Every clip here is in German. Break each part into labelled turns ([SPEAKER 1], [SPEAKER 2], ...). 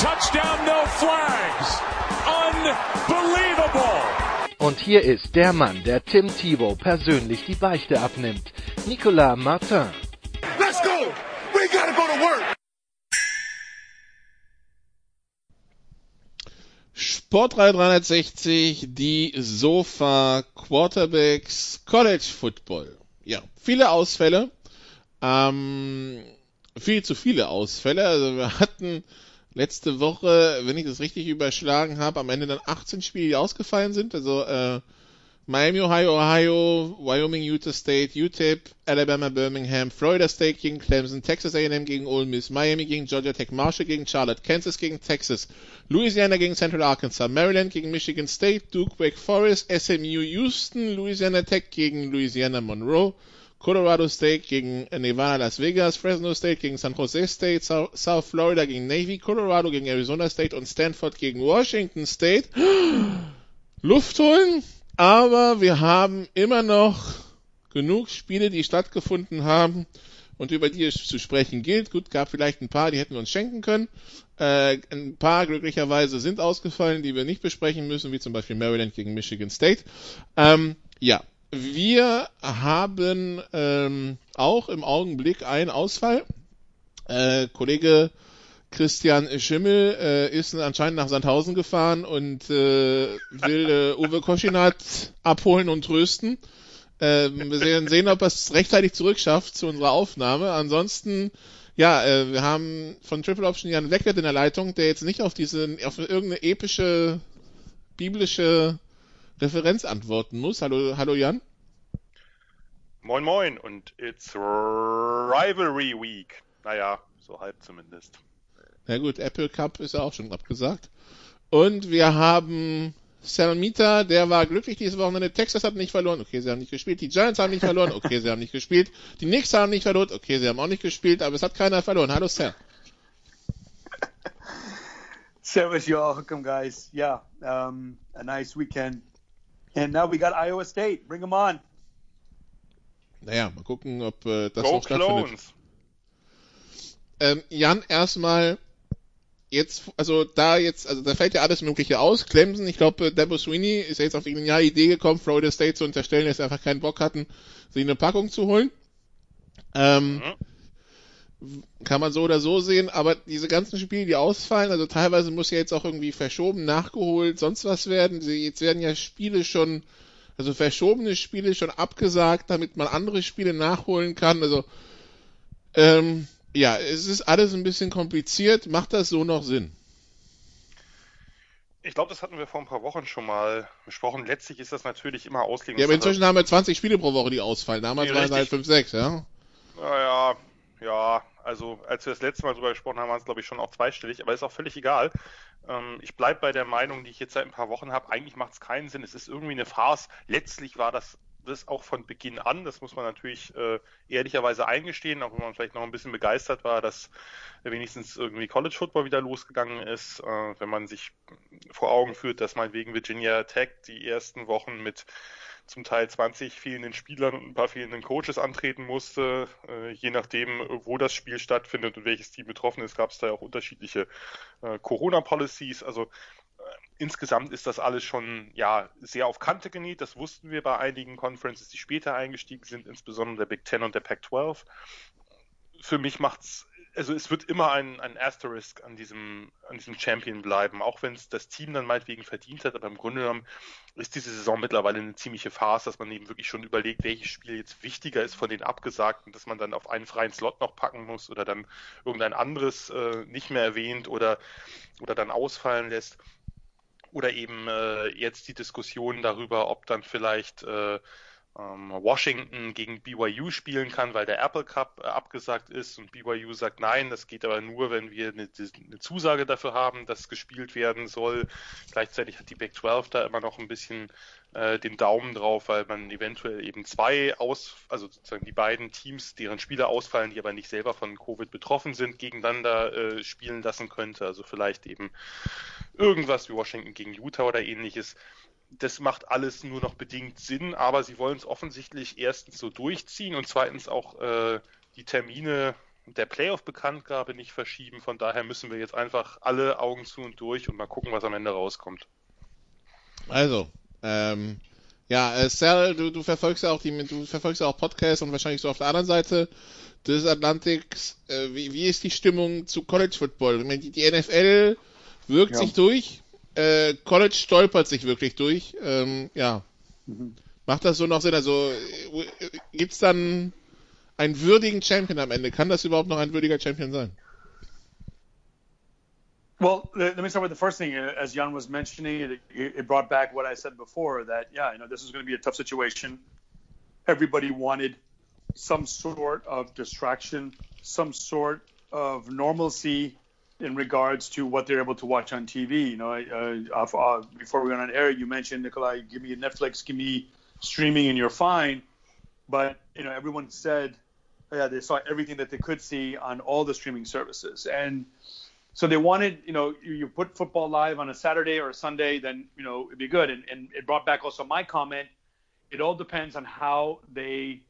[SPEAKER 1] touchdown, no flags. Unbelievable.
[SPEAKER 2] Und hier ist der Mann, der Tim Thibault persönlich die Beichte abnimmt. Nicolas Martin.
[SPEAKER 3] Let's go. We gotta go to work.
[SPEAKER 4] Sportreihe 360, die Sofa Quarterbacks College Football. Ja, viele Ausfälle. Ähm, viel zu viele Ausfälle. Also wir hatten letzte Woche, wenn ich das richtig überschlagen habe, am Ende dann 18 Spiele, die ausgefallen sind. Also äh, Miami, Ohio, Ohio, Wyoming, Utah State, UTEP, Alabama, Birmingham, Florida State gegen Clemson, Texas A&M gegen Ole Miss, Miami gegen Georgia Tech, Marshall gegen Charlotte, Kansas gegen Texas, Louisiana gegen Central Arkansas, Maryland gegen Michigan State, Duke, Wake Forest, SMU, Houston, Louisiana Tech gegen Louisiana Monroe, Colorado State gegen Nevada, Las Vegas, Fresno State gegen San Jose State, South Florida gegen Navy, Colorado gegen Arizona State und Stanford gegen Washington State. Luft holen, aber wir haben immer noch genug Spiele, die stattgefunden haben und über die es zu sprechen gilt. Gut, gab vielleicht ein paar, die hätten wir uns schenken können. Äh, ein paar glücklicherweise sind ausgefallen, die wir nicht besprechen müssen, wie zum Beispiel Maryland gegen Michigan State. Ähm, ja, wir haben ähm, auch im Augenblick einen Ausfall. Äh, Kollege Christian Schimmel äh, ist anscheinend nach Sandhausen gefahren und äh, will äh, Uwe Koschinat abholen und trösten. Äh, wir sehen, sehen, ob er es rechtzeitig zurückschafft zu unserer Aufnahme. Ansonsten, ja, äh, wir haben von Triple Option Jan Weckert in der Leitung, der jetzt nicht auf diese, auf irgendeine epische biblische Referenz antworten muss. Hallo, hallo Jan.
[SPEAKER 5] Moin Moin und it's Rivalry Week. Naja, so halb zumindest.
[SPEAKER 4] Na gut, Apple Cup ist ja auch schon abgesagt. Und wir haben Salmita, der war glücklich dieses Wochenende. Texas hat nicht verloren. Okay, sie haben nicht gespielt. Die Giants haben nicht verloren. Okay, sie haben nicht gespielt. Die Knicks haben nicht verloren. Okay, sie haben auch nicht gespielt, aber es hat keiner verloren. Hallo Sal.
[SPEAKER 6] Servus, welcome guys. Yeah, um, a nice weekend. And now we got Iowa State. Bring them on.
[SPEAKER 4] Naja, mal gucken, ob äh, das
[SPEAKER 5] Go
[SPEAKER 4] auch stattfindet.
[SPEAKER 5] Clones.
[SPEAKER 4] Ähm, Jan, erstmal jetzt, also da jetzt, also da fällt ja alles Mögliche aus. Clemson, ich glaube, Debo Sweeney ist ja jetzt auf die geniale Idee gekommen, Florida State zu unterstellen, dass sie einfach keinen Bock hatten, sich eine Packung zu holen. Ähm, kann man so oder so sehen, aber diese ganzen Spiele, die ausfallen, also teilweise muss ja jetzt auch irgendwie verschoben, nachgeholt, sonst was werden. Sie- Jetzt werden ja Spiele schon, also verschobene Spiele schon abgesagt, damit man andere Spiele nachholen kann. Also ähm, ja, es ist alles ein bisschen kompliziert. Macht das so noch Sinn?
[SPEAKER 5] Ich glaube, das hatten wir vor ein paar Wochen schon mal besprochen. Letztlich ist das natürlich immer
[SPEAKER 4] Ja, aber
[SPEAKER 5] Auslegungssache.
[SPEAKER 4] inzwischen haben wir 20 Spiele pro Woche, die ausfallen. Damals
[SPEAKER 5] Nee,
[SPEAKER 4] waren es halt
[SPEAKER 5] richtig.
[SPEAKER 4] 5, 6, ja.
[SPEAKER 5] Naja, ja, also als wir das letzte Mal drüber gesprochen haben, waren es glaube ich schon auch zweistellig, aber ist auch völlig egal. Ähm, ich bleibe bei der Meinung, die ich jetzt seit ein paar Wochen habe. Eigentlich macht es keinen Sinn. Es ist irgendwie eine Farce. Letztlich war das das auch von Beginn an. Das muss man natürlich äh, ehrlicherweise eingestehen, auch wenn man vielleicht noch ein bisschen begeistert war, dass wenigstens irgendwie College Football wieder losgegangen ist. Äh, wenn man sich vor Augen führt, dass meinetwegen Virginia Tech die ersten Wochen mit zum Teil 20 fehlenden Spielern und ein paar fehlenden Coaches antreten musste. Äh, je nachdem, wo das Spiel stattfindet und welches Team betroffen ist, gab es da ja auch unterschiedliche äh, Corona-Policies. Also äh, insgesamt ist das alles schon ja sehr auf Kante genäht. Das wussten wir bei einigen Conferences, die später eingestiegen sind, insbesondere der Big Ten und der Pac-12. Für mich macht's also es wird immer ein, ein Asterisk an diesem, an diesem Champion bleiben, auch wenn es das Team dann meinetwegen verdient hat, aber im Grunde genommen ist diese Saison mittlerweile eine ziemliche Farce, dass man eben wirklich schon überlegt, welches Spiel jetzt wichtiger ist von den Abgesagten, dass man dann auf einen freien Slot noch packen muss oder dann irgendein anderes äh, nicht mehr erwähnt oder, oder dann ausfallen lässt. Oder eben äh, jetzt die Diskussion darüber, ob dann vielleicht äh, Washington gegen BYU spielen kann, weil der Apple Cup äh, abgesagt ist und BYU sagt, nein, das geht aber nur, wenn wir eine, eine, Zusage dafür haben, dass gespielt werden soll. Gleichzeitig hat die Big 12 da immer noch ein bisschen äh, den Daumen drauf, weil man eventuell eben zwei aus, also sozusagen die beiden Teams, deren Spieler ausfallen, die aber nicht selber von Covid betroffen sind, gegeneinander äh, spielen lassen könnte. Also vielleicht eben irgendwas wie Washington gegen Utah oder ähnliches das macht alles nur noch bedingt Sinn, aber sie wollen es offensichtlich erstens so durchziehen und zweitens auch äh, die Termine der Playoff-Bekanntgabe nicht verschieben. Von daher müssen wir jetzt einfach alle Augen zu und durch und mal gucken, was am Ende rauskommt.
[SPEAKER 4] Also, ähm, ja, äh, Sal, du, du verfolgst ja auch die, du verfolgst ja auch Podcasts und wahrscheinlich so auf der anderen Seite des Atlantiks. Äh, wie, wie ist die Stimmung zu College Football? Ich meine, die, die NFL wirkt ja. sich durch äh, College stolpert sich wirklich durch. Ähm, ja. Mhm. Macht das so noch Sinn? Also äh, gibt es dann einen würdigen Champion am Ende? Kann das überhaupt noch ein würdiger Champion sein?
[SPEAKER 6] Well, let me start with the first thing. Uh, as Jan was mentioning, it, it brought back what I said before that, yeah, you know, this is going to be a tough situation. Everybody wanted some sort of distraction, some sort of normalcy in regards to what they're able to watch on TV. You know, uh, uh, before we went on air, you mentioned Nikolai, give me Netflix, give me streaming, and you're fine. But you know, everyone said, yeah, they saw everything that they could see on all the streaming services, and so they wanted, you know, you, you put football live on a Saturday or a Sunday, then you know it'd be good. And, and it brought back also my comment. It all depends on how they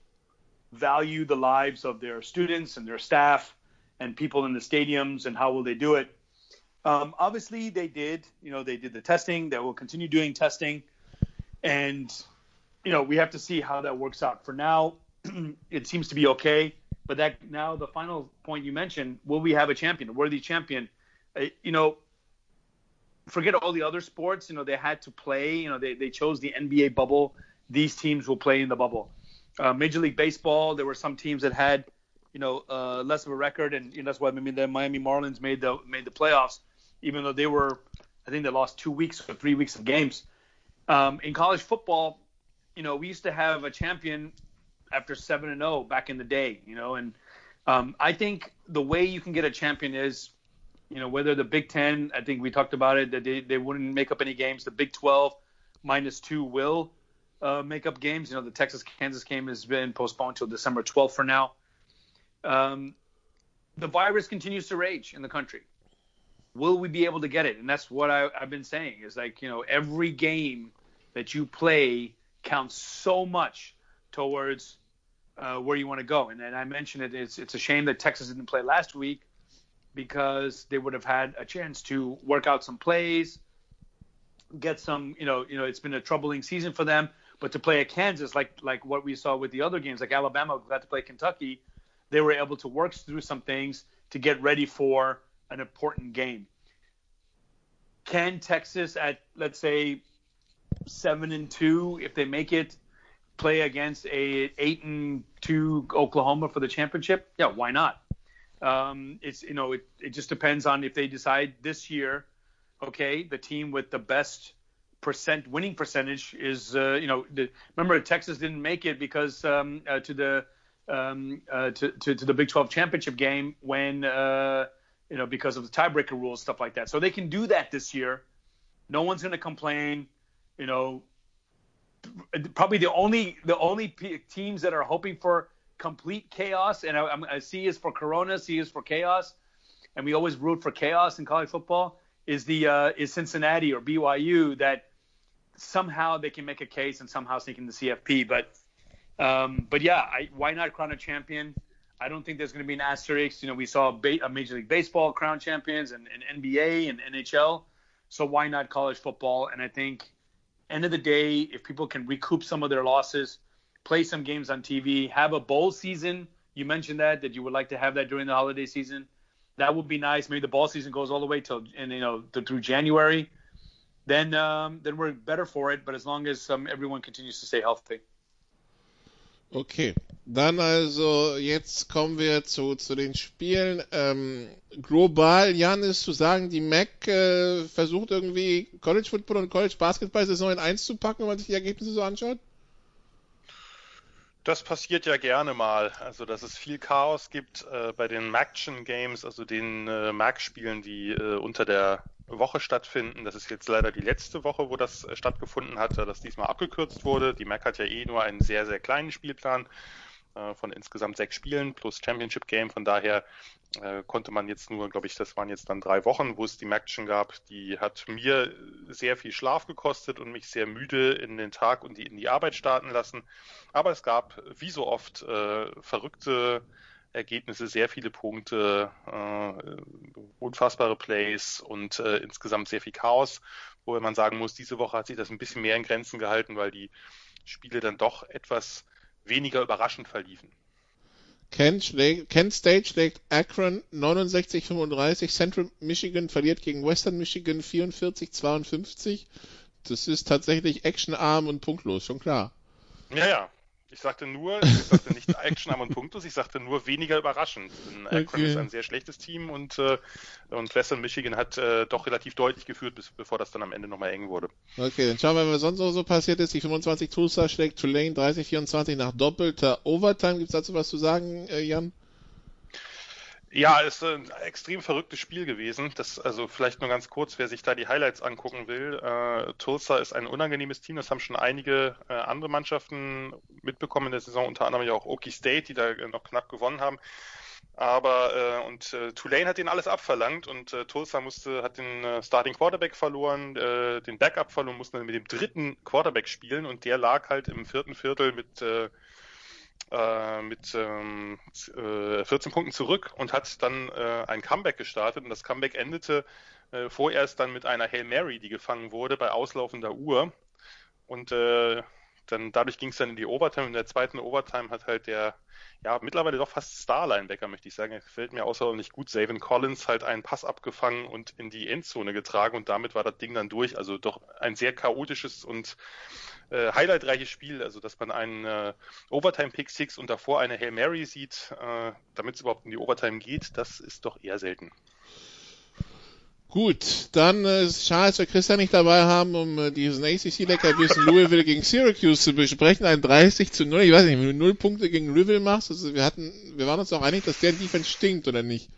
[SPEAKER 6] value the lives of their students and their staff and people in the stadiums and how will they do it. Um, obviously, they did. You know, they did the testing. They will continue doing testing, and you know, we have to see how that works out. For now, it seems to be okay. But that now the final point you mentioned: will we have a champion, a worthy champion? Uh, you know, forget all the other sports. You know, they had to play. You know, they they chose the NBA bubble. These teams will play in the bubble. Uh, Major League Baseball, there were some teams that had you know, uh, less of a record, and you know, that's why I mean the Miami Marlins made the made the playoffs, even though they were, I think they lost two weeks or three weeks of games. Um, in college football, you know, we used to have a champion after seven and zero oh back in the day, you know, and um, I think the way you can get a champion is, you know, whether the Big Ten, I think we talked about it that they they wouldn't make up any games. The Big Twelve minus two will uh, make up games. You know, the Texas Kansas game has been postponed till December 12th for now um, the virus continues to rage in the country. Will we be able to get it? And that's what I, I've been saying is like, you know, every game that you play counts so much towards uh, where you want to go. And, and I mentioned it. It's, it's a shame that Texas didn't play last week because they would have had a chance to work out some plays, get some. You know, you know, it's been a troubling season for them. But to play at Kansas, like like what we saw with the other games, like Alabama got to play Kentucky, they were able to work through some things to get ready for an important game. Can Texas at let's say seven and two, if they make it, play against a eight and two Oklahoma for the championship? Yeah, why not? Um, it's you know it, it just depends on if they decide this year, okay, the team with the best percent winning percentage is uh, you know the, remember Texas didn't make it because um, uh, to the um, uh, to, to, to, the Big 12 championship game when, uh, you know, because of the tiebreaker rules, stuff like that. So they can do that this year. No one's going to complain. You know, probably the only the only teams that are hoping for complete chaos, and I, I C is for Corona, C is for chaos, and we always root for chaos in college football. Is the uh, is Cincinnati or BYU that somehow they can make a case and somehow sneak in the CFP, but um, but yeah, I, why not crown a champion? I don't think there's going to be an asterisk. You know, we saw a, Major League Baseball crown champions and, and NBA and NHL. So why not college football? And I think, end of the day, if people can recoup some of their losses, play some games on TV, have a bowl season. You mentioned that that you would like to have that during the holiday season. That would be nice. Maybe the ball season goes all the way till and you know through January. Then um, then we're better for it. But as long as um, everyone continues to stay healthy.
[SPEAKER 4] Okay, dann also jetzt kommen wir zu, zu den Spielen. Ähm, global, Jan, ist zu sagen, die MAC äh, versucht irgendwie College Football und College Basketball Saison in eins zu packen, wenn man sich die Ergebnisse so anschaut?
[SPEAKER 5] Das passiert ja gerne mal. Also, dass es viel Chaos gibt äh, bei den Maction Games, also den äh, Mac-Spielen, die äh, unter der Woche stattfinden. Das ist jetzt leider die letzte Woche, wo das äh, stattgefunden hat, da das diesmal abgekürzt wurde. Die Mac hat ja eh nur einen sehr, sehr kleinen Spielplan von insgesamt sechs Spielen plus Championship Game. Von daher äh, konnte man jetzt nur, glaube ich, das waren jetzt dann drei Wochen, wo es die Maction gab. Die hat mir sehr viel Schlaf gekostet und mich sehr müde in den Tag und die, in die Arbeit starten lassen. Aber es gab, wie so oft, äh, verrückte Ergebnisse, sehr viele Punkte, äh, unfassbare Plays und äh, insgesamt sehr viel Chaos, wo man sagen muss, diese Woche hat sich das ein bisschen mehr in Grenzen gehalten, weil die Spiele dann doch etwas weniger überraschend verliefen.
[SPEAKER 4] Kent, schlägt, Kent State schlägt Akron 69-35. Central Michigan verliert gegen Western Michigan 44-52. Das ist tatsächlich actionarm und punktlos, schon klar.
[SPEAKER 5] Ja, ja. Ich sagte nur, ich sagte nicht actionarm und punktlos, ich sagte nur weniger überraschend. Denn Akron okay. ist ein sehr schlechtes Team und, äh, und Western Michigan hat äh, doch relativ deutlich geführt, bis, bevor das dann am Ende nochmal eng wurde.
[SPEAKER 4] Okay, dann schauen wir, was sonst noch so passiert ist. Die 25 Tulsa schlägt Tulane 30-24 nach doppelter Overtime. Gibt es dazu was zu sagen, äh, Jan?
[SPEAKER 5] Ja, ist ein extrem verrücktes Spiel gewesen. Das, also vielleicht nur ganz kurz, wer sich da die Highlights angucken will. Äh, Tulsa ist ein unangenehmes Team. Das haben schon einige äh, andere Mannschaften mitbekommen in der Saison, unter anderem ja auch Okie State, die da noch knapp gewonnen haben. Aber äh, und äh, Tulane hat denen alles abverlangt und äh, Tulsa musste hat den äh, Starting Quarterback verloren, äh, den Backup verloren, musste dann mit dem dritten Quarterback spielen und der lag halt im vierten Viertel mit äh, äh, mit ähm, äh, 14 Punkten zurück und hat dann äh, ein Comeback gestartet. Und das Comeback endete äh, vorerst dann mit einer Hail Mary, die gefangen wurde bei auslaufender Uhr. Und äh, dann dadurch ging es dann in die Overtime. In der zweiten Overtime hat halt der, ja, mittlerweile doch fast Star-Linebacker, möchte ich sagen, er gefällt mir außerordentlich gut, Savin Collins halt einen Pass abgefangen und in die Endzone getragen und damit war das Ding dann durch. Also doch ein sehr chaotisches und äh, highlightreiches Spiel, also dass man einen äh, Overtime-Pick Six und davor eine Hail Mary sieht, äh, damit es überhaupt in die Overtime geht, das ist doch eher selten.
[SPEAKER 4] Gut, dann äh, ist schade, dass wir Christian nicht dabei haben, um äh, diesen ACC-Leckerbissen Louisville gegen Syracuse zu besprechen. Ein 30 zu 0. Ich weiß nicht, wenn du 0 Punkte gegen Louisville machst, also wir hatten, wir waren uns auch einig, dass der Defense stinkt, oder nicht?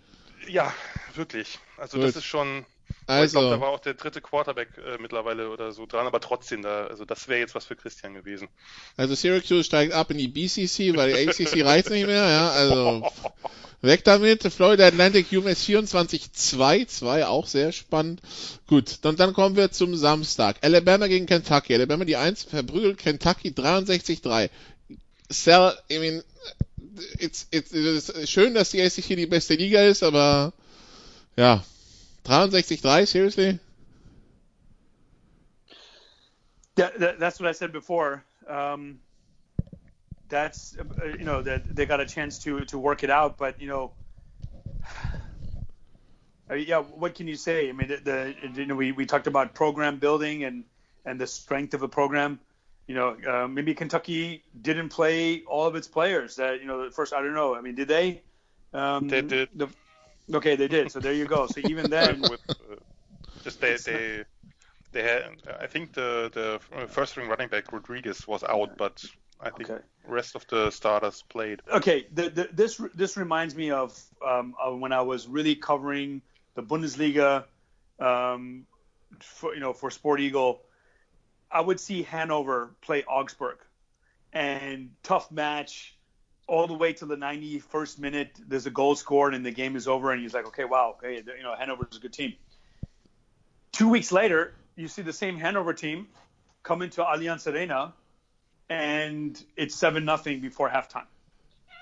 [SPEAKER 5] Ja, wirklich. Also Gut. das ist schon,
[SPEAKER 4] also,
[SPEAKER 5] ich glaube, da war auch der dritte Quarterback äh, mittlerweile oder so dran, aber trotzdem, da, also das wäre jetzt was für Christian gewesen.
[SPEAKER 4] Also Syracuse steigt ab in die BCC, weil die ACC reicht nicht mehr, ja, also weg damit. Florida Atlantic UMS 24-2, auch sehr spannend. Gut, dann, dann kommen wir zum Samstag. Alabama gegen Kentucky. Alabama die 1 verprügelt Kentucky 63-3. Sell, I mean, it's, it's, it's schön, dass die ACC die beste Liga ist, aber ja, 63-3, seriously?
[SPEAKER 6] Yeah, that, that's what I said before. Um, that's uh, you know that they got a chance to to work it out, but you know, yeah, what can you say? I mean, the, the you know we, we talked about program building and and the strength of a program. You know, uh, maybe Kentucky didn't play all of its players. That you know, the first I don't know. I mean, did they?
[SPEAKER 5] Um, they did.
[SPEAKER 6] The, Okay, they did. So there you go. So even then, with, uh,
[SPEAKER 5] just they they they had. I think the the first string running back Rodriguez was out, but I think okay. rest of the starters played.
[SPEAKER 6] Okay, the, the, this this reminds me of, um, of when I was really covering the Bundesliga, um, for, you know, for Sport Eagle. I would see Hanover play Augsburg, and tough match all the way to the 91st minute. There's a goal scored and the game is over, and he's like, okay, wow, hey, you know, Hanover's a good team. Two weeks later, you see the same Hanover team come into Allianz Arena, and it's seven nothing before halftime.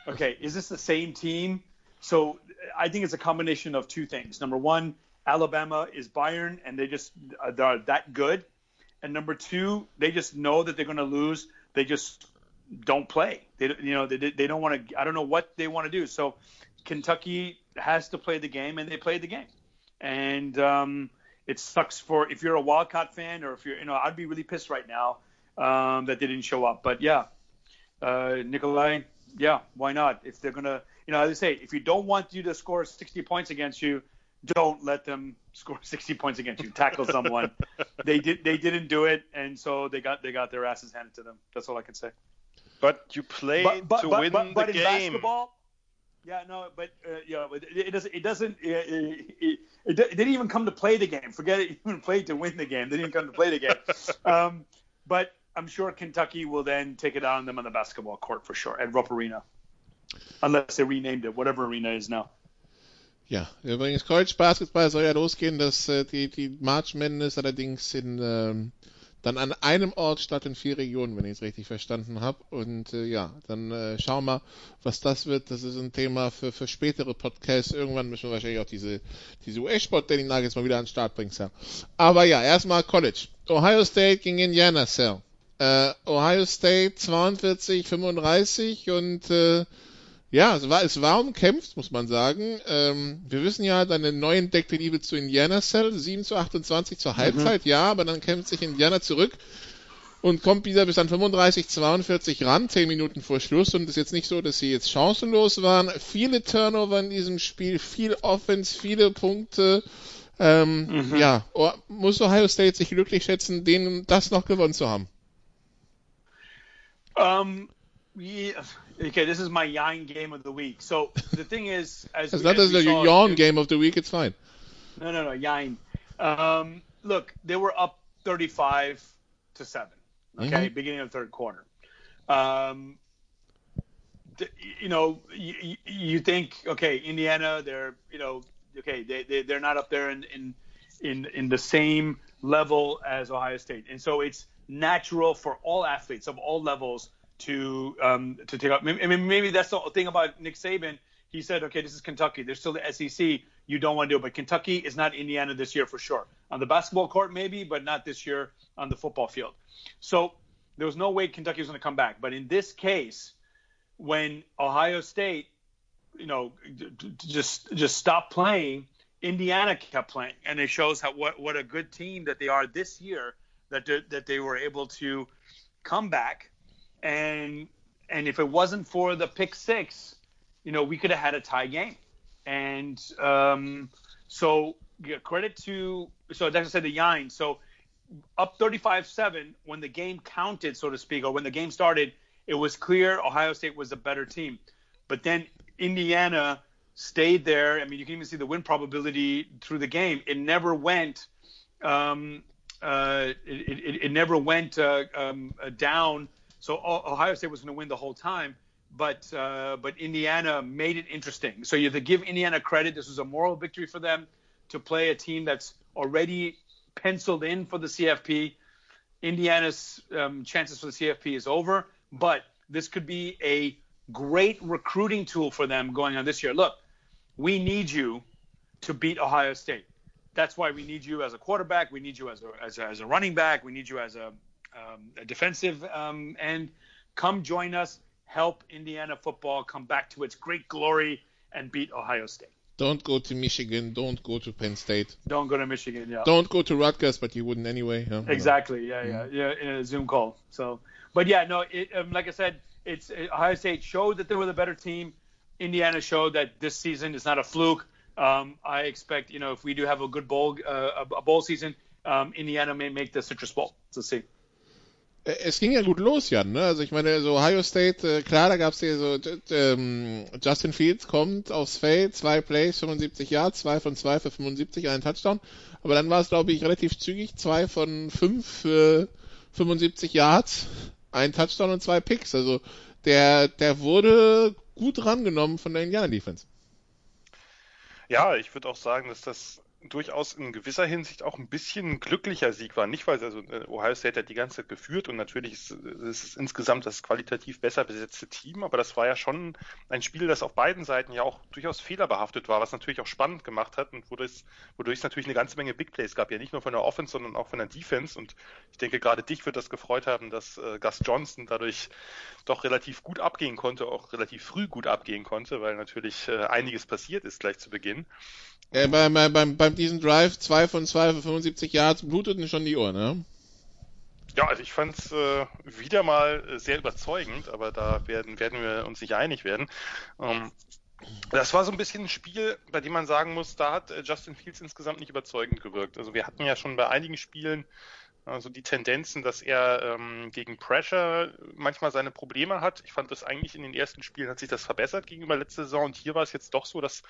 [SPEAKER 6] Okay, is this the same team? So I think it's a combination of two things. Number one, Alabama is Bayern, and they just uh, they're that good. And number two, they just know that they're going to lose. They just don't play. They you know they they don't want to. I don't know what they want to do. So Kentucky has to play the game, and they played the game. And um, it sucks for if you're a Wildcat fan or if you're you know I'd be really pissed right now um, that they didn't show up. But yeah, uh, Nikolai, yeah, why not? If they're gonna you know as I say, if you don't want you to score 60 points against you, don't let them score 60 points against you. Tackle someone. they did. They didn't do it, and so they got they got their asses handed to them. That's all I can say.
[SPEAKER 5] But you play
[SPEAKER 6] but, but,
[SPEAKER 5] to
[SPEAKER 6] but,
[SPEAKER 5] win
[SPEAKER 6] but, but
[SPEAKER 5] the
[SPEAKER 6] in
[SPEAKER 5] game.
[SPEAKER 6] basketball, yeah, no, but uh, yeah, but it, it doesn't. It doesn't. It, it, it, it didn't even come to play the game. Forget it. Even played to win the game. They didn't come to play the game. um, but I'm sure Kentucky will then take it on them on the basketball court for sure at Rupp Arena, unless they renamed it, whatever arena is now.
[SPEAKER 4] Ja, übrigens College Basketball soll ja losgehen, dass äh, die, die March Madness allerdings in, ähm, dann an einem Ort statt in vier Regionen, wenn ich es richtig verstanden habe. Und äh, ja, dann äh, schauen wir, was das wird. Das ist ein Thema für, für spätere Podcasts. Irgendwann müssen wir wahrscheinlich auch diese, diese US-Sport Daily Nuggets mal wieder an den Start bringen, Sir. Aber ja, erstmal College. Ohio State gegen Indiana, Sir. Äh, Ohio State 42, 35 und äh, ja, es war, es war umkämpft, muss man sagen. Ähm, wir wissen ja, deine neu entdeckte Liebe zu Indiana Cell, 7 zu 28 zur Halbzeit, ja, aber dann kämpft sich Indiana zurück und kommt wieder bis an 35, 42 ran, 10 Minuten vor Schluss und es ist jetzt nicht so, dass sie jetzt chancenlos waren. Viele Turnover in diesem Spiel, viel Offense, viele Punkte. Ähm, Ja, oh, muss Ohio State sich glücklich schätzen, denen das noch gewonnen zu haben.
[SPEAKER 6] Um, yeah, okay, this is my yawn game of the week. So the thing is, as
[SPEAKER 4] It's
[SPEAKER 6] we-
[SPEAKER 4] not
[SPEAKER 6] as
[SPEAKER 4] as
[SPEAKER 6] we
[SPEAKER 4] a yawn game of the week, it's fine.
[SPEAKER 6] No, no, no, yawn. Um, look, they were up 35 to seven. Okay,
[SPEAKER 4] Mhm.
[SPEAKER 6] beginning of third quarter. Um, th- you know, you, you think, okay, Indiana, they're, you know, okay, they, they they're not up there in in in in the same level as Ohio State, and so it's natural for all athletes of all levels to um, to take up. I mean, maybe that's the thing about Nick Saban. He said, okay, this is Kentucky. They're still the SEC. You don't want to do it, but Kentucky is not Indiana this year for sure. On the basketball court, maybe, but not this year on the football field. So there was no way Kentucky was going to come back. But in this case, when Ohio State, you know, just just stopped playing, Indiana kept playing, and it shows how what what a good team that they are this year. That that they were able to come back, and and if it wasn't for the pick six, you know, we could have had a tie game. And um, so yeah, credit to so like I said the Yine. So up 35-7 when the game counted, so to speak, or when the game started, it was clear Ohio State was a better team. But then Indiana stayed there. I mean, you can even see the win probability through the game. It never went. Um, uh, it, it, it never went uh, um, uh, down. So Ohio State was going to win the whole time, but uh, but Indiana made it interesting. So you have to give Indiana credit. This was a moral victory for them to play a team that's already penciled in for the CFP. Indiana's um, chances for the CFP is over, but this could be a great recruiting tool for them going on this year. Look, we need you to beat Ohio State. That's why we need you as a quarterback. We need you as a as a, as a running back. We need you as a, um, a defensive um, end. Come join us. Help Indiana football come back to its great glory and beat Ohio State.
[SPEAKER 4] Don't go to Michigan. Don't go to Penn State.
[SPEAKER 6] Don't go to Michigan. Yeah.
[SPEAKER 4] Don't go to Rutgers, but you wouldn't anyway. Huh?
[SPEAKER 6] Exactly. Yeah, yeah, yeah. In a Zoom call. So, but yeah, no. It, um, like I said, it's it, Ohio State showed that they were the better team. Indiana showed that this season is not a fluke. Um, I expect, you know, if we do have a good bowl, uh, a, a bowl season, um, Indiana may make the Citrus Bowl. Let's see.
[SPEAKER 4] Äh, Es ging ja gut los, Jan. Ne? Also ich meine, so Ohio State, äh, klar, da gab's hier so ähm, Justin Fields kommt aufs Feld, zwei Plays, 75 Yards, zwei von zwei für 75, einen Touchdown. Aber dann war es, glaube ich, relativ zügig, zwei von fünf für 75 Yards, ein Touchdown und zwei Picks. Also der, der wurde gut rangenommen von der Indiana Defense.
[SPEAKER 5] Ja, ich würde auch sagen, dass das durchaus in gewisser Hinsicht auch ein bisschen ein glücklicher Sieg war. Nicht, weil also äh, Ohio State hat die ganze Zeit geführt und natürlich ist, ist es insgesamt das qualitativ besser besetzte Team, aber das war ja schon ein Spiel, das auf beiden Seiten ja auch durchaus fehlerbehaftet war, was natürlich auch spannend gemacht hat und wodurch es, wodurch es natürlich eine ganze Menge Big Plays gab. Ja, nicht nur von der Offense, sondern auch von der Defense und ich denke, gerade dich wird das gefreut haben, dass äh, Gus Johnson dadurch doch relativ gut abgehen konnte, auch relativ früh gut abgehen konnte, weil natürlich äh, einiges passiert ist gleich zu Beginn.
[SPEAKER 4] Äh, beim, beim, beim diesen Drive, zwei von zwei für 75 Yards, bluteten schon die Ohren, ne?
[SPEAKER 5] Ja, also ich fand es äh, wieder mal äh, sehr überzeugend, aber da werden, werden wir uns nicht einig werden. Ähm, das war so ein bisschen ein Spiel, bei dem man sagen muss, da hat äh, Justin Fields insgesamt nicht überzeugend gewirkt. Also wir hatten ja schon bei einigen Spielen Also die Tendenzen, dass er ähm, gegen Pressure manchmal seine Probleme hat. Ich fand das eigentlich in den ersten Spielen hat sich das verbessert gegenüber letzter Saison und hier war es jetzt doch so, dass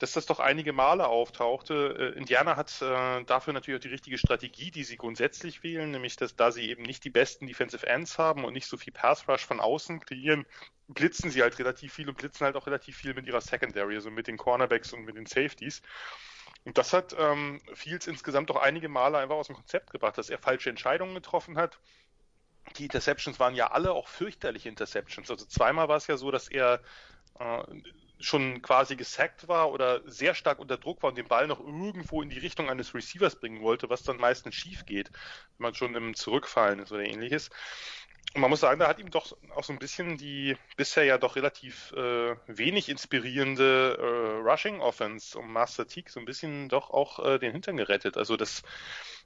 [SPEAKER 5] dass das doch einige Male auftauchte. Äh, Indiana hat äh, dafür natürlich auch die richtige Strategie, die sie grundsätzlich wählen, nämlich dass da sie eben nicht die besten Defensive Ends haben und nicht so viel Pass Rush von außen kreieren, blitzen sie halt relativ viel und blitzen halt auch relativ viel mit ihrer Secondary, also mit den Cornerbacks und mit den Safeties. Und das hat ähm, Fields insgesamt doch einige Male einfach aus dem Konzept gebracht, dass er falsche Entscheidungen getroffen hat. Die Interceptions waren ja alle auch fürchterliche Interceptions. Also zweimal war es ja so, dass er äh, schon quasi gesackt war oder sehr stark unter Druck war und den Ball noch irgendwo in die Richtung eines Receivers bringen wollte, was dann meistens schief geht, wenn man schon im Zurückfallen ist oder ähnliches. Und man muss sagen, da hat ihm doch auch so ein bisschen die bisher ja doch relativ äh, wenig inspirierende äh, Rushing Offense um Master Teague so ein bisschen doch auch äh, den Hintern gerettet. Also das,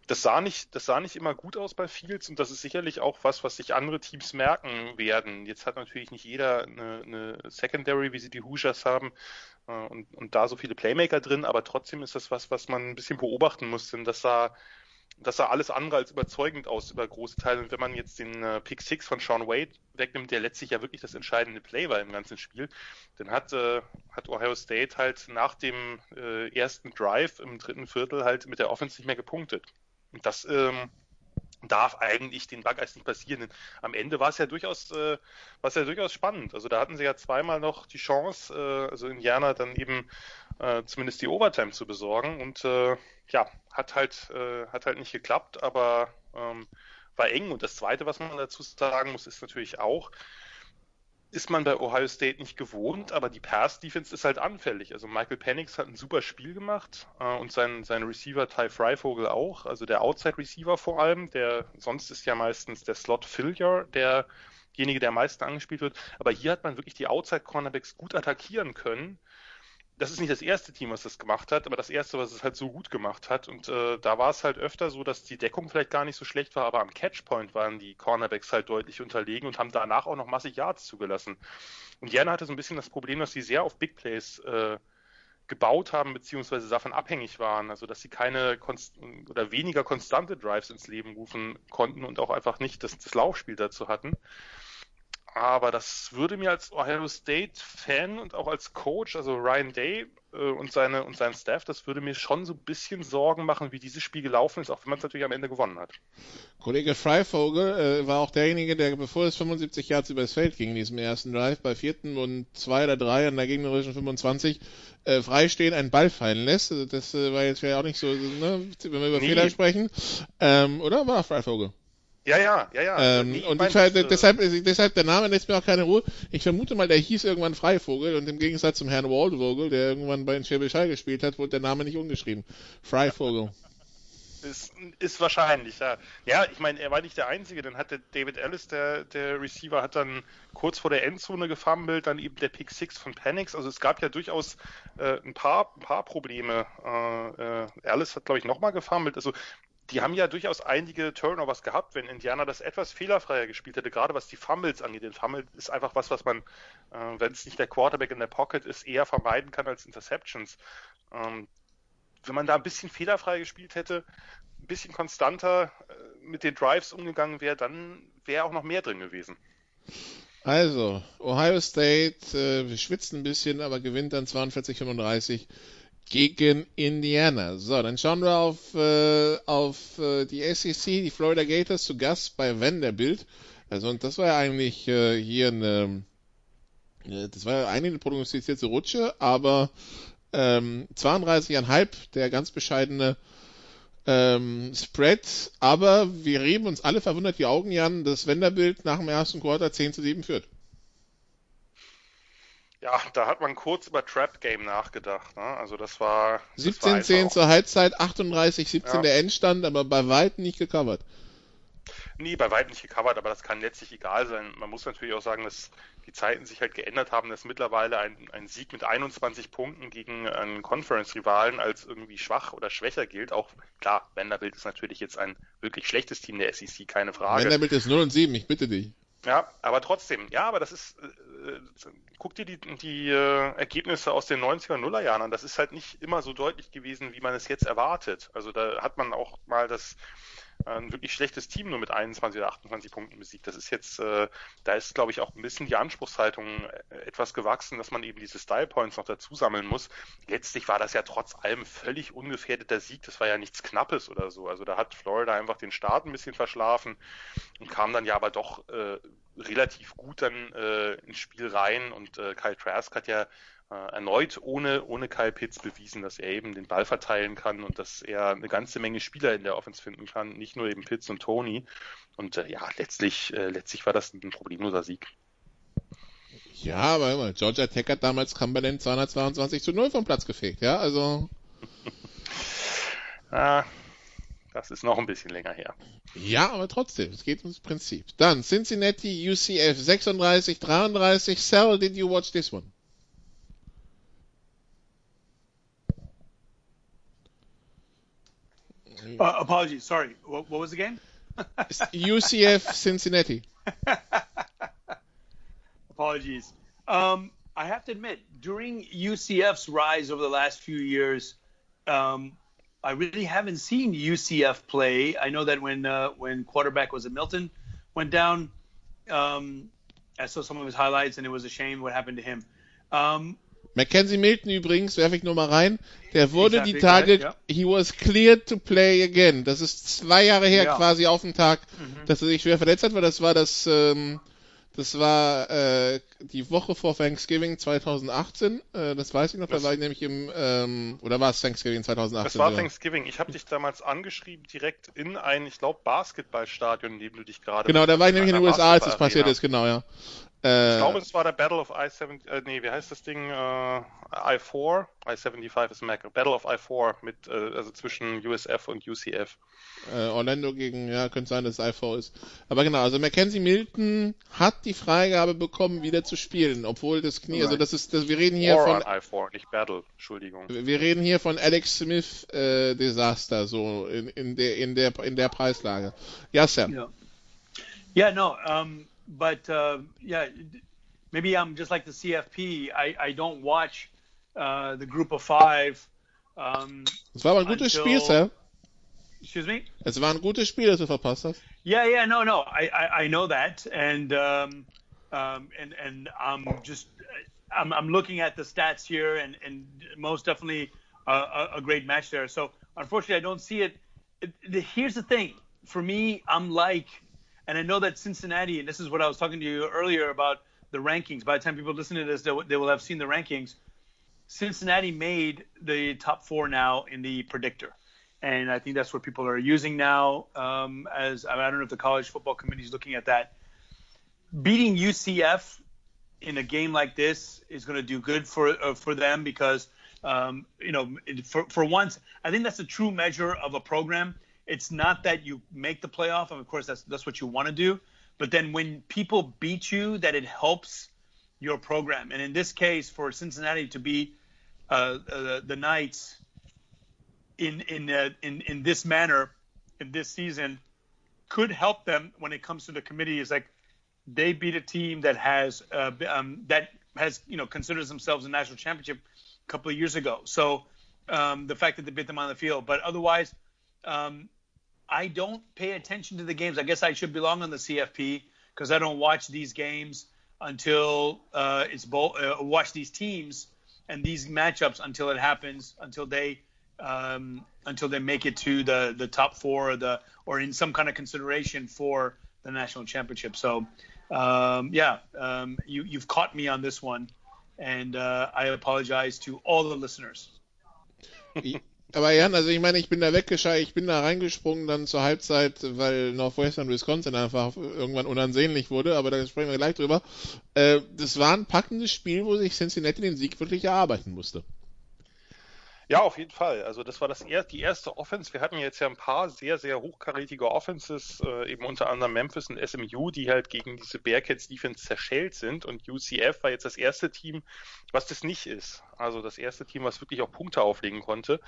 [SPEAKER 5] das sah nicht, das sah nicht immer gut aus bei Fields und das ist sicherlich auch was, was sich andere Teams merken werden. Jetzt hat natürlich nicht jeder eine, eine Secondary, wie sie die Hoosiers haben, äh, und, und da so viele Playmaker drin, aber trotzdem ist das was, was man ein bisschen beobachten muss, denn das sah das sah alles andere als überzeugend aus über große Teile. Und wenn man jetzt den äh, Pick 6 von Sean Wade wegnimmt, der letztlich ja wirklich das entscheidende Play war im ganzen Spiel, dann hat, äh, hat Ohio State halt nach dem äh, ersten Drive im dritten Viertel halt mit der Offense nicht mehr gepunktet. Und das ähm, darf eigentlich den Buckeyes nicht passieren. Denn am Ende war es ja durchaus, äh, war es ja durchaus spannend. Also da hatten sie ja zweimal noch die Chance, äh, also Indiana dann eben äh, zumindest die Overtime zu besorgen und äh, ja, hat halt, äh, hat halt nicht geklappt, aber ähm, war eng. Und das Zweite, was man dazu sagen muss, ist natürlich auch, ist man bei Ohio State nicht gewohnt, aber die Pass-Defense ist halt anfällig. Also Michael Penix hat ein super Spiel gemacht äh, und sein, sein Receiver Ty Freivogel auch, also der Outside-Receiver vor allem, der sonst ist ja meistens der Slot-Filler, derjenige, der am meisten angespielt wird. Aber hier hat man wirklich die Outside-Cornerbacks gut attackieren können das ist nicht das erste Team, was das gemacht hat, aber das erste, was es halt so gut gemacht hat. Und äh, da war es halt öfter so, dass die Deckung vielleicht gar nicht so schlecht war, aber am Catchpoint waren die Cornerbacks halt deutlich unterlegen und haben danach auch noch massig Yards zugelassen. Und Jana hatte so ein bisschen das Problem, dass sie sehr auf Big Plays äh, gebaut haben, beziehungsweise davon abhängig waren. Also, dass sie keine konst oder weniger konstante Drives ins Leben rufen konnten und auch einfach nicht das, das Laufspiel dazu hatten. Aber das würde mir als Ohio State-Fan und auch als Coach, also Ryan Day äh, und, seine, und sein Staff, das würde mir schon so ein bisschen Sorgen machen, wie dieses Spiel gelaufen ist, auch wenn man es natürlich am Ende gewonnen hat.
[SPEAKER 4] Kollege Freivogel äh, war auch derjenige, der, bevor es 75 Yards übers Feld ging in diesem ersten Drive, bei vierten und zwei oder drei an der gegnerischen 25 äh, freistehen einen Ball fallen lässt. Also das äh, war jetzt ja auch nicht so, ne, wenn wir über nee. Fehler sprechen. Ähm, oder war Freivogel?
[SPEAKER 5] Ja, ja, ja, ja.
[SPEAKER 4] Ähm, nee, und ich mein, ich, deshalb, deshalb, der Name lässt mir auch keine Ruhe. Ich vermute mal, der hieß irgendwann Freivogel und im Gegensatz zum Herrn Waldvogel, der irgendwann bei den Schwäbisch Hall gespielt hat, wurde der Name nicht umgeschrieben. Freivogel.
[SPEAKER 5] Ist, ist wahrscheinlich, ja. Ja, ich meine, er war nicht der Einzige. Dann hat der David Ellis, der, der Receiver, hat dann kurz vor der Endzone gefummelt, dann eben der Pick 6 von Panics. Also es gab ja durchaus äh, ein, paar, ein paar Probleme. Äh, äh, Ellis hat, glaube ich, nochmal gefummelt. Also die haben ja durchaus einige Turnovers gehabt, wenn Indiana das etwas fehlerfreier gespielt hätte, gerade was die Fumbles angeht. Den Fumble ist einfach was, was man, äh, wenn es nicht der Quarterback in der Pocket ist, eher vermeiden kann als Interceptions. Ähm, wenn man da ein bisschen fehlerfrei gespielt hätte, ein bisschen konstanter äh, mit den Drives umgegangen wäre, dann wäre auch noch mehr drin gewesen.
[SPEAKER 4] Also, Ohio State äh, schwitzt ein bisschen, aber gewinnt dann 42-35 gegen Indiana. So, dann schauen wir auf, äh, auf äh, die SEC, die Florida Gators zu Gast bei Vanderbilt. Also, und das war ja eigentlich äh, hier eine, äh, das war ja eigentlich eine prognostizierte Rutsche, aber ähm, 32,5, der ganz bescheidene ähm, Spread, aber wir reden uns alle verwundert die Augen, Jan, dass Vanderbilt nach dem ersten Quarter 10 zu 7 führt.
[SPEAKER 5] Ja, da hat man kurz über Trap Game nachgedacht. Ne? Also das war
[SPEAKER 4] 17-10 zur Halbzeit, 38-17 ja. der Endstand, aber bei weitem nicht gecovert.
[SPEAKER 5] Nee, bei weitem nicht gecovert, aber das kann letztlich egal sein. Man muss natürlich auch sagen, dass die Zeiten sich halt geändert haben, dass mittlerweile ein, ein Sieg mit 21 Punkten gegen einen Conference-Rivalen als irgendwie schwach oder schwächer gilt. Auch klar, Vanderbilt ist natürlich jetzt ein wirklich schlechtes Team der SEC, keine Frage.
[SPEAKER 4] Vanderbilt ist 0 und 7, ich bitte dich.
[SPEAKER 5] Ja, aber trotzdem, ja, aber das ist, äh, äh guck dir die, die äh, Ergebnisse aus den 90er Nuller Jahren an. Das ist halt nicht immer so deutlich gewesen, wie man es jetzt erwartet. Also da hat man auch mal das ein wirklich schlechtes Team nur mit 21 oder 28 Punkten besiegt. Das ist jetzt, äh, da ist, glaube ich, auch ein bisschen die Anspruchshaltung äh, etwas gewachsen, dass man eben diese Style Points noch dazu sammeln muss. Letztlich war das ja trotz allem völlig ungefährdeter Sieg. Das war ja nichts Knappes oder so. Also da hat Florida einfach den Start ein bisschen verschlafen und kam dann ja aber doch äh, relativ gut dann äh, ins Spiel rein und äh, Kyle Trask hat ja erneut ohne, ohne Kyle Pitts bewiesen, dass er eben den Ball verteilen kann und dass er eine ganze Menge Spieler in der Offense finden kann, nicht nur eben Pitts und Tony. Und äh, ja, letztlich, äh, letztlich war das ein problemloser Sieg.
[SPEAKER 4] Ja, aber Georgia Tech hat damals Cumberland 222 zu 0 vom Platz gefegt, ja, also.
[SPEAKER 5] ah, das ist noch ein bisschen länger her.
[SPEAKER 4] Ja, aber trotzdem, es geht ums Prinzip. Dann Cincinnati UCF 36 33. Sal, did you watch this one?
[SPEAKER 6] Uh, apologies. Sorry. What, what was the game?
[SPEAKER 4] UCF Cincinnati.
[SPEAKER 6] apologies. Um, I have to admit, during UCF's rise over the last few years, um, I really haven't seen UCF play. I know that when uh, when quarterback was at Milton went down, um, I saw some of his highlights, and it was a shame what happened to him. Um,
[SPEAKER 4] Mackenzie Milton übrigens, werfe ich nur mal rein, der wurde die Tage, ja. he was cleared to play again. Das ist zwei Jahre her ja. quasi auf den Tag, mhm. dass er sich schwer verletzt hat, weil das war das, ähm, das war äh, die Woche vor Thanksgiving 2018. Äh, das weiß ich noch, das da war ich nämlich im, ähm, oder war es Thanksgiving 2018?
[SPEAKER 5] Das war ja. Thanksgiving. Ich habe dich damals angeschrieben, direkt in ein, ich glaube, Basketballstadion, in dem du dich gerade.
[SPEAKER 4] Genau, da war ich nämlich in den USA, als das passiert ist, genau, ja.
[SPEAKER 5] Äh, ich glaube, es war der Battle of I-7, äh, nee, wie heißt das Ding? Äh, I-4? I-75 ist Mac. Battle of I-4 mit, äh, also zwischen USF und UCF.
[SPEAKER 4] Äh, Orlando gegen, ja, könnte sein, dass es I-4 ist. Aber genau, also Mackenzie Milton hat die Freigabe bekommen, wieder zu spielen, obwohl das Knie, also das ist, das, wir reden hier von...
[SPEAKER 5] I-4, nicht Battle, Entschuldigung.
[SPEAKER 4] Wir reden hier von Alex Smith äh, Desaster, so in, in, der, in, der, in der Preislage. Ja, Sam.
[SPEAKER 6] Ja, yeah. yeah, no, um, but uh, yeah, maybe I'm just like the CFP. I, I don't watch uh, the group of five. Um,
[SPEAKER 4] es war aber ein gutes until... Spiel, Sam.
[SPEAKER 6] Excuse me?
[SPEAKER 4] Es war ein gutes Spiel, das du verpasst hast.
[SPEAKER 6] Yeah, yeah, no, no, I, I, I know that, and um, um, and and I'm just I'm, I'm looking at the stats here, and and most definitely a, a great match there. So unfortunately, I don't see it. here's the thing: for me, I'm like and I know that Cincinnati, and this is what I was talking to you earlier about the rankings. By the time people listen to this, they, they will have seen the rankings. Cincinnati made the top four now in the predictor. And I think that's what people are using now. Um, as I don't know if the college football committee is looking at that. Beating UCF in a game like this is going to do good for uh, for them because um, you know for for once I think that's a true measure of a program it's not that you make the playoff, and of course that's that's what you want to do. But then when people beat you, that it helps your program. And in this case, for Cincinnati to beat uh, uh, the Knights in in, uh, in in this manner in this season could help them when it comes to the committee. Is like they beat a team that has uh, um, that has you know considers themselves a national championship a couple of years ago. So um, the fact that they beat them on the field, but otherwise, um, I don't pay attention to the games. I guess I should belong on the CFP because I don't watch these games until uh, it's bo- uh, watch these teams and these matchups until it happens, until they um, until they make it to the the top four or the or in some kind of consideration for the national championship. So um, yeah, um, you you've caught me on this one, and uh, I apologize to all the listeners.
[SPEAKER 4] Aber Jan, also ich meine, ich bin da weggescheit, ich bin da reingesprungen dann zur Halbzeit, weil Northwestern Wisconsin einfach irgendwann unansehnlich wurde, aber da sprechen wir gleich drüber. Äh, das war ein packendes Spiel, wo sich Cincinnati den Sieg wirklich erarbeiten musste.
[SPEAKER 5] Ja, auf jeden Fall. Also das war das er die erste Offense. Wir hatten jetzt ja ein paar sehr, sehr hochkarätige Offenses, äh, eben unter anderem Memphis und SMU, die halt gegen diese Bearcats Defense zerschellt sind. Und UCF war jetzt das erste Team, was das nicht ist. Also das erste Team, was wirklich auch Punkte auflegen konnte.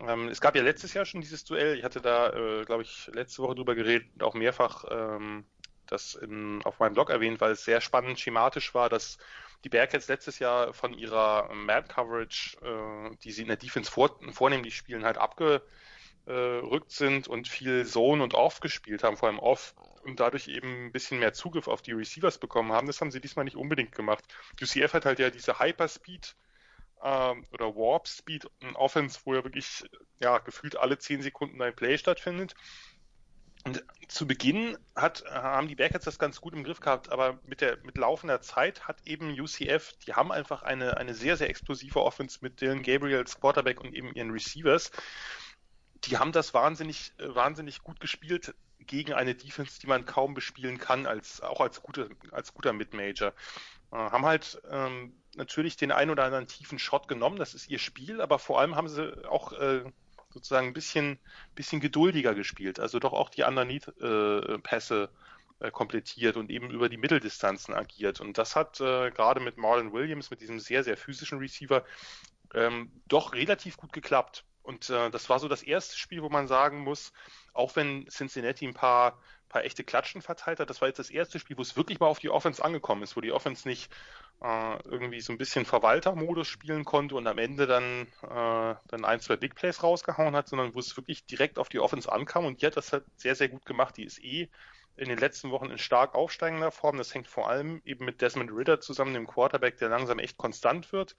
[SPEAKER 5] Ähm, es gab ja letztes Jahr schon dieses Duell. Ich hatte da, äh, glaube ich, letzte Woche drüber geredet und auch mehrfach ähm, das in, auf meinem Blog erwähnt, weil es sehr spannend schematisch war, dass die Bearcats letztes Jahr von ihrer Mad Coverage, äh, die sie in der Defense vor, vornehmlich spielen, halt abge, rückt sind und viel Zone und Off gespielt haben, vor allem Off und dadurch eben ein bisschen mehr Zugriff auf die Receivers bekommen haben. Das haben sie diesmal nicht unbedingt gemacht. UCF hat halt ja diese Hyperspeed ähm, oder Warp Speed, Offense, wo ja wirklich ja gefühlt alle 10 Sekunden ein Play stattfindet. Und zu Beginn hat, haben die Bearcats das ganz gut im Griff gehabt, aber mit der mit laufender Zeit hat eben UCF, die haben einfach eine, eine sehr, sehr explosive Offense mit Dylan Gabriel als Quarterback und eben ihren Receivers. Die haben das wahnsinnig, wahnsinnig gut gespielt gegen eine Defense, die man kaum bespielen kann, als auch als, gute, als guter Mid-Major. Äh, haben halt ähm, natürlich den ein oder anderen tiefen Shot genommen, das ist ihr Spiel, aber vor allem haben sie auch äh, sozusagen ein bisschen, bisschen geduldiger gespielt, also doch auch die Underneath-Pässe äh, äh, komplettiert und eben über die Mitteldistanzen agiert. Und das hat äh, gerade mit Marlon Williams, mit diesem sehr, sehr physischen Receiver, ähm, doch relativ gut geklappt. Und äh, das war so das erste Spiel, wo man sagen muss, auch wenn Cincinnati ein paar, paar echte Klatschen verteilt hat, das war jetzt das erste Spiel, wo es wirklich mal auf die Offense angekommen ist, wo die Offense nicht äh, irgendwie so ein bisschen Verwaltermodus spielen konnte und am Ende dann, äh, dann ein, zwei Big Plays rausgehauen hat, sondern wo es wirklich direkt auf die Offense ankam und die hat das halt sehr, sehr gut gemacht. Die ist eh in den letzten Wochen in stark aufsteigender Form. Das hängt vor allem eben mit Desmond Ritter zusammen, dem Quarterback, der langsam echt konstant wird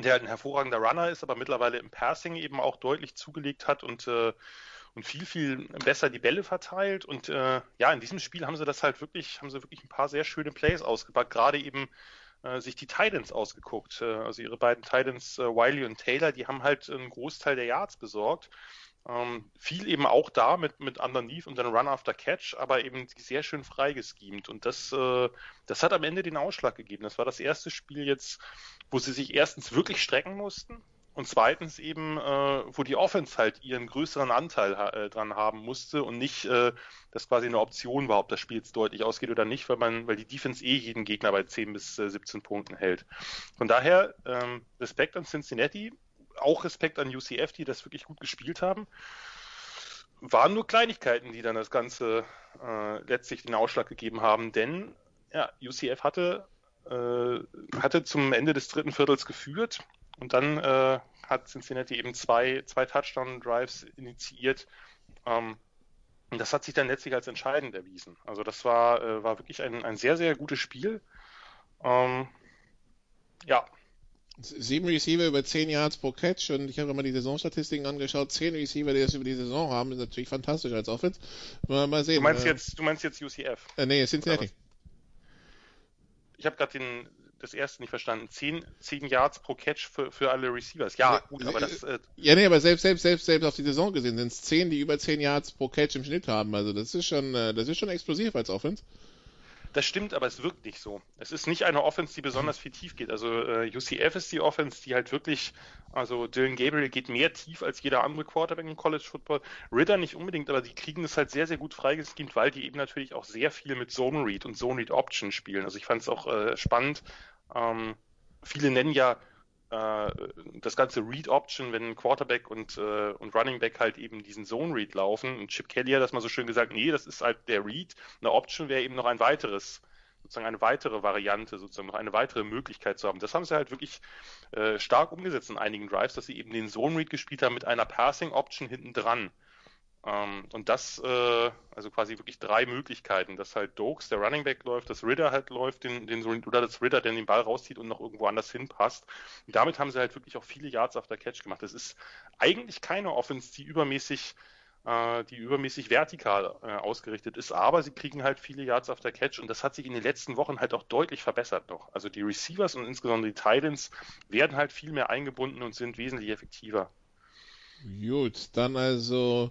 [SPEAKER 5] der halt ein hervorragender Runner ist, aber mittlerweile im Passing eben auch deutlich zugelegt hat und, äh, und viel, viel besser die Bälle verteilt. Und äh, ja, in diesem Spiel haben sie das halt wirklich, haben sie wirklich ein paar sehr schöne Plays ausgepackt, gerade eben äh, sich die Titans ausgeguckt. Äh, also ihre beiden Titans, äh, Wiley und Taylor, die haben halt einen Großteil der Yards besorgt. Ähm, viel eben auch da mit, mit Underneath und dann Run after Catch, aber eben sehr schön freigeschemt. Und das, äh, das hat am Ende den Ausschlag gegeben. Das war das erste Spiel jetzt, wo sie sich erstens wirklich strecken mussten und zweitens eben, äh, wo die Offense halt ihren größeren Anteil äh, dran haben musste und nicht, äh, dass quasi eine Option war, ob das Spiel jetzt deutlich ausgeht oder nicht, weil man, weil die Defense eh jeden Gegner bei 10 bis 17 äh, Punkten hält. Von daher ähm, Respekt an Cincinnati auch Respekt an UCF, die das wirklich gut gespielt haben. Waren nur Kleinigkeiten, die dann das Ganze äh, letztlich den Ausschlag gegeben haben, denn ja, UCF hatte, äh, hatte zum Ende des dritten Viertels geführt und dann äh, hat Cincinnati eben zwei, zwei Touchdown-Drives initiiert. Ähm, und das hat sich dann letztlich als entscheidend erwiesen. Also das war, äh, war wirklich ein, ein sehr, sehr gutes Spiel. Ähm, ja,
[SPEAKER 4] Sieben Receiver über zehn Yards pro Catch und ich habe mal die Saisonstatistiken angeschaut. Zehn Receiver, die das über die Saison haben, ist natürlich fantastisch als Offense. Mal, mal sehen.
[SPEAKER 5] Du meinst, äh, jetzt, du meinst jetzt UCF?
[SPEAKER 4] Äh, nee, Cincinnati.
[SPEAKER 5] Ich habe gerade den das erste nicht verstanden. Zehn, zehn Yards pro Catch für, für alle Receivers. Ja, gut, aber das. Äh,
[SPEAKER 4] ja, nee, aber selbst, selbst, selbst, selbst auf die Saison gesehen sind es zehn, die über zehn Yards pro Catch im Schnitt haben. Also das ist schon, äh, das ist schon explosiv als Offense.
[SPEAKER 5] Das stimmt, aber es wirkt nicht so. Es ist nicht eine Offense, die besonders viel tief geht. Also äh, UCF ist die Offense, die halt wirklich, also Dylan Gabriel geht mehr tief als jeder andere Quarterback im College Football. Ritter nicht unbedingt, aber die kriegen es halt sehr, sehr gut freigeschemt, weil die eben natürlich auch sehr viel mit Zone Read und Zone Read Option spielen. Also ich fand es auch äh, spannend. Ähm, viele nennen ja äh, das ganze Read Option, wenn Quarterback und, äh, und Running Back halt eben diesen Zone Read laufen. Und Chip Kelly hat das mal so schön gesagt, nee, das ist halt der Read. Eine Option wäre eben noch ein weiteres, sozusagen eine weitere Variante, sozusagen noch eine weitere Möglichkeit zu haben. Das haben sie halt wirklich äh, stark umgesetzt in einigen Drives, dass sie eben den Zone Read gespielt haben mit einer Passing Option hinten dran. Ähm, und das, äh, also quasi wirklich drei Möglichkeiten, dass halt Dokes, der Running Back läuft, dass Ritter halt läuft, den, den, oder dass Ritter der den Ball rauszieht und noch irgendwo anders hinpasst. Und damit haben sie halt wirklich auch viele Yards auf der Catch gemacht. Das ist eigentlich keine Offense, die übermäßig äh, die übermäßig vertikal äh, ausgerichtet ist, aber sie kriegen halt viele Yards auf der Catch und das hat sich in den letzten Wochen halt auch deutlich verbessert noch. Also die Receivers und insbesondere die Titans werden halt viel mehr eingebunden und sind wesentlich effektiver.
[SPEAKER 4] Gut, dann also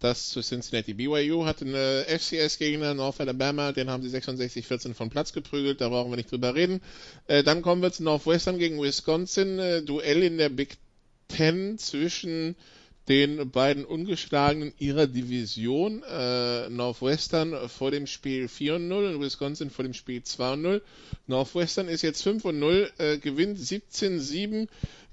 [SPEAKER 4] das zu Cincinnati. BYU hatte eine FCS-Gegner, North Alabama, den haben sie 66-14 von Platz geprügelt, da brauchen wir nicht drüber reden. Äh, dann kommen wir zu Northwestern gegen Wisconsin, äh, Duell in der Big Ten zwischen den beiden ungeschlagenen ihrer Division, äh, Northwestern vor dem Spiel 4 0 und Wisconsin vor dem Spiel 2 0. Northwestern ist jetzt 5 0, äh, gewinnt 17-7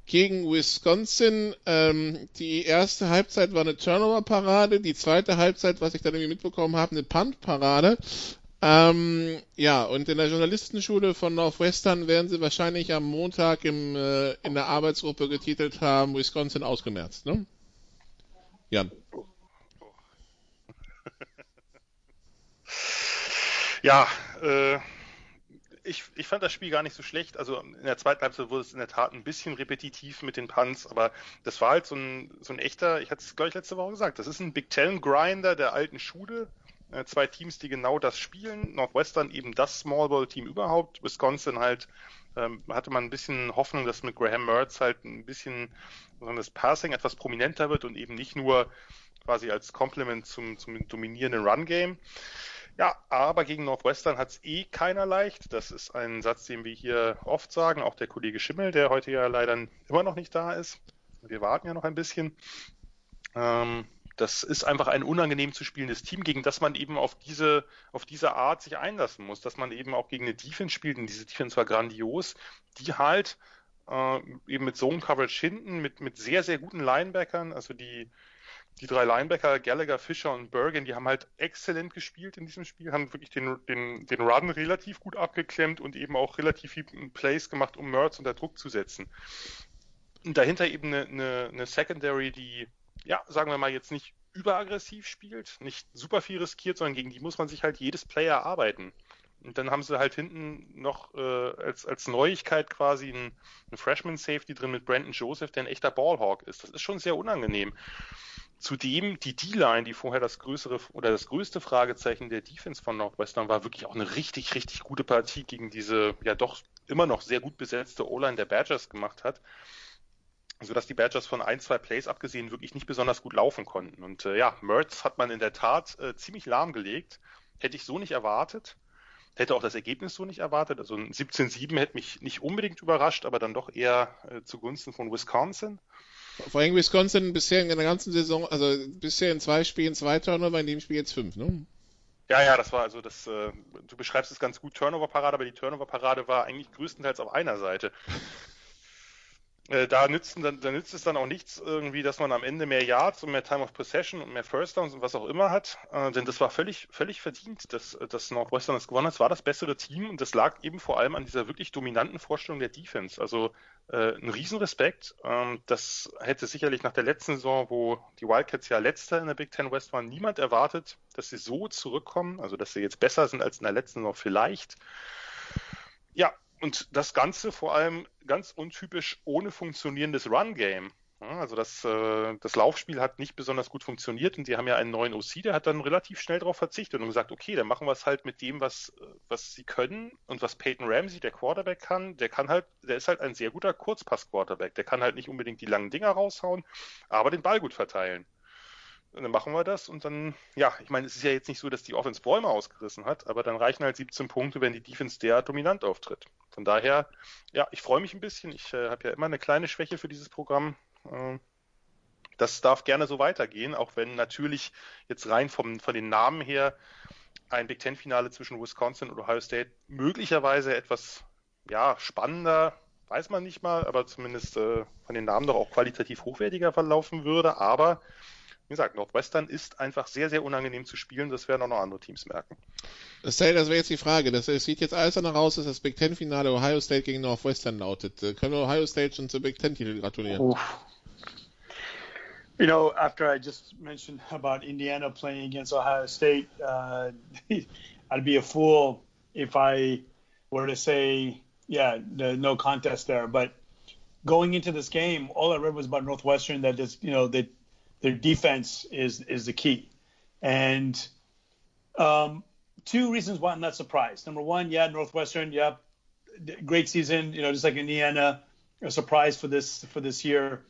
[SPEAKER 4] gegen Wisconsin. Ähm, die erste Halbzeit war eine Turnover-Parade, die zweite Halbzeit, was ich dann irgendwie mitbekommen habe, eine Punt-Parade. Ähm, ja, und in der Journalistenschule von Northwestern werden sie wahrscheinlich am Montag im, äh, in der Arbeitsgruppe getitelt haben, Wisconsin ausgemerzt, ne? Jan.
[SPEAKER 5] Ja, äh, ich, ich fand das Spiel gar nicht so schlecht. Also in der zweiten Halbzeit wurde es in der Tat ein bisschen repetitiv mit den Punts, aber das war halt so ein, so ein echter, ich hatte es glaube ich letzte Woche gesagt, das ist ein Big Ten Grinder der alten Schule. Äh, zwei Teams, die genau das spielen. Northwestern eben das Small Ball Team überhaupt. Wisconsin halt ähm, hatte man ein bisschen Hoffnung, dass mit Graham Mertz halt ein bisschen das Passing etwas prominenter wird und eben nicht nur quasi als Complement zum, zum dominierenden Run Game. Ja, aber gegen Northwestern hat es eh keiner leicht. Das ist ein Satz, den wir hier oft sagen, auch der Kollege Schimmel, der heute ja leider immer noch nicht da ist. Wir warten ja noch ein bisschen. Ähm, das ist einfach ein unangenehm zu spielendes Team, gegen das man eben auf diese, auf diese Art sich einlassen muss, dass man eben auch gegen eine Defense spielt, und diese Defense war grandios, die halt äh, eben mit Zone Coverage hinten, mit, mit sehr, sehr guten Linebackern, also die, die drei Linebacker, Gallagher, Fischer und Bergen, die haben halt exzellent gespielt in diesem Spiel, haben wirklich den, den, den Run relativ gut abgeklemmt und eben auch relativ viel Plays gemacht, um Mertz unter Druck zu setzen. Und dahinter eben eine, eine, eine Secondary, die, ja, sagen wir mal, jetzt nicht überaggressiv spielt, nicht super viel riskiert, sondern gegen die muss man sich halt jedes Player arbeiten. Und dann haben sie halt hinten noch äh, als, als Neuigkeit quasi einen, einen Freshman Safety drin mit Brandon Joseph, der ein echter Ballhawk ist. Das ist schon sehr unangenehm. Zudem die D-Line, die vorher das größere oder das größte Fragezeichen der Defense von Northwestern war, wirklich auch eine richtig, richtig gute Partie gegen diese ja doch immer noch sehr gut besetzte O-Line der Badgers gemacht hat. Sodass die Badgers von ein, zwei Plays abgesehen wirklich nicht besonders gut laufen konnten. Und äh, ja, Mertz hat man in der Tat äh, ziemlich lahmgelegt. Hätte ich so nicht erwartet. Hätte auch das Ergebnis so nicht erwartet. Also ein 17-7 hätte mich nicht unbedingt überrascht, aber dann doch eher äh, zugunsten von Wisconsin.
[SPEAKER 4] Vor allem Wisconsin bisher in der ganzen Saison, also bisher in zwei Spielen zwei Turnover, in dem Spiel jetzt fünf, ne?
[SPEAKER 5] Ja, ja, das war also das, äh, du beschreibst es ganz gut, Turnover-Parade, aber die Turnover-Parade war eigentlich größtenteils auf einer Seite. Äh, da, nützt, da, da nützt es dann auch nichts irgendwie, dass man am Ende mehr Yards und mehr Time of Possession und mehr First Downs und was auch immer hat, äh, denn das war völlig, völlig verdient, dass, dass Northwestern das gewonnen hat. Es war das bessere Team und das lag eben vor allem an dieser wirklich dominanten Vorstellung der Defense. Also äh, ein Riesenrespekt. Ähm, das hätte sicherlich nach der letzten Saison, wo die Wildcats ja letzter in der Big Ten West waren, niemand erwartet, dass sie so zurückkommen, also dass sie jetzt besser sind als in der letzten Saison vielleicht. Ja, und das Ganze vor allem ganz untypisch ohne funktionierendes Run-Game. Also das, äh, das Laufspiel hat nicht besonders gut funktioniert und die haben ja einen neuen OC, der hat dann relativ schnell darauf verzichtet und gesagt, okay, dann machen wir es halt mit dem, was, was sie können und was Peyton Ramsey, der Quarterback, kann. Der kann halt, der ist halt ein sehr guter Kurzpass-Quarterback. Der kann halt nicht unbedingt die langen Dinger raushauen, aber den Ball gut verteilen. Und dann machen wir das und dann, ja, ich meine, es ist ja jetzt nicht so, dass die Offense Bäume ausgerissen hat, aber dann reichen halt 17 Punkte, wenn die Defense der dominant auftritt. Von daher, ja, ich freue mich ein bisschen. Ich äh, habe ja immer eine kleine Schwäche für dieses Programm. Äh, das darf gerne so weitergehen, auch wenn natürlich jetzt rein vom, von den Namen her ein Big Ten-Finale zwischen Wisconsin und Ohio State möglicherweise etwas ja, spannender, weiß man nicht mal, aber zumindest äh, von den Namen doch auch qualitativ hochwertiger verlaufen würde. Aber wie gesagt, Northwestern ist einfach sehr, sehr unangenehm zu spielen. Das werden auch noch andere Teams merken.
[SPEAKER 4] Das, das wäre jetzt die Frage. Das, sieht jetzt alles danach aus, dass das Big Ten-Finale Ohio State gegen Northwestern lautet. Äh, können wir Ohio State schon zur Big Ten-Titel gratulieren?
[SPEAKER 6] Oof. You know, after I just mentioned about Indiana playing against Ohio State, uh, I'd be a fool if I were to say, yeah, the, no contest there. But going into this game, all I read was about Northwestern that is, you know, that their defense is is the key. And um, two reasons why I'm not surprised. Number one, yeah, Northwestern, yeah, great season. You know, just like Indiana, a surprise for this for this year.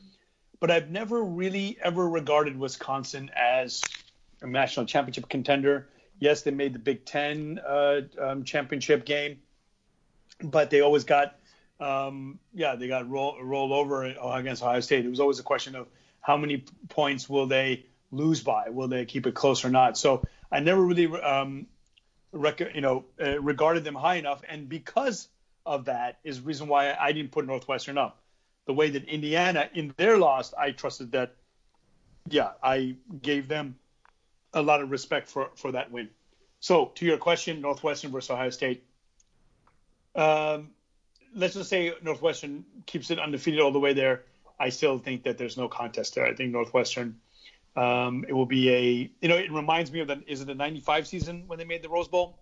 [SPEAKER 6] But I've never really ever regarded Wisconsin as a national championship contender. Yes, they made the Big Ten uh, um, championship game, but they always got, um, yeah, they got roll, rolled over against Ohio State. It was always a question of how many points will they lose by? Will they keep it close or not? So I never really, um, rec- you know, uh, regarded them high enough, and because of that is the reason why I didn't put Northwestern up. The way that Indiana in their loss, I trusted that. Yeah, I gave them a lot of respect for for that win. So to your question, Northwestern versus Ohio State. Um, let's just say Northwestern keeps it undefeated all the way there. I still think that there's no contest there. I think Northwestern Um, it will be a, you know, it reminds me of the, is it the 95 season when they made the Rose Bowl?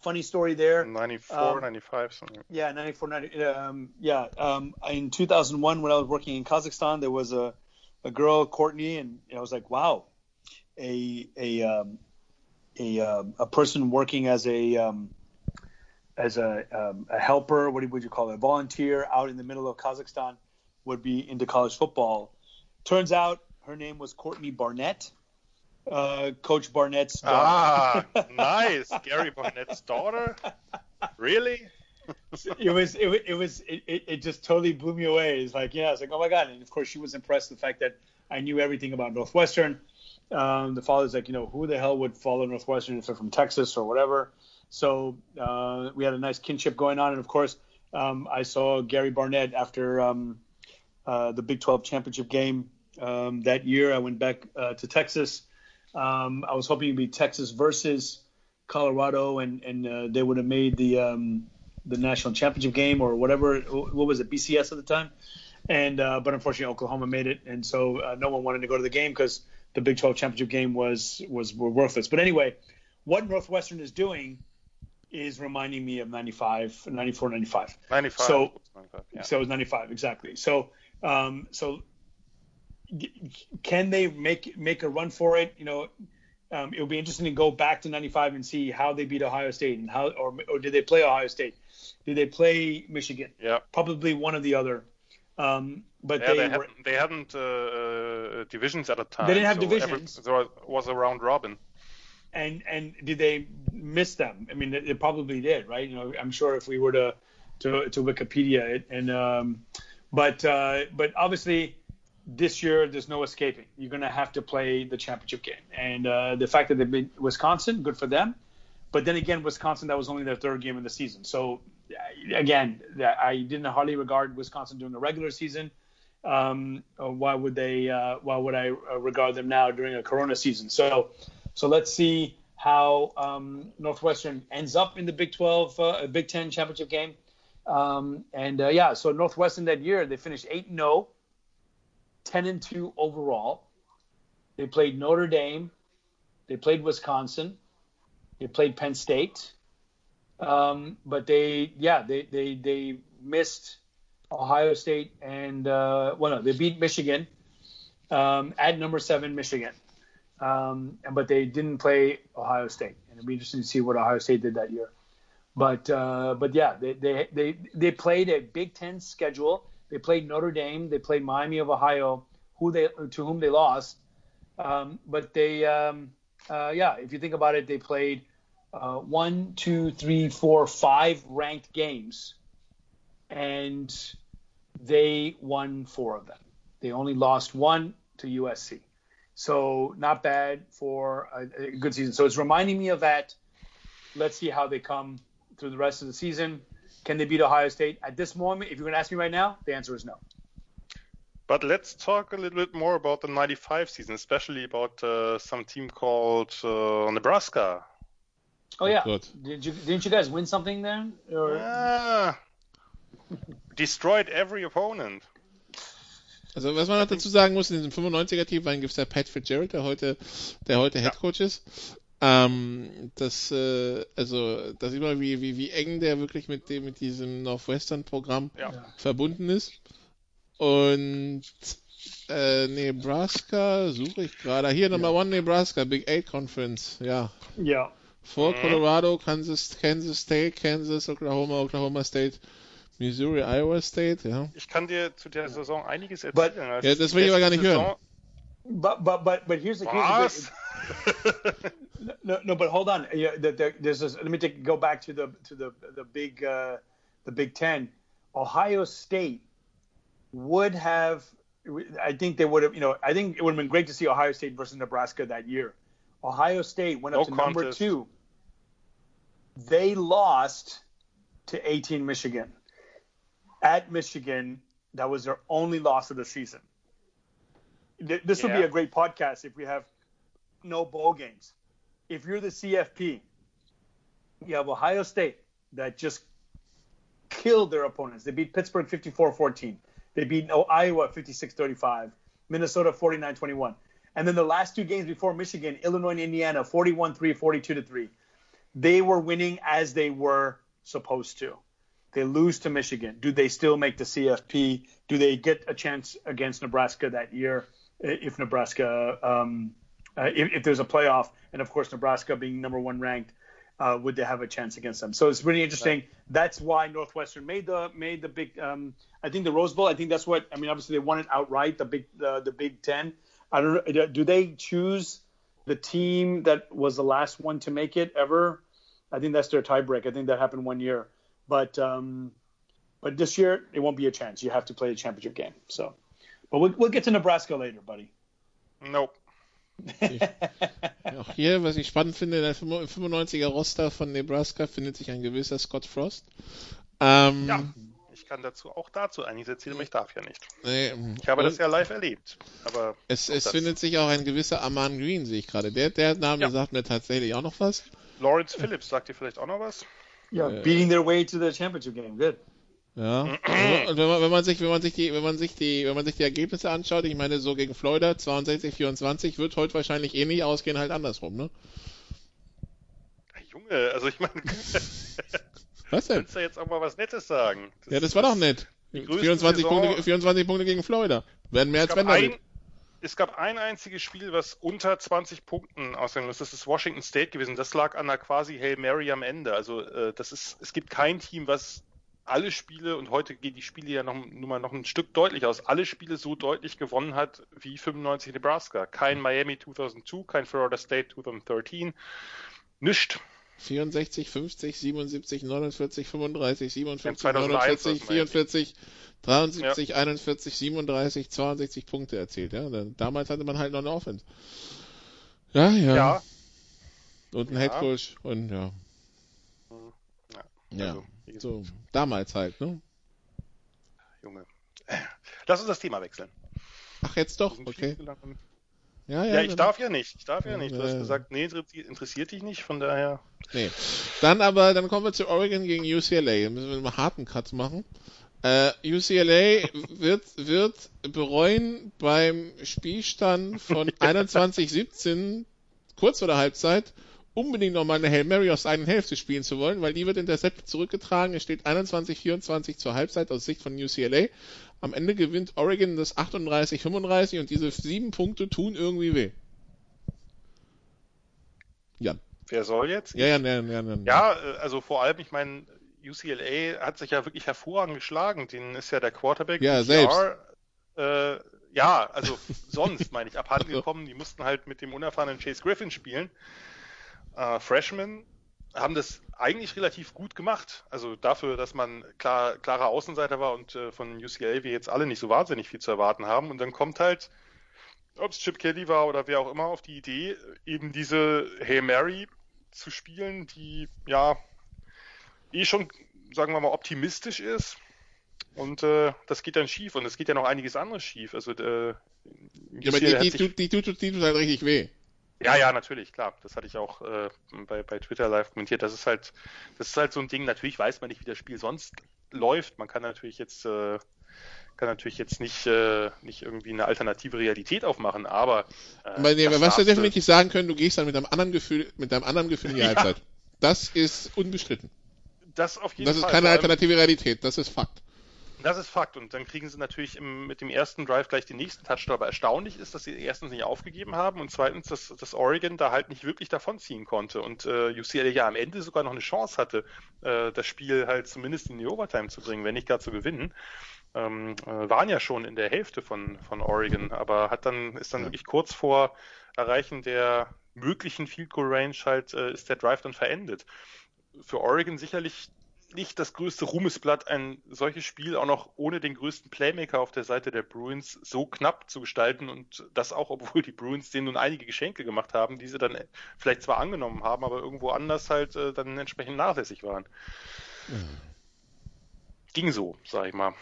[SPEAKER 6] Funny story there.
[SPEAKER 5] 94,
[SPEAKER 6] Um,
[SPEAKER 5] 95, something.
[SPEAKER 6] Yeah, 94, 90, um, yeah. Um, in 2001, when I was working in Kazakhstan, there was a, a girl, Courtney, and I was like, wow, a, a, um, a, um, a person working as a, um, as a, um, a helper, what would you call it, a volunteer out in the middle of Kazakhstan would be into college football. Turns out her name was Courtney Barnett, uh, Coach Barnett's daughter.
[SPEAKER 5] Ah, nice. Gary Barnett's daughter? Really?
[SPEAKER 6] it was it, it was it, it, it just totally blew me away. It's like yeah, it's like oh my god, and of course she was impressed with the fact that I knew everything about Northwestern. Um, the father's like you know who the hell would follow Northwestern if they're from Texas or whatever. So uh, we had a nice kinship going on, and of course um, I saw Gary Barnett after um, uh, the Big 12 championship game um, that year. I went back uh, to Texas. Um, I was hoping it'd be Texas versus Colorado, and and uh, they would have made the um, the national championship game or whatever. What was it, BCS at the time? And uh, but unfortunately, Oklahoma made it, and so uh, no one wanted to go to the game because the Big 12 championship game was was were worthless. But anyway, what Northwestern is doing is reminding me of 95, 94, 95.
[SPEAKER 5] 95.
[SPEAKER 6] So-
[SPEAKER 5] 95, yeah.
[SPEAKER 6] So it was 95 exactly. So um, so can they make make a run for it? You know, um, it'll be interesting to go back to 95 and see how they beat Ohio State and how or, or did they play Ohio State? Did they play Michigan?
[SPEAKER 5] Yeah.
[SPEAKER 6] Probably one or the other. Um, but
[SPEAKER 5] Yeah,
[SPEAKER 6] they,
[SPEAKER 5] they,
[SPEAKER 6] were,
[SPEAKER 5] hadn't, they hadn't uh, uh, divisions at the time.
[SPEAKER 6] They didn't have
[SPEAKER 5] so every-
[SPEAKER 6] divisions.
[SPEAKER 5] there was- was a round robin.
[SPEAKER 6] and and did they miss them? I mean, they, they probably did, right? You know, I'm sure if we were to to, to Wikipedia it, and um, but uh, but obviously this year there's no escaping. You're going to have to play the championship game, and uh, the fact that they beat Wisconsin, good for them. But then again, Wisconsin that was only their third game of the season, so uh, again, I didn't hardly regard Wisconsin during the regular season. Um, uh, why would they? Uh, why would I uh, regard them now during a Corona season? So, so let's see how um, Northwestern ends up in the Big 12, uh, Big 10 championship game. Um, and uh, yeah, so Northwestern that year they finished 8 0, 10 and 2 overall. They played Notre Dame, they played Wisconsin, they played Penn State. Um, but they, yeah, they, they, they missed Ohio State and, uh, well, no, they beat Michigan um, at number seven, Michigan. Um, but they didn't play Ohio State, and it'll be interesting to see what Ohio State did that year. But uh, but yeah, they, they they they played a Big Ten schedule. They played Notre Dame. They played Miami of Ohio, who they to whom they lost. Um, but they um, uh, yeah, if you think about it, they played uh, one, two, three, four, five ranked games, and they won four of them. They only lost one to USC. So not bad for a, a good season. So it's reminding me of that. Let's see how they come through the rest of the season. Can they beat Ohio State? At this moment, if you're going to ask me right now, the answer is no.
[SPEAKER 5] But let's talk a little bit more about the 95 season, especially about uh, some team called uh, Nebraska.
[SPEAKER 6] Oh yeah,
[SPEAKER 4] Good.
[SPEAKER 6] did you didn't you guys win something then? Or
[SPEAKER 5] Ah, destroyed every opponent.
[SPEAKER 4] Also was man noch dazu sagen muss, in diesem 95er-Team war ein gewisser Pat Fitzgerald, der heute, der heute Head Coach ist. Ähm, das, äh, also, da sieht man, wie, wie, wie eng der wirklich mit dem, mit diesem Northwestern-Programm
[SPEAKER 5] Ja.
[SPEAKER 4] verbunden ist. Und äh, Nebraska suche ich gerade. Hier Number One Nebraska, Big Eight Conference, ja.
[SPEAKER 6] ja,
[SPEAKER 4] Vor
[SPEAKER 5] Mhm.
[SPEAKER 4] Colorado, Kansas, Kansas State, Kansas, Oklahoma, Oklahoma State, Missouri, Iowa State, ja.
[SPEAKER 5] Ich kann dir zu der Saison einiges erzählen. Also
[SPEAKER 4] Ja, das will ich aber gar nicht hören.
[SPEAKER 5] Saison-
[SPEAKER 6] but but but but here's the here's the no, no, but hold on. Yeah, the, the, there's this, let me take, go back to the to the the big uh, the Big Ten. Ohio State would have. I think they would have. You know, I think it would have been great to see Ohio State versus Nebraska that year. Ohio State went up
[SPEAKER 5] No
[SPEAKER 6] to number two. They lost to 18 Michigan. At Michigan, that was their only loss of the season. This would be a great podcast if we have no bowl games. If you're the CFP, you have Ohio State that just killed their opponents. They beat Pittsburgh 54-14. They beat Iowa 56-35. Minnesota 49-21. And then the last two games before Michigan, Illinois and Indiana 41-3, 42-3. They were winning as they were supposed to. They lose to Michigan. Do they still make the CFP? Do they get a chance against Nebraska that year if Nebraska, um, uh, if, if, there's a playoff, and of course Nebraska being number one ranked, uh, would they have a chance against them? So it's really interesting. Right. That's why Northwestern made the made the big. Um, I think the Rose Bowl. I think that's what. I mean, obviously they won it outright. The big the, the Big Ten. I don't. Do they choose the team that was the last one to make it ever? I think that's their tiebreak. I think that happened one year. But um, but this year it won't be a chance. You have to play a championship game. So, but we'll, we'll get to Nebraska later, buddy.
[SPEAKER 5] Nope.
[SPEAKER 4] Auch hier, was ich spannend finde, in der 95er Roster von Nebraska findet sich ein gewisser Scott Frost. Ähm,
[SPEAKER 5] ja, ich kann dazu auch dazu einiges erzählen, aber ich darf ja nicht. Nee, ich habe das ja live erlebt. Aber
[SPEAKER 4] es, es findet sich auch ein gewisser Aman Green, sehe ich gerade. Der, der Name ja. sagt mir tatsächlich auch noch was.
[SPEAKER 5] Lawrence Phillips sagt dir vielleicht auch noch was?
[SPEAKER 6] Ja, yeah, beating their way to the championship game. Good.
[SPEAKER 4] Ja. Und wenn man, wenn man sich, wenn man sich die, wenn man sich die, wenn man sich die Ergebnisse anschaut, ich meine, so gegen Florida 62, 24 wird heute wahrscheinlich ähnlich eh ausgehen, halt andersrum, ne?
[SPEAKER 5] Junge, also ich meine.
[SPEAKER 4] was denn?
[SPEAKER 5] Kannst du jetzt auch mal was Nettes sagen?
[SPEAKER 4] Das ja, das war doch nett. 24 Punkte, 24 Punkte gegen Florida. Werden mehr als Vanderbilt
[SPEAKER 5] es gab ein einziges Spiel, was unter 20 Punkten ausgegangen ist. Das ist Washington State gewesen. Das lag an einer quasi Hail Mary am Ende. Also äh, das ist, es gibt kein Team, was alle Spiele, und heute gehen die Spiele ja noch, nur mal noch ein Stück deutlich aus, alle Spiele so deutlich gewonnen hat wie 95 Nebraska. Kein Miami 2002, kein Florida State 2013. Nischt.
[SPEAKER 4] 64, 50, 77, 49, 35, 57, 49, 44, 73, ja. 41, 37, 62 Punkte erzielt. Ja? Damals hatte man halt noch eine Offense. Ja, ja. ja. Und ein ja. Headcoach und ja. Ja, also, so damals halt, ne?
[SPEAKER 5] Junge. Lass uns das Thema wechseln.
[SPEAKER 4] Ach, jetzt doch, okay.
[SPEAKER 5] Ja, ja, ja, ich dann, darf ja nicht. Ich darf ja nicht. Du hast gesagt, nee, interessiert dich nicht, von daher.
[SPEAKER 4] Nee. Dann aber, dann kommen wir zu Oregon gegen UCLA. Dann müssen wir einen harten Cut machen. Uh, UCLA wird, wird bereuen beim Spielstand von 21-17 kurz vor der Halbzeit unbedingt nochmal eine Hail Mary aus einer Hälfte spielen zu wollen, weil die wird in der Set zurückgetragen. Es steht 21-24 zur Halbzeit aus Sicht von UCLA. Am Ende gewinnt Oregon das 38-35 und diese sieben Punkte tun irgendwie weh.
[SPEAKER 5] Jan. Wer soll jetzt?
[SPEAKER 4] Ja, ja, ja, ja, ja.
[SPEAKER 5] Ja, äh, also vor allem, ich meine, UCLA hat sich ja wirklich hervorragend geschlagen. Den ist ja der Quarterback.
[SPEAKER 4] Ja, selbst.
[SPEAKER 5] Äh, ja, also sonst meine ich abhanden gekommen. Die mussten halt mit dem unerfahrenen Chase Griffin spielen. Äh, Freshmen haben das eigentlich relativ gut gemacht. Also dafür, dass man klar, klarer Außenseiter war und äh, von UCLA wir jetzt alle nicht so wahnsinnig viel zu erwarten haben. Und dann kommt halt, ob es Chip Kelly war oder wer auch immer, auf die Idee, eben diese Hey Mary zu spielen, die ja eh schon, sagen wir mal, optimistisch ist. Und äh, das geht dann schief und es geht ja noch einiges anderes schief. Also äh,
[SPEAKER 4] ja, aber die, die, die, die, tut, die tut halt richtig weh.
[SPEAKER 5] Ja, ja, natürlich, klar. Das hatte ich auch äh, bei, bei Twitter live kommentiert. Das ist halt, das ist halt so ein Ding. Natürlich weiß man nicht, wie das Spiel sonst läuft. Man kann natürlich jetzt, äh, kann natürlich jetzt nicht, äh, nicht irgendwie eine alternative Realität aufmachen, aber.
[SPEAKER 4] Äh, nee, was wir definitiv sagen können, du gehst dann mit einem anderen Gefühl, mit einem anderen Gefühl in die Halbzeit. Das ist unbestritten.
[SPEAKER 5] Das auf jeden Fall.
[SPEAKER 4] Das ist keine alternative Realität, das ist Fakt.
[SPEAKER 5] Das ist Fakt. Und dann kriegen sie natürlich im, mit dem ersten Drive gleich den nächsten Touchdown. Aber erstaunlich ist, dass sie erstens nicht aufgegeben haben und zweitens, dass, dass Oregon da halt nicht wirklich davonziehen konnte. Und äh, UCLA ja am Ende sogar noch eine Chance hatte, äh, das Spiel halt zumindest in die Overtime zu bringen, wenn nicht gar zu gewinnen. Ähm, äh, waren ja schon in der Hälfte von, von Oregon, aber hat dann, ist dann ja. wirklich kurz vor Erreichen der möglichen Field Goal Range halt, äh, ist der Drive dann verendet. Für Oregon sicherlich nicht das größte Ruhmesblatt, ein solches Spiel auch noch ohne den größten Playmaker auf der Seite der Bruins so knapp zu gestalten und das auch, obwohl die Bruins denen nun einige Geschenke gemacht haben, die sie dann vielleicht zwar angenommen haben, aber irgendwo anders halt äh, dann entsprechend nachlässig waren. Mhm. Ging so, sag ich mal.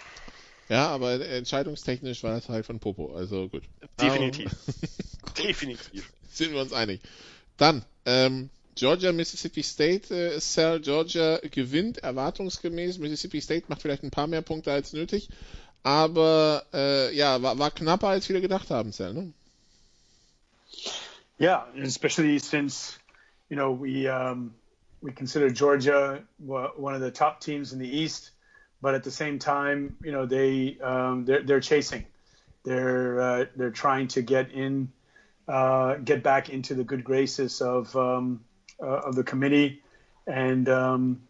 [SPEAKER 4] Ja, aber entscheidungstechnisch war es halt von Popo, also gut.
[SPEAKER 5] Definitiv. Definitiv.
[SPEAKER 4] Sind wir uns einig. Dann, ähm, Georgia, Mississippi State, äh, Sal Georgia gewinnt erwartungsgemäß. Mississippi State macht vielleicht ein paar mehr Punkte als nötig. aber äh, ja, war, war knapper als viele gedacht haben, Cell, ne?
[SPEAKER 6] Yeah, especially since you know we um, we consider Georgia one of the top teams in the East, but at the same time, you know they um, they're, they're chasing, they're uh, they're trying to get in, uh, get back into the good graces of um, of the committee, and um,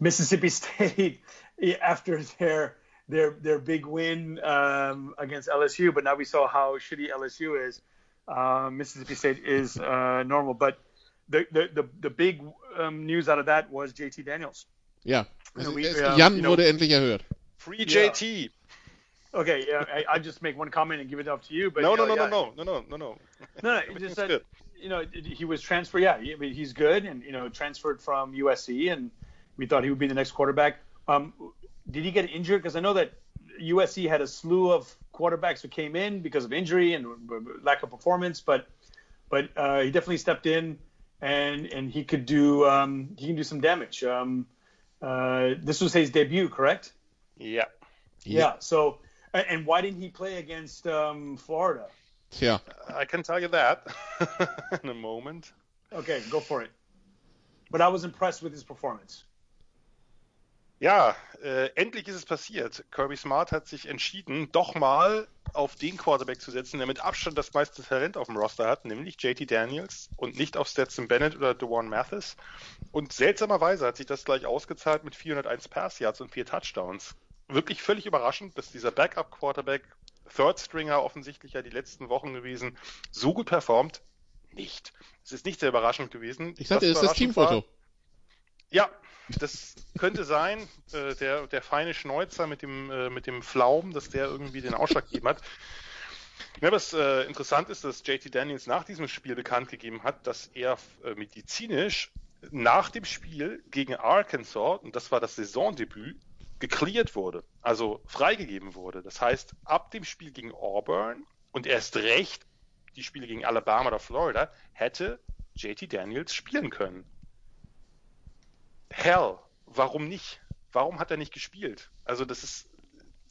[SPEAKER 6] Mississippi State after their their their big win um, against LSU, but now we saw how shitty LSU is. Uh, Mississippi State is uh, normal, but the the the, the big um, news out of that was JT Daniels.
[SPEAKER 4] Yeah,
[SPEAKER 6] You know, we,
[SPEAKER 4] es,
[SPEAKER 6] um,
[SPEAKER 4] Jan
[SPEAKER 6] you know-
[SPEAKER 4] wurde endlich erhört.
[SPEAKER 5] Free
[SPEAKER 6] Yeah.
[SPEAKER 5] JT.
[SPEAKER 6] Okay, yeah, I, I just make one comment and give it up to you. But
[SPEAKER 5] No,
[SPEAKER 6] you
[SPEAKER 5] no,
[SPEAKER 6] know,
[SPEAKER 5] no,
[SPEAKER 6] yeah,
[SPEAKER 5] no, no, no, no, no, no.
[SPEAKER 6] No, no, he just said,
[SPEAKER 5] good.
[SPEAKER 6] You know, he was transferred. Yeah, I mean, he's good, and you know, transferred from USC, and we thought he would be the next quarterback. Um, did he get injured? Because I know that USC had a slew of quarterbacks who came in because of injury and lack of performance, but but uh, he definitely stepped in, and and he could do um, he can do some damage. Um, uh, this was his debut, correct?
[SPEAKER 5] Yeah.
[SPEAKER 6] Yeah. So, and and why didn't he play against um, Florida?
[SPEAKER 4] Tja,
[SPEAKER 5] I can tell you that in a moment.
[SPEAKER 6] Okay, go for it. But I was impressed with his performance.
[SPEAKER 5] Ja, äh, endlich ist es passiert. Kirby Smart hat sich entschieden, doch mal auf den Quarterback zu setzen, der mit Abstand das meiste Talent auf dem Roster hat, nämlich JT Daniels und nicht auf Stetson Bennett oder DeWan Mathis. Und seltsamerweise hat sich das gleich ausgezahlt mit 401 Pass Yards und vier Touchdowns. Wirklich völlig überraschend, dass dieser Backup Quarterback, Third Stringer offensichtlich ja die letzten Wochen gewesen, so gut performt. Nicht. Es ist nicht sehr überraschend gewesen.
[SPEAKER 4] ich sagte, das ist das
[SPEAKER 5] überraschend war-
[SPEAKER 4] Teamfoto.
[SPEAKER 5] ja, das könnte sein, äh, der, der feine Schnäuzer mit dem, äh, mit dem Pflaumen, dass der irgendwie den Ausschlag gegeben hat. Ja, was äh, interessant ist, dass JT Daniels nach diesem Spiel bekannt gegeben hat, dass er äh, medizinisch nach dem Spiel gegen Arkansas, und das war das Saisondebüt, geklärt wurde, also freigegeben wurde. Das heißt, ab dem Spiel gegen Auburn und erst recht die Spiele gegen Alabama oder Florida hätte JT Daniels spielen können. Hell, warum nicht? Warum hat er nicht gespielt? Also das ist,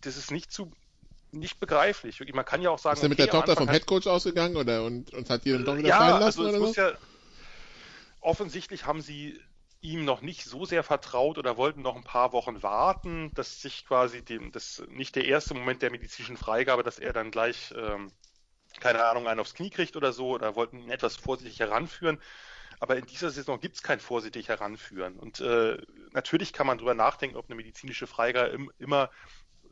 [SPEAKER 5] das ist nicht zu, nicht begreiflich. Man kann ja auch sagen,
[SPEAKER 4] Ist er mit
[SPEAKER 5] okay,
[SPEAKER 4] der Tochter vom Headcoach ausgegangen oder und, und hat die dann doch wieder
[SPEAKER 5] ja,
[SPEAKER 4] fallen lassen
[SPEAKER 5] also
[SPEAKER 4] oder so?
[SPEAKER 5] ja offensichtlich haben sie ihm noch nicht so sehr vertraut oder wollten noch ein paar Wochen warten, dass sich quasi dem, das nicht der erste Moment der medizinischen Freigabe, dass er dann gleich, ähm, keine Ahnung, einen aufs Knie kriegt oder so, oder wollten ihn etwas vorsichtig heranführen. Aber in dieser Saison gibt es kein vorsichtig heranführen. Und äh, natürlich kann man drüber nachdenken, ob eine medizinische Freigabe im, immer äh,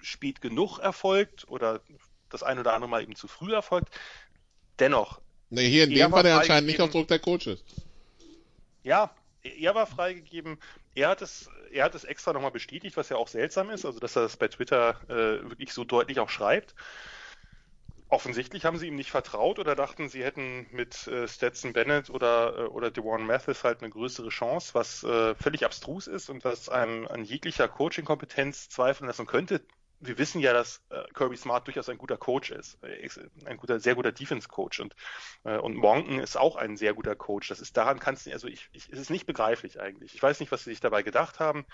[SPEAKER 5] spät genug erfolgt oder das ein oder andere Mal eben zu früh erfolgt. Dennoch,
[SPEAKER 4] Nee, hier in dem
[SPEAKER 5] war
[SPEAKER 4] Fall der anscheinend nicht auf Druck der Coaches.
[SPEAKER 5] Ja, er war freigegeben. Er hat es, er hat es extra nochmal bestätigt, was ja auch seltsam ist, also dass er das bei Twitter äh, wirklich so deutlich auch schreibt. Offensichtlich haben sie ihm nicht vertraut oder dachten, sie hätten mit äh, Stetson Bennett oder, äh, oder DeWan Mathis halt eine größere Chance, was äh, völlig abstrus ist und was einem an jeglicher Coaching-Kompetenz zweifeln lassen könnte. Wir wissen ja, dass äh, Kirby Smart durchaus ein guter Coach ist, ist ein guter, sehr guter Defense-Coach und äh, und Monken ist auch ein sehr guter Coach. Das ist daran kannst du, also ich, ich, es ist nicht begreiflich eigentlich. Ich weiß nicht, was sie sich dabei gedacht haben.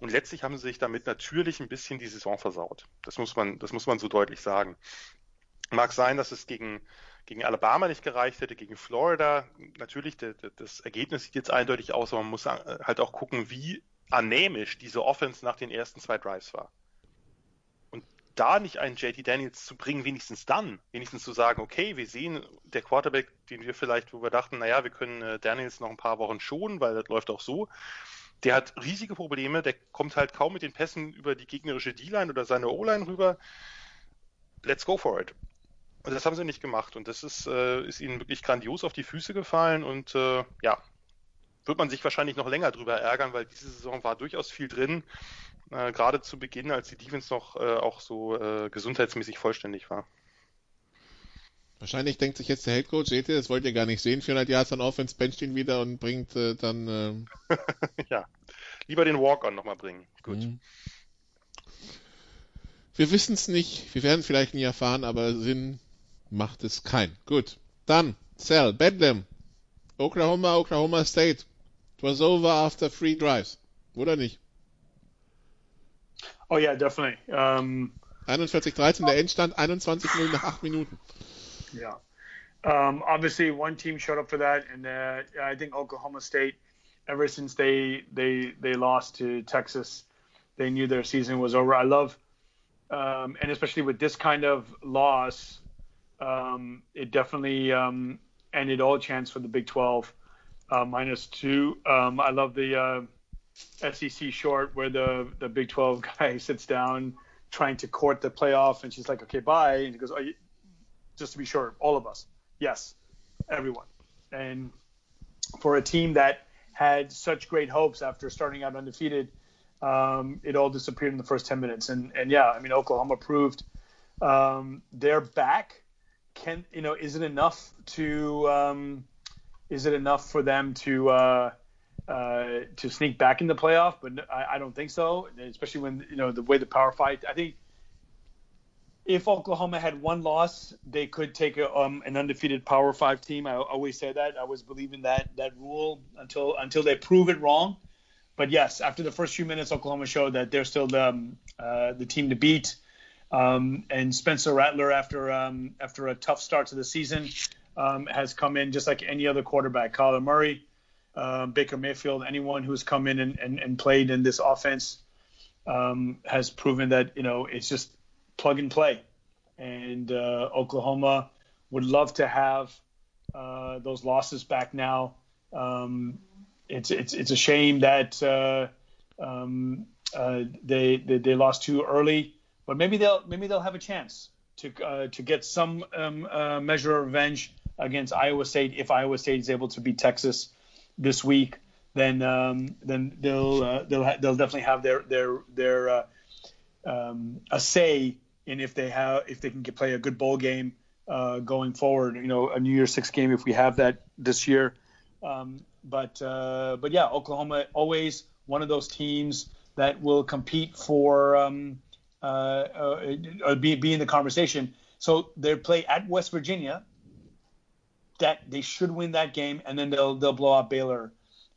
[SPEAKER 5] Und letztlich haben sie sich damit natürlich ein bisschen die Saison versaut. Das muss man, das muss man so deutlich sagen. Mag sein, dass es gegen, gegen Alabama nicht gereicht hätte, gegen Florida. Natürlich, der, der, das Ergebnis sieht jetzt eindeutig aus, aber man muss äh, halt auch gucken, wie anämisch diese Offense nach den ersten zwei Drives war. Da nicht einen JT Daniels zu bringen, wenigstens dann, wenigstens zu sagen, okay, wir sehen der Quarterback, den wir vielleicht, wo wir dachten, naja, wir können äh, Daniels noch ein paar Wochen schonen, weil das läuft auch so. Der hat riesige Probleme, der kommt halt kaum mit den Pässen über die gegnerische D-Line oder seine O-Line rüber. Let's go for it. Und das haben sie nicht gemacht. Und das ist, äh, ist ihnen wirklich grandios auf die Füße gefallen. Und äh, ja, wird man sich wahrscheinlich noch länger drüber ärgern, weil diese Saison war durchaus viel drin. Äh, gerade zu Beginn, als die Defense noch äh, auch so äh, gesundheitsmäßig vollständig war.
[SPEAKER 4] Wahrscheinlich denkt sich jetzt der Headcoach, seht ihr, das wollt ihr gar nicht sehen. 400 Yards an Offense, bencht ihn wieder und bringt äh, dann... Äh,
[SPEAKER 5] ja, lieber den Walk-On nochmal bringen. Gut.
[SPEAKER 4] Mhm. Wir wissen es nicht, wir werden vielleicht nie erfahren, aber Sinn macht es kein. Gut, dann, Cell, Bedlam, Oklahoma, Oklahoma State. It was over after three drives. Oder nicht?
[SPEAKER 6] Oh yeah, definitely. Um,
[SPEAKER 4] 41-13 der Endstand, 21-0 nach 8 Minuten.
[SPEAKER 6] Yeah. Um, obviously, one team showed up for that, and uh, I think Oklahoma State, ever since they they they lost to Texas, they knew their season was over. I love, um, and especially with this kind of loss, um, it definitely um, ended all chance for the Big 12 uh, minus two. Um, I love the uh, SEC short where the the Big 12 guy sits down trying to court the playoff, and she's like, "Okay, bye," and he goes, "Just to be sure, all of us, yes, everyone." And for a team that had such great hopes after starting out undefeated, um, it all disappeared in the first 10 minutes. And and yeah, I mean, Oklahoma proved um, they're back. Can you know? Is it enough to? Um, is it enough for them to? Uh, uh, to sneak back in the playoff, but I, I, don't think so. Especially when you know the way the Power Five. I think if Oklahoma had one loss, they could take a, um, an undefeated Power Five team. I always say that. I was believing that that rule until until they prove it wrong. But yes, after the first few minutes, Oklahoma showed that they're still the um, uh, the team to beat. Um, and Spencer Rattler, after um, after a tough start to the season, um, has come in just like any other quarterback. Kyler Murray, uh, Baker Mayfield, anyone who's come in and, and, and played in this offense um, has proven that you know it's just plug and play. And uh, Oklahoma would love to have uh, those losses back now. Um, it's it's it's a shame that uh, um, uh, they, they, they lost too early, but maybe they'll maybe they'll have a chance to uh, to get some um, measure of revenge against Iowa State if Iowa State is able to beat Texas this week. Then um, then they'll they'll ha- they'll definitely have their their their um, a say in if they have if they can get, play a good bowl game uh, going forward. You know, a New Year's Six game if we have that this year. Um, but uh, but yeah, Oklahoma always one of those teams that will compete for um, uh, uh, be be in the conversation. So they play at West Virginia. That they should win that game, and then they'll they'll blow out Baylor.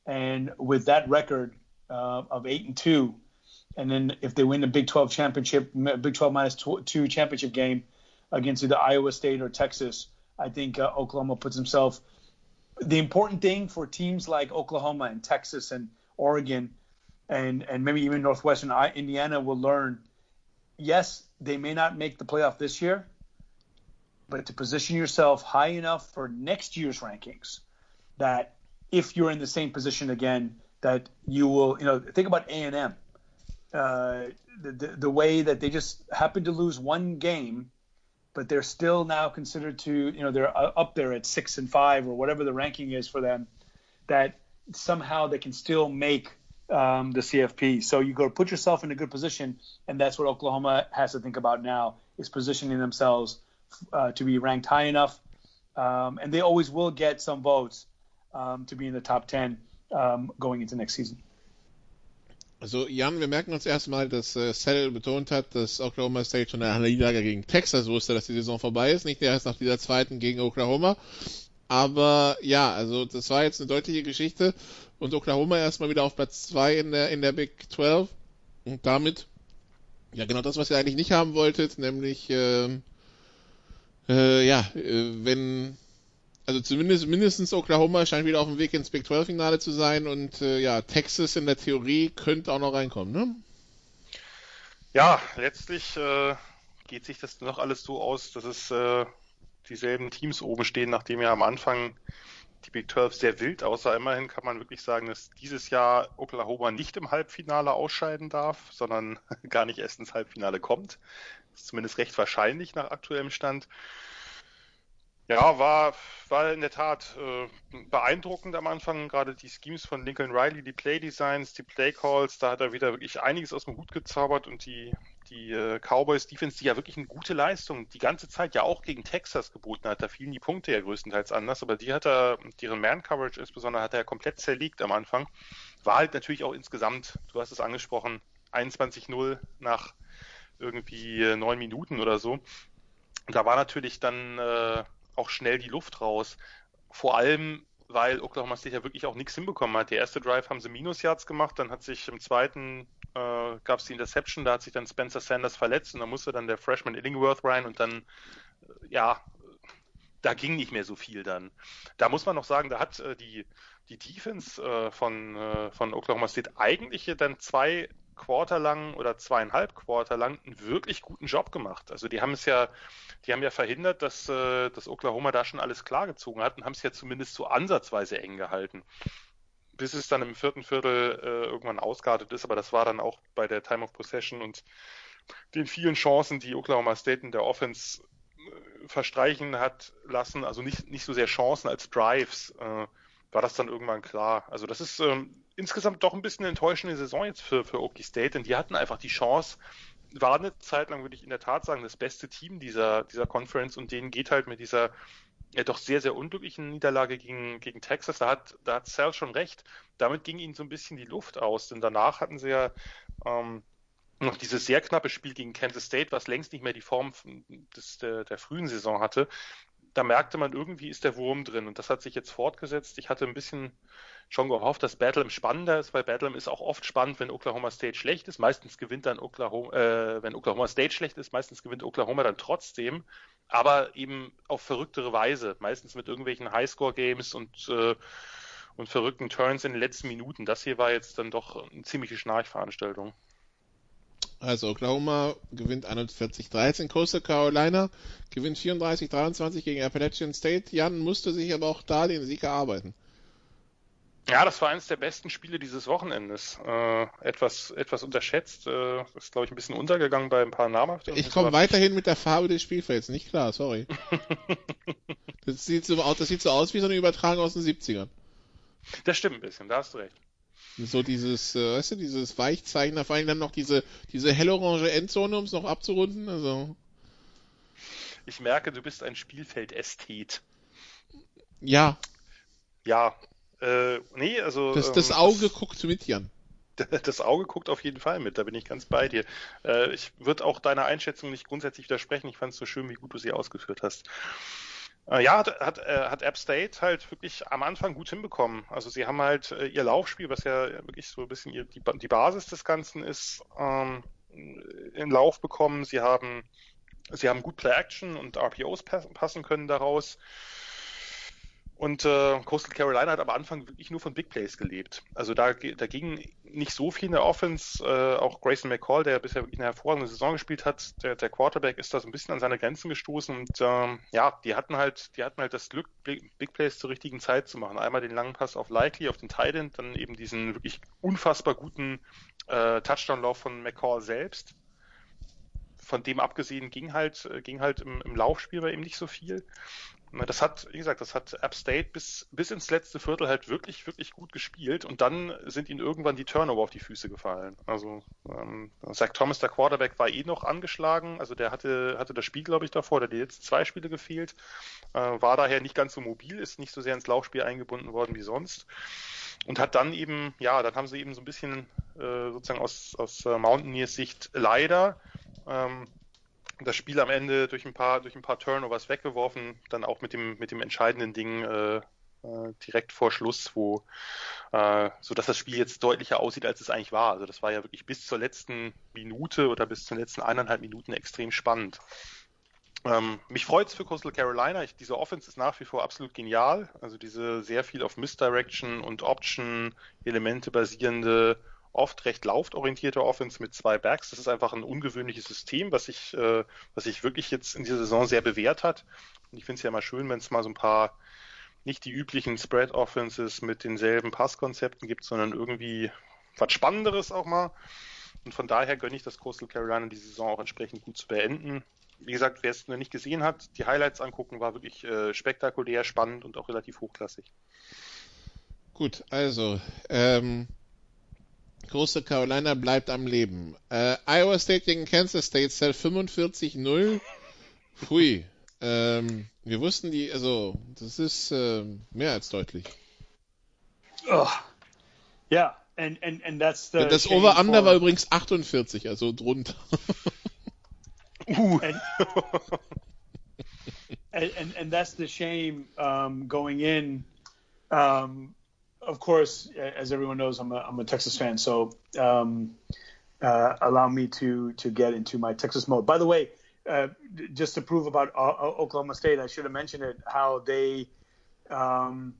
[SPEAKER 6] And with that record uh, of eight and two, and then if they win the Big 12 championship, Big 12 minus two championship game against either Iowa State or Texas, I think uh, Oklahoma puts himself the important thing for teams like Oklahoma and Texas and Oregon and and maybe even Northwestern Indiana will learn yes they may not make the playoff this year but to position yourself high enough for next year's rankings that if you're in the same position again that you will you know think about A&M uh, the, the, the way that they just happened to lose one game but they're still now considered to, you know, they're up there at six and five or whatever the ranking is for them, that somehow they can still make um, the CFP. So you go put yourself in a good position, and that's what Oklahoma has to think about now is positioning themselves uh, to be ranked high enough, um, and they always will get some votes um, to be in the top ten um, going into next season.
[SPEAKER 4] Also Jan, wir merken uns erstmal, dass äh, Settle betont hat, dass Oklahoma State schon einer Niederlage gegen Texas wusste, dass die Saison vorbei ist, nicht erst nach dieser zweiten gegen Oklahoma. Aber ja, also das war jetzt eine deutliche Geschichte und Oklahoma erstmal wieder auf Platz 2 in der, in der Big 12 und damit ja genau das, was ihr eigentlich nicht haben wolltet, nämlich äh, äh, ja, äh, wenn also zumindest mindestens Oklahoma scheint wieder auf dem Weg ins Big 12 Finale zu sein und äh, ja, Texas in der Theorie könnte auch noch reinkommen, ne?
[SPEAKER 5] Ja, letztlich äh, geht sich das noch alles so aus, dass es äh, dieselben Teams oben stehen, nachdem ja am Anfang die Big 12 sehr wild aussah. Immerhin kann man wirklich sagen, dass dieses Jahr Oklahoma nicht im Halbfinale ausscheiden darf, sondern gar nicht erst ins Halbfinale kommt. Das ist zumindest recht wahrscheinlich nach aktuellem Stand. Ja, war, war in der Tat äh, beeindruckend am Anfang, gerade die Schemes von Lincoln Riley, die Playdesigns, die Playcalls, da hat er wieder wirklich einiges aus dem Hut gezaubert und die, die äh, Cowboys Defense, die ja wirklich eine gute Leistung die ganze Zeit ja auch gegen Texas geboten hat, da fielen die Punkte ja größtenteils anders, aber die hat er, deren Man-Coverage insbesondere, hat er komplett zerlegt am Anfang. War halt natürlich auch insgesamt, du hast es angesprochen, 21-0 nach irgendwie äh, neun Minuten oder so. Da war natürlich dann äh, auch schnell die Luft raus. Vor allem, weil Oklahoma State ja wirklich auch nichts hinbekommen hat. Der erste Drive haben sie Minus-Yards gemacht, dann hat sich im zweiten äh, gab es die Interception, da hat sich dann Spencer Sanders verletzt und dann musste dann der Freshman Illingworth rein und dann, äh, ja, da ging nicht mehr so viel dann. Da muss man noch sagen, da hat äh, die, die Defense äh, von, äh, von Oklahoma State eigentlich dann zwei Quarter lang oder zweieinhalb Quarter lang einen wirklich guten Job gemacht. Also die haben es ja, die haben ja verhindert, dass, äh, dass Oklahoma da schon alles klargezogen hat und haben es ja zumindest so ansatzweise eng gehalten. Bis es dann im vierten Viertel äh, irgendwann ausgeartet ist, aber das war dann auch bei der Time of Possession und den vielen Chancen, die Oklahoma State in der Offense äh, verstreichen hat lassen, also nicht, nicht so sehr Chancen als Drives, äh, war das dann irgendwann klar. Also das ist ähm, insgesamt doch ein bisschen enttäuschende Saison jetzt für, für Okie State, denn die hatten einfach die Chance, war eine Zeit lang, würde ich in der Tat sagen, das beste Team dieser, dieser Conference und denen geht halt mit dieser ja, doch sehr, sehr unglücklichen Niederlage gegen, gegen Texas. Da hat, da hat Sal schon recht. Damit ging ihnen so ein bisschen die Luft aus, denn danach hatten sie ja ähm, noch dieses sehr knappe Spiel gegen Kansas State, was längst nicht mehr die Form des, der, der frühen Saison hatte da merkte man, irgendwie ist der Wurm drin und das hat sich jetzt fortgesetzt. Ich hatte ein bisschen schon gehofft, dass Bedlam spannender ist, weil Bedlam ist auch oft spannend, wenn Oklahoma State schlecht ist. Meistens gewinnt dann Oklahoma, äh, wenn Oklahoma State schlecht ist, meistens gewinnt Oklahoma dann trotzdem, aber eben auf verrücktere Weise, meistens mit irgendwelchen Highscore-Games und äh, und verrückten Turns in den letzten Minuten. Das hier war jetzt dann doch eine ziemliche Schnarchveranstaltung.
[SPEAKER 4] Also Oklahoma gewinnt 41-13, Coastal Carolina gewinnt 34-23 gegen Appalachian State. Jan musste sich aber auch da den Sieg erarbeiten.
[SPEAKER 5] Ja, das war eines der besten Spiele dieses Wochenendes. Äh, etwas, etwas unterschätzt. Äh, ist, glaube ich, ein bisschen untergegangen bei ein paar namhaften.
[SPEAKER 4] Ich komme weiterhin mit der Farbe des Spielfelds, nicht klar, sorry. das, sieht so, das sieht so aus wie so eine Übertragung aus den 70ern.
[SPEAKER 5] Das stimmt ein bisschen, da hast du recht.
[SPEAKER 4] So dieses, äh, weißt du, dieses Weichzeichner, vor allem dann noch diese, diese hellorange Endzone, um es noch abzurunden. Also.
[SPEAKER 5] Ich merke, du bist ein Spielfeld-Ästhet.
[SPEAKER 4] Ja.
[SPEAKER 5] Ja. Äh, nee, also.
[SPEAKER 4] Das, das ähm, Auge das, guckt mit, Jan.
[SPEAKER 5] Das Auge guckt auf jeden Fall mit, da bin ich ganz bei dir. Äh, ich würde auch deiner Einschätzung nicht grundsätzlich widersprechen. Ich fand es so schön, wie gut du sie ausgeführt hast. Äh, ja, hat, hat, äh, hat App State halt wirklich am Anfang gut hinbekommen. Also sie haben halt äh, ihr Laufspiel, was ja wirklich so ein bisschen ihr, die, die Basis des Ganzen ist, ähm, in Lauf bekommen. Sie haben, sie haben gut Play-Action und RPOs passen können daraus. Und äh, Coastal Carolina hat am Anfang wirklich nur von Big Plays gelebt. Also da, da ging nicht so viel in der Offense. Äh, auch Grayson McCall, der bisher wirklich eine hervorragende Saison gespielt hat, der, der Quarterback ist da so ein bisschen an seine Grenzen gestoßen. Und ähm, ja, die hatten halt, die hatten halt das Glück, Big Plays zur richtigen Zeit zu machen. Einmal den langen Pass auf Likely, auf den Tight End, dann eben diesen wirklich unfassbar guten äh, Touchdown-Lauf von McCall selbst. Von dem abgesehen ging halt, ging halt im, im Laufspiel bei ihm nicht so viel. Das hat, wie gesagt, das hat App State bis, bis ins letzte Viertel halt wirklich, wirklich gut gespielt und dann sind ihnen irgendwann die Turnover auf die Füße gefallen. Also ähm, Zach Thomas, der Quarterback, war eh noch angeschlagen, also der hatte, hatte das Spiel, glaube ich, davor, der hat jetzt zwei Spiele gefehlt, äh, war daher nicht ganz so mobil, ist nicht so sehr ins Laufspiel eingebunden worden wie sonst. Und hat dann eben, ja, dann haben sie eben so ein bisschen äh, sozusagen aus, aus äh, Mountaineers Sicht leider ähm, das Spiel am Ende durch ein paar, durch ein paar Turnovers weggeworfen, dann auch mit dem, mit dem entscheidenden Ding äh, äh, direkt vor Schluss, wo äh, so dass das Spiel jetzt deutlicher aussieht, als es eigentlich war. Also das war ja wirklich bis zur letzten Minute oder bis zu den letzten eineinhalb Minuten extrem spannend. Ähm, mich freut es für Coastal Carolina. Ich, diese Offense ist nach wie vor absolut genial. Also diese sehr viel auf Misdirection und Option Elemente basierende oft recht lauforientierte Offense mit zwei Backs. Das ist einfach ein ungewöhnliches System, was sich, äh, was sich wirklich jetzt in dieser Saison sehr bewährt hat. Und ich finde es ja immer schön, wenn es mal so ein paar nicht die üblichen Spread Offenses mit denselben Passkonzepten gibt, sondern irgendwie was Spannenderes auch mal. Und von daher gönne ich das Coastal Carolina die Saison auch entsprechend gut zu beenden. Wie gesagt, wer es noch nicht gesehen hat, die Highlights angucken, war wirklich äh, spektakulär, spannend und auch relativ hochklassig.
[SPEAKER 4] Gut, also ähm, Große Carolina bleibt am Leben. Äh, Iowa State gegen Kansas State zählt 45-0. Hui. Ähm, wir wussten die, also, das ist äh, mehr als deutlich.
[SPEAKER 6] Oh. Yeah, and, and, and that's the
[SPEAKER 4] das Over-Under war übrigens 48, also drunter.
[SPEAKER 6] uh. And, and, and, that's the shame um, going in. Um, of course, as everyone knows, I'm a, I'm a Texas fan. So um, uh, allow me to to get into my Texas mode. By the way, uh, just to prove about uh, Oklahoma State, I should have mentioned it. How they, um,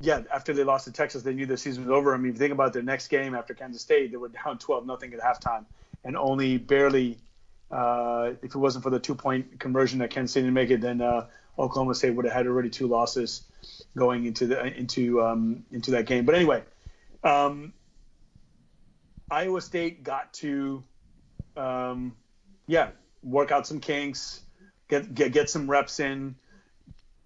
[SPEAKER 6] yeah, after they lost to Texas, they knew the season was over. I mean, if you think about their next game after Kansas State, they were down 12 nothing at halftime, and only barely. Uh, if it wasn't for the two point conversion that Kansas State didn't make it, then uh, Oklahoma State would have had already two losses going into the into um, into that game. But anyway, um, Iowa State got to, um, yeah, work out some kinks, get, get get some reps in.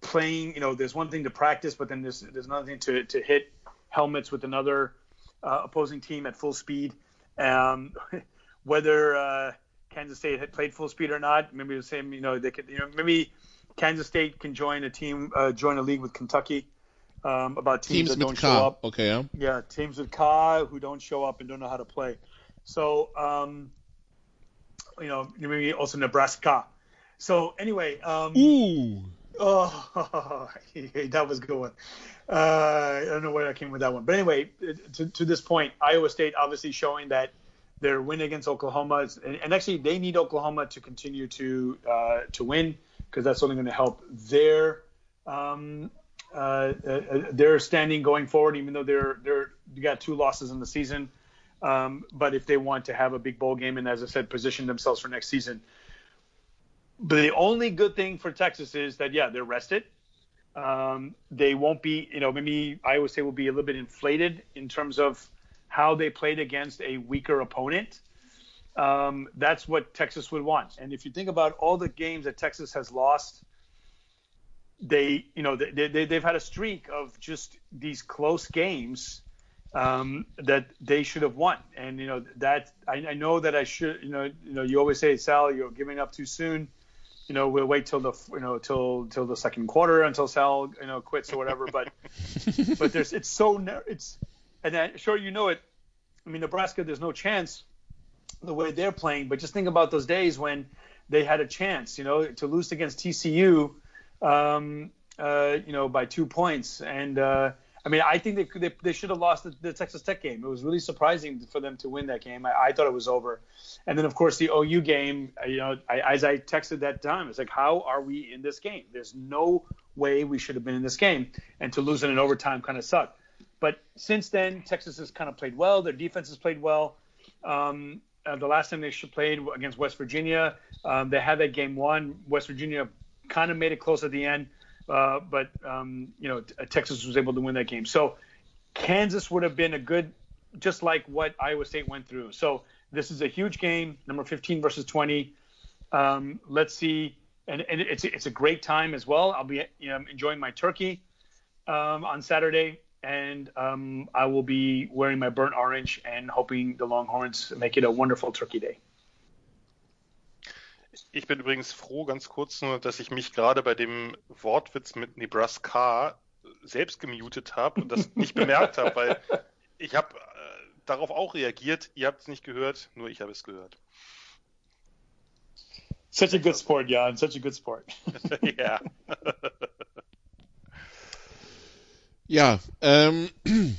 [SPEAKER 6] Playing, you know, there's one thing to practice, but then there's there's another thing to to hit helmets with another uh, opposing team at full speed. Um, whether uh, Kansas State had played full speed or not, maybe the same. You know, they could, you know, maybe Kansas State can join a team, uh, join a league with Kentucky. Um, about teams,
[SPEAKER 4] Teams
[SPEAKER 6] that don't show up.
[SPEAKER 4] Okay, ja.
[SPEAKER 6] Yeah, teams with Ka who don't show up and don't know how to play. So, um, you know, maybe also Nebraska. So anyway, um,
[SPEAKER 4] Uh.
[SPEAKER 6] oh, that was a good one. Uh, I don't know where I came with that one, but anyway, to, to this point, Iowa State obviously showing that their win against Oklahoma, is, and, and actually they need Oklahoma to continue to uh, to win because that's only going to help their um, uh, uh, their standing going forward. Even though they're they're they got two losses in the season, um, but if they want to have a big bowl game and as I said, position themselves for next season. But the only good thing for Texas is that yeah, they're rested. Um, they won't be, you know, maybe Iowa State will be a little bit inflated in terms of how they played against a weaker opponent. Um, that's what Texas would want. And if you think about all the games that Texas has lost, they, you know, they, they, they've had a streak of just these close games um, that they should have won. And you know that I, I know that I should, you know, you know, you always say, Sal, you're giving up too soon. You know, we'll wait till the, you know, till till the second quarter until Sal, you know, quits or whatever. But but there's it's so it's and I'm sure you know it. I mean, Nebraska, there's no chance the way they're playing. But just think about those days when they had a chance, you know, to lose against TCU, um, uh, you know, by two points. And uh, I mean, I think they they, they should have lost the, the Texas Tech game. It was really surprising for them to win that game. I, I thought it was over. And then, of course, the OU game. uh, You know, I, as I texted that time, it's like, how are we in this game? There's no way we should have been in this game, and to lose it in overtime kind of sucked. But since then, Texas has kind of played well. Their defense has played well. Um, uh, the last time they played against West Virginia, um, they had that game won. West Virginia kind of made it close at the end, uh, but um, you know t- Texas was able to win that game. So Kansas would have been a good, just like what Iowa State went through. So this is a huge game, number 15 versus 20. Um, let's see, and, and it's it's a great time as well. I'll be you know, enjoying my turkey um, on Saturday, and um, I will be wearing my burnt orange and hoping the Longhorns make it a wonderful turkey day.
[SPEAKER 5] Ich bin übrigens froh, ganz kurz nur, dass ich mich gerade bei dem Wortwitz mit Nebraska selbst gemutet habe und das nicht bemerkt habe, weil ich habe äh, darauf auch reagiert. Ihr habt es nicht gehört, nur ich habe es gehört.
[SPEAKER 6] Such a good sport, Jan. Such a good sport.
[SPEAKER 5] ja.
[SPEAKER 4] Ja, ähm,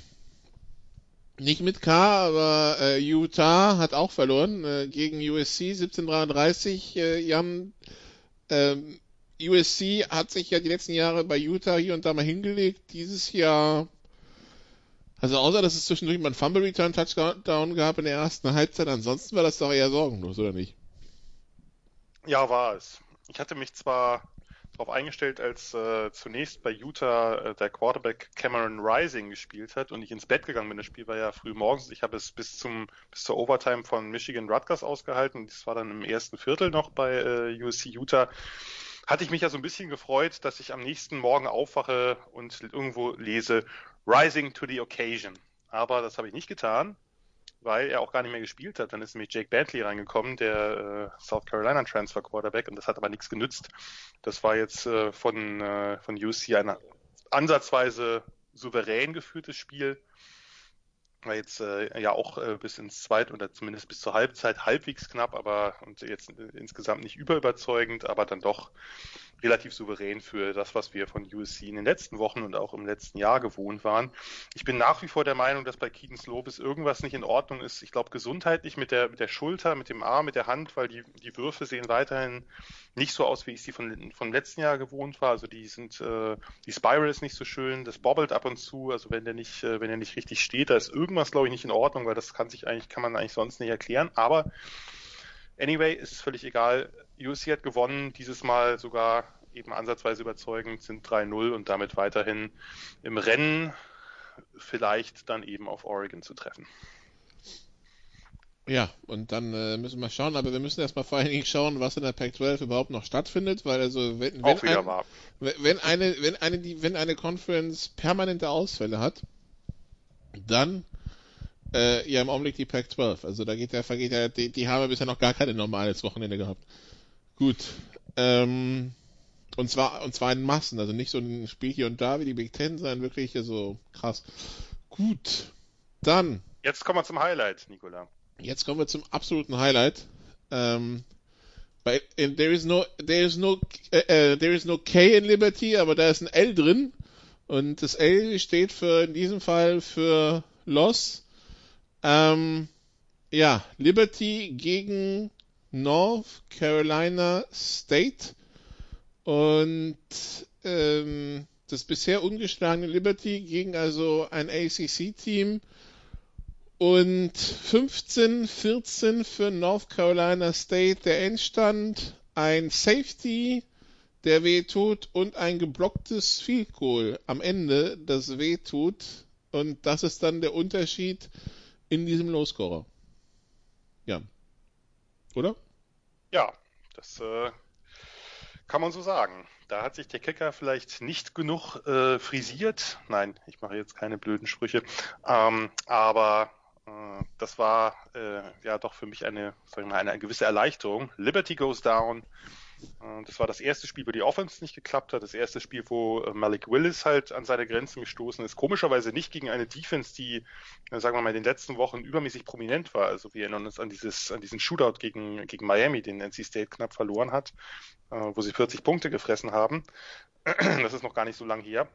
[SPEAKER 4] nicht mit K, aber äh, Utah hat auch verloren äh, gegen USC 1733. Äh, Jan, ähm, USC hat sich ja die letzten Jahre bei Utah hier und da mal hingelegt. Dieses Jahr, also außer dass es zwischendurch mal einen Fumble Return Touchdown gab in der ersten Halbzeit, ansonsten war das doch eher sorgenlos, oder nicht?
[SPEAKER 5] Ja, war es. Ich hatte mich zwar darauf eingestellt, als äh, zunächst bei Utah äh, der Quarterback Cameron Rising gespielt hat und ich ins Bett gegangen bin. Das Spiel war ja früh morgens. Ich habe es bis zum bis zur Overtime von Michigan Rutgers ausgehalten. Das war dann im ersten Viertel noch bei äh, USC Utah. Hatte ich mich ja so ein bisschen gefreut, dass ich am nächsten Morgen aufwache und irgendwo lese Rising to the Occasion. Aber das habe ich nicht getan, weil er auch gar nicht mehr gespielt hat. Dann ist nämlich Jake Bentley reingekommen, der äh, South Carolina Transfer Quarterback, und das hat aber nichts genützt. Das war jetzt äh, von, äh, von UC ein ansatzweise souverän geführtes Spiel. War jetzt äh, ja auch äh, bis ins Zweit- oder zumindest bis zur Halbzeit halbwegs knapp, aber und jetzt äh, insgesamt nicht überüberzeugend, aber dann doch relativ souverän für das, was wir von USC in den letzten Wochen und auch im letzten Jahr gewohnt waren. Ich bin nach wie vor der Meinung, dass bei Keaton Slovis irgendwas nicht in Ordnung ist. Ich glaube, gesundheitlich mit der, mit der Schulter, mit dem Arm, mit der Hand, weil die, die Würfe sehen weiterhin nicht so aus, wie ich sie von, vom letzten Jahr gewohnt war. Also die sind, äh, die Spiral ist nicht so schön, das bobbelt ab und zu. Also wenn der nicht, äh, wenn er nicht richtig steht, da ist irgendwas, glaube ich, nicht in Ordnung, weil das kann sich eigentlich, kann man eigentlich sonst nicht erklären. Aber anyway, ist es völlig egal. USC hat gewonnen, dieses Mal sogar eben ansatzweise überzeugend, sind 3-0 und damit weiterhin im Rennen vielleicht dann eben auf Oregon zu treffen.
[SPEAKER 4] Ja, und dann äh, müssen wir schauen, aber wir müssen erstmal vor allen Dingen schauen, was in der Pac-12 überhaupt noch stattfindet, weil also wenn, wenn, ein, wenn eine wenn eine die wenn eine Conference permanente Ausfälle hat, dann äh, ja im Augenblick die Pac-12. Also da geht ja vergeht ja die, die haben bisher noch gar keine normales Wochenende gehabt. Gut. Ähm, und zwar und zwar in Massen, also nicht so ein Spiel hier und da wie die Big Ten, sondern wirklich so krass. Gut. Dann.
[SPEAKER 5] Jetzt kommen wir zum Highlight, Nicola.
[SPEAKER 4] Jetzt kommen wir zum absoluten Highlight. Ähm, bei, in, there is no, there is no, äh, äh, there is no K in Liberty, aber da ist ein L drin. Und das L steht für, in diesem Fall für Loss. Ähm, ja, Liberty gegen North Carolina State. Und ähm, das bisher ungeschlagene Liberty gegen also ein ACC-Team und 15-14 für North Carolina State der Endstand. Ein Safety, der weh tut und ein geblocktes Field Goal am Ende, das weh tut. Und das ist dann der Unterschied in diesem Lowscorer. Ja. Oder?
[SPEAKER 5] Ja, das äh, kann man so sagen. Da hat sich der Kicker vielleicht nicht genug äh, frisiert. Nein, ich mache jetzt keine blöden Sprüche. Ähm, aber äh, das war äh, ja doch für mich eine, mal, eine gewisse Erleichterung. Liberty goes down. Äh, das war das erste Spiel, wo die Offense nicht geklappt hat. Das erste Spiel, wo äh, Malik Willis halt an seine Grenzen gestoßen ist. Komischerweise nicht gegen eine Defense, die, äh, sagen wir mal, in den letzten Wochen übermäßig prominent war. Also wir erinnern uns an dieses, an diesen Shootout gegen, gegen Miami, den NC State knapp verloren hat, wo sie 40 Punkte gefressen haben. Das ist noch gar nicht so lang her.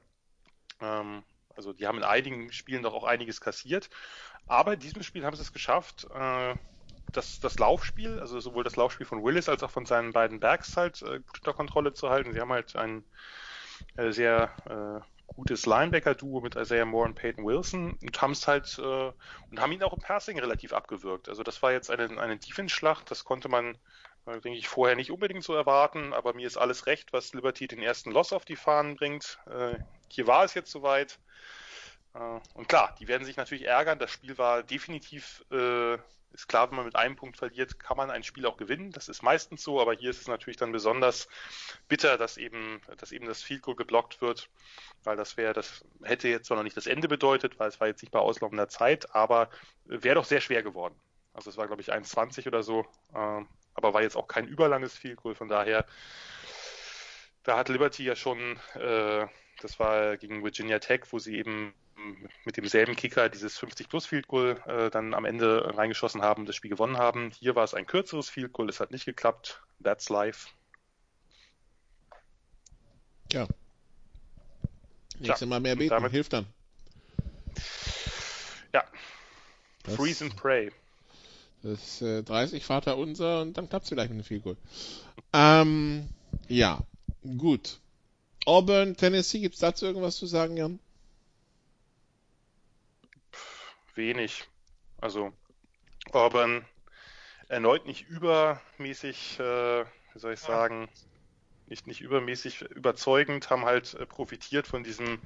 [SPEAKER 5] Ähm, also die haben in einigen Spielen doch auch einiges kassiert. Aber in diesem Spiel haben sie es geschafft, äh, das, das Laufspiel, also sowohl das Laufspiel von Willis als auch von seinen beiden Backs halt äh, unter Kontrolle zu halten. Sie haben halt ein äh, sehr äh, gutes Linebacker-Duo mit Isaiah Moore und Peyton Wilson und haben es halt äh, und haben ihn auch im Passing relativ abgewürgt. Also das war jetzt eine, eine Defense-Schlacht, das konnte man, äh, denke ich, vorher nicht unbedingt so erwarten, aber mir ist alles recht, was Liberty den ersten Loss auf die Fahnen bringt. Äh, hier war es jetzt soweit. Äh, und klar, die werden sich natürlich ärgern. Das Spiel war definitiv, äh, ist klar, wenn man mit einem Punkt verliert, kann man ein Spiel auch gewinnen. Das ist meistens so, aber hier ist es natürlich dann besonders bitter, dass eben, dass eben das Field Goal geblockt wird, weil das wäre, das hätte jetzt zwar noch nicht das Ende bedeutet, weil es war jetzt nicht bei auslaufender Zeit, aber wäre doch sehr schwer geworden. Also es war, glaube ich, 1,20 oder so, äh, aber war jetzt auch kein überlanges Field Goal, von daher, da hat Liberty ja schon, äh, das war gegen Virginia Tech, wo sie eben mit demselben Kicker dieses 50 plus Field Goal äh, dann am Ende reingeschossen haben, das Spiel gewonnen haben. Hier war es ein kürzeres Field Goal, es hat nicht geklappt. That's life.
[SPEAKER 4] Ja. Nächstes Mal mehr beten, damit, hilft dann.
[SPEAKER 5] Ja. Das, Freeze and pray.
[SPEAKER 4] Das ist äh, 30 Vater unser und dann klappt es vielleicht mit dem Field Goal. Ähm, ja, gut. Auburn, Tennessee, gibt es dazu irgendwas zu sagen, Jan?
[SPEAKER 5] Wenig. Also Orban erneut nicht übermäßig, äh, wie soll ich sagen, nicht, nicht übermäßig überzeugend, haben halt äh, profitiert von diesem,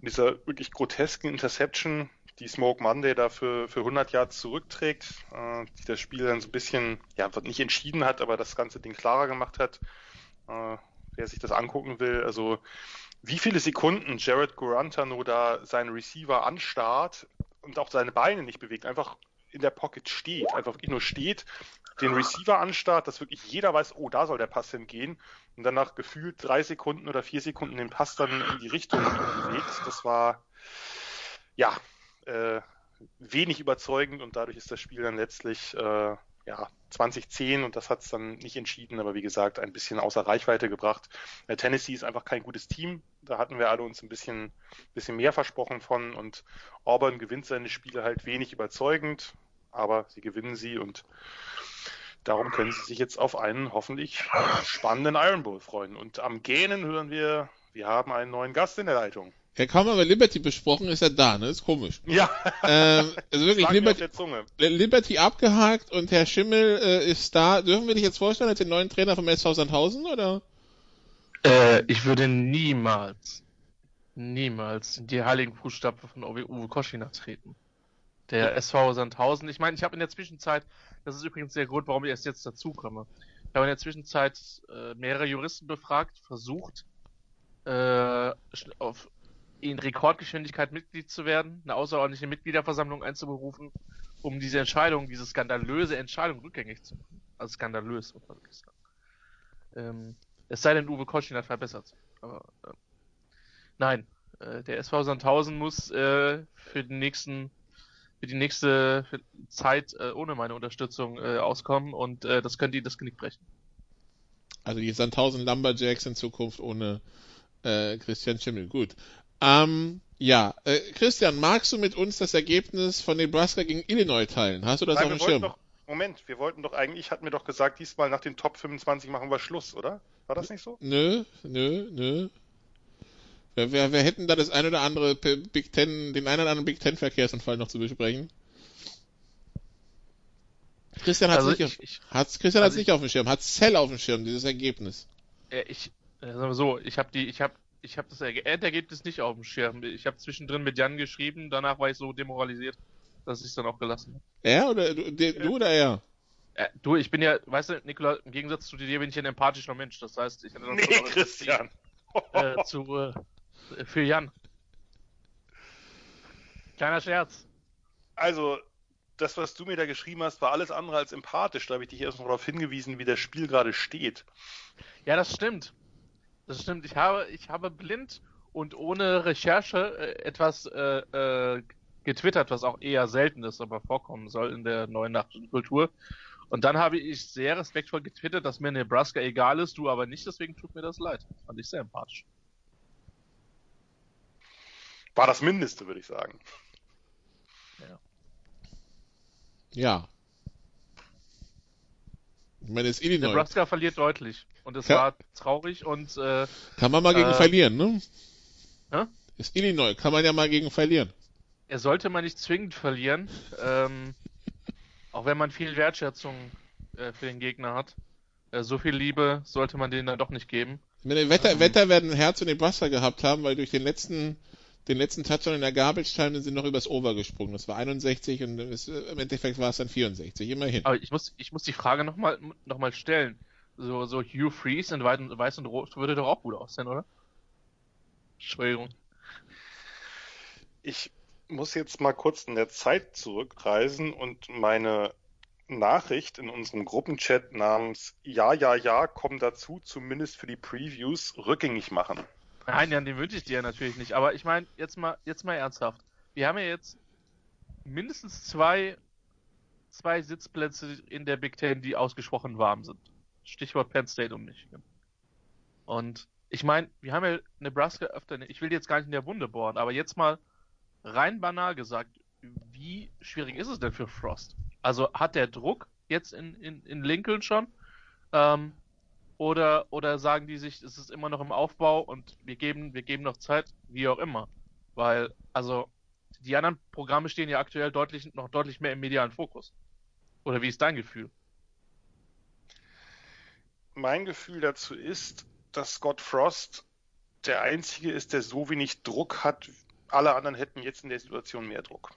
[SPEAKER 5] dieser wirklich grotesken Interception, die Smoke Monday da für, für 100 Yards zurückträgt, äh, die das Spiel dann so ein bisschen, ja, nicht entschieden hat, aber das ganze Ding klarer gemacht hat. Äh, wer sich das angucken will, also wie viele Sekunden Jared Gorantano da seinen Receiver anstarrt, und auch seine Beine nicht bewegt, einfach in der Pocket steht, einfach wirklich nur steht, den Receiver anstarrt, dass wirklich jeder weiß, oh, da soll der Pass hingehen und danach gefühlt drei Sekunden oder vier Sekunden den Pass dann in die Richtung bewegt. Das war ja äh, wenig überzeugend und dadurch ist das Spiel dann letztlich äh, ja, 2010 und das hat es dann nicht entschieden, aber wie gesagt, ein bisschen außer Reichweite gebracht. Äh, Tennessee ist einfach kein gutes Team. Da hatten wir alle uns ein bisschen, bisschen mehr versprochen von und Auburn gewinnt seine Spiele halt wenig überzeugend, aber sie gewinnen sie und darum können sie sich jetzt auf einen hoffentlich spannenden Iron Bowl freuen. Und am Gähnen hören wir, wir haben einen neuen Gast in der Leitung.
[SPEAKER 4] Ja, kaum haben wir Liberty besprochen, ist er da, ne? Ist komisch.
[SPEAKER 5] Ja.
[SPEAKER 4] Ähm, also wirklich, Liberty. Liberty abgehakt und Herr Schimmel äh, ist da. Dürfen wir dich jetzt vorstellen als den neuen Trainer vom SV Sandhausen, oder?
[SPEAKER 7] Äh, ich würde niemals, niemals in die heiligen Fußstapfen von Uwe Uwe Koschina treten. Der SV Sandhausen. Ich meine, ich habe in der Zwischenzeit, das ist übrigens der Grund, warum ich erst jetzt dazukomme. Ich habe in der Zwischenzeit äh, mehrere Juristen befragt, versucht, äh, auf, in Rekordgeschwindigkeit Mitglied zu werden, eine außerordentliche Mitgliederversammlung einzuberufen, um diese Entscheidung, diese skandalöse Entscheidung rückgängig zu machen. Also skandalös, muss man wirklich sagen. Ähm, es sei denn, Uwe Koschin hat verbessert. Aber äh, nein, äh, der SV Sandhausen muss äh, für den nächsten für die nächste Zeit äh, ohne meine Unterstützung äh, auskommen und äh, das könnte ihnen das Genick brechen.
[SPEAKER 4] Also die Sandhausen Lumberjacks in Zukunft ohne Christian Schimmel. Gut. Ähm, ja, äh, Christian, magst du mit uns das Ergebnis von Nebraska gegen Illinois teilen? Hast du das
[SPEAKER 5] Nein,
[SPEAKER 4] auf dem Schirm?
[SPEAKER 5] doch, Moment, wir wollten doch eigentlich, hatten wir doch gesagt, diesmal nach den Top 25 machen wir Schluss, oder? War das nicht so?
[SPEAKER 4] Nö, nö, nö. Wir, wir, wir hätten da das ein oder andere Big Ten, den einen oder anderen Big Ten Verkehrsunfall noch zu besprechen. Christian hat
[SPEAKER 7] Also
[SPEAKER 4] nicht,
[SPEAKER 7] ich-
[SPEAKER 4] auf,
[SPEAKER 7] ich-
[SPEAKER 4] hat's, Christian
[SPEAKER 7] also
[SPEAKER 4] hat's nicht auf dem Schirm, hat Cell auf dem Schirm, dieses Ergebnis.
[SPEAKER 7] Äh, ich, äh, sagen wir so, ich habe die, ich habe, ich habe das Erge- Endergebnis nicht auf dem Schirm. Ich habe zwischendrin mit Jan geschrieben, danach war ich so demoralisiert, dass ich es dann auch gelassen habe.
[SPEAKER 4] Er oder du, de, du oder er?
[SPEAKER 7] Äh, du, ich bin ja, weißt du, Nikola, im Gegensatz zu dir bin ich ein empathischer Mensch. Das heißt, ich hätte dann
[SPEAKER 5] Nee, Christian.
[SPEAKER 7] äh, zu äh, für Jan. Kleiner Scherz.
[SPEAKER 5] Also, das, was du mir da geschrieben hast, war alles andere als empathisch. Da habe ich dich erst noch darauf hingewiesen, wie das Spiel gerade steht.
[SPEAKER 7] Ja, das stimmt. Das stimmt. Ich habe, ich habe blind und ohne Recherche äh, etwas äh, äh, getwittert, was auch eher selten ist, aber vorkommen soll in der neuen Nachrichtenkultur. Und dann habe ich sehr respektvoll getwittert, dass mir Nebraska egal ist, du aber nicht, deswegen tut mir das leid. Fand ich sehr empathisch.
[SPEAKER 5] War das Mindeste, würde ich sagen.
[SPEAKER 4] Ja. Ich meine, es ist Illinois.
[SPEAKER 7] Nebraska verliert deutlich. Und es war traurig und äh,
[SPEAKER 4] Kann man mal gegen
[SPEAKER 7] Äh,
[SPEAKER 4] verlieren, ne?
[SPEAKER 7] hä?
[SPEAKER 4] Ist Illinois, kann man ja mal gegen verlieren.
[SPEAKER 7] er sollte man nicht zwingend verlieren. Ähm, auch wenn man viel Wertschätzung äh, für den Gegner hat. Äh, so viel Liebe sollte man denen dann doch nicht geben.
[SPEAKER 4] Ich meine, Wetter, Wetter werden Herz und Nebraska gehabt haben, weil durch den letzten, den letzten Touchdown in der Garbage Time sind sie noch übers Over gesprungen. Das war 61 und es, im Endeffekt war es dann 64, immerhin.
[SPEAKER 7] Aber ich muss, ich muss die Frage nochmal noch mal stellen. So, so Hugh Freeze in Weiß und, Weiß und Rot würde doch auch gut aussehen, oder? Entschuldigung.
[SPEAKER 5] Ich muss jetzt mal kurz in der Zeit zurückreisen und meine Nachricht in unserem Gruppenchat namens Ja, ja, ja, komm dazu, zumindest für die Previews, rückgängig machen.
[SPEAKER 7] Nein, Jan, den wünsche ich dir natürlich nicht. Aber ich meine, jetzt mal, jetzt mal ernsthaft. Wir haben ja jetzt mindestens zwei, zwei Sitzplätze in der Big Ten, die ausgesprochen warm sind. Stichwort Penn State und Michigan. Und ich meine, wir haben ja Nebraska öfter, ich will jetzt gar nicht in der Wunde bohren, aber jetzt mal rein banal gesagt, wie schwierig ist es denn für Frost? Also hat der Druck jetzt in, in, in Lincoln schon? Ähm, oder, oder sagen die sich, es ist immer noch im Aufbau und wir geben, wir geben noch Zeit, wie auch immer. Weil, also, die anderen Programme stehen ja aktuell deutlich, noch deutlich mehr im medialen Fokus. Oder wie ist dein Gefühl?
[SPEAKER 5] Mein Gefühl dazu ist, dass Scott Frost der Einzige ist, der so wenig Druck hat. Alle anderen hätten jetzt in der Situation mehr Druck.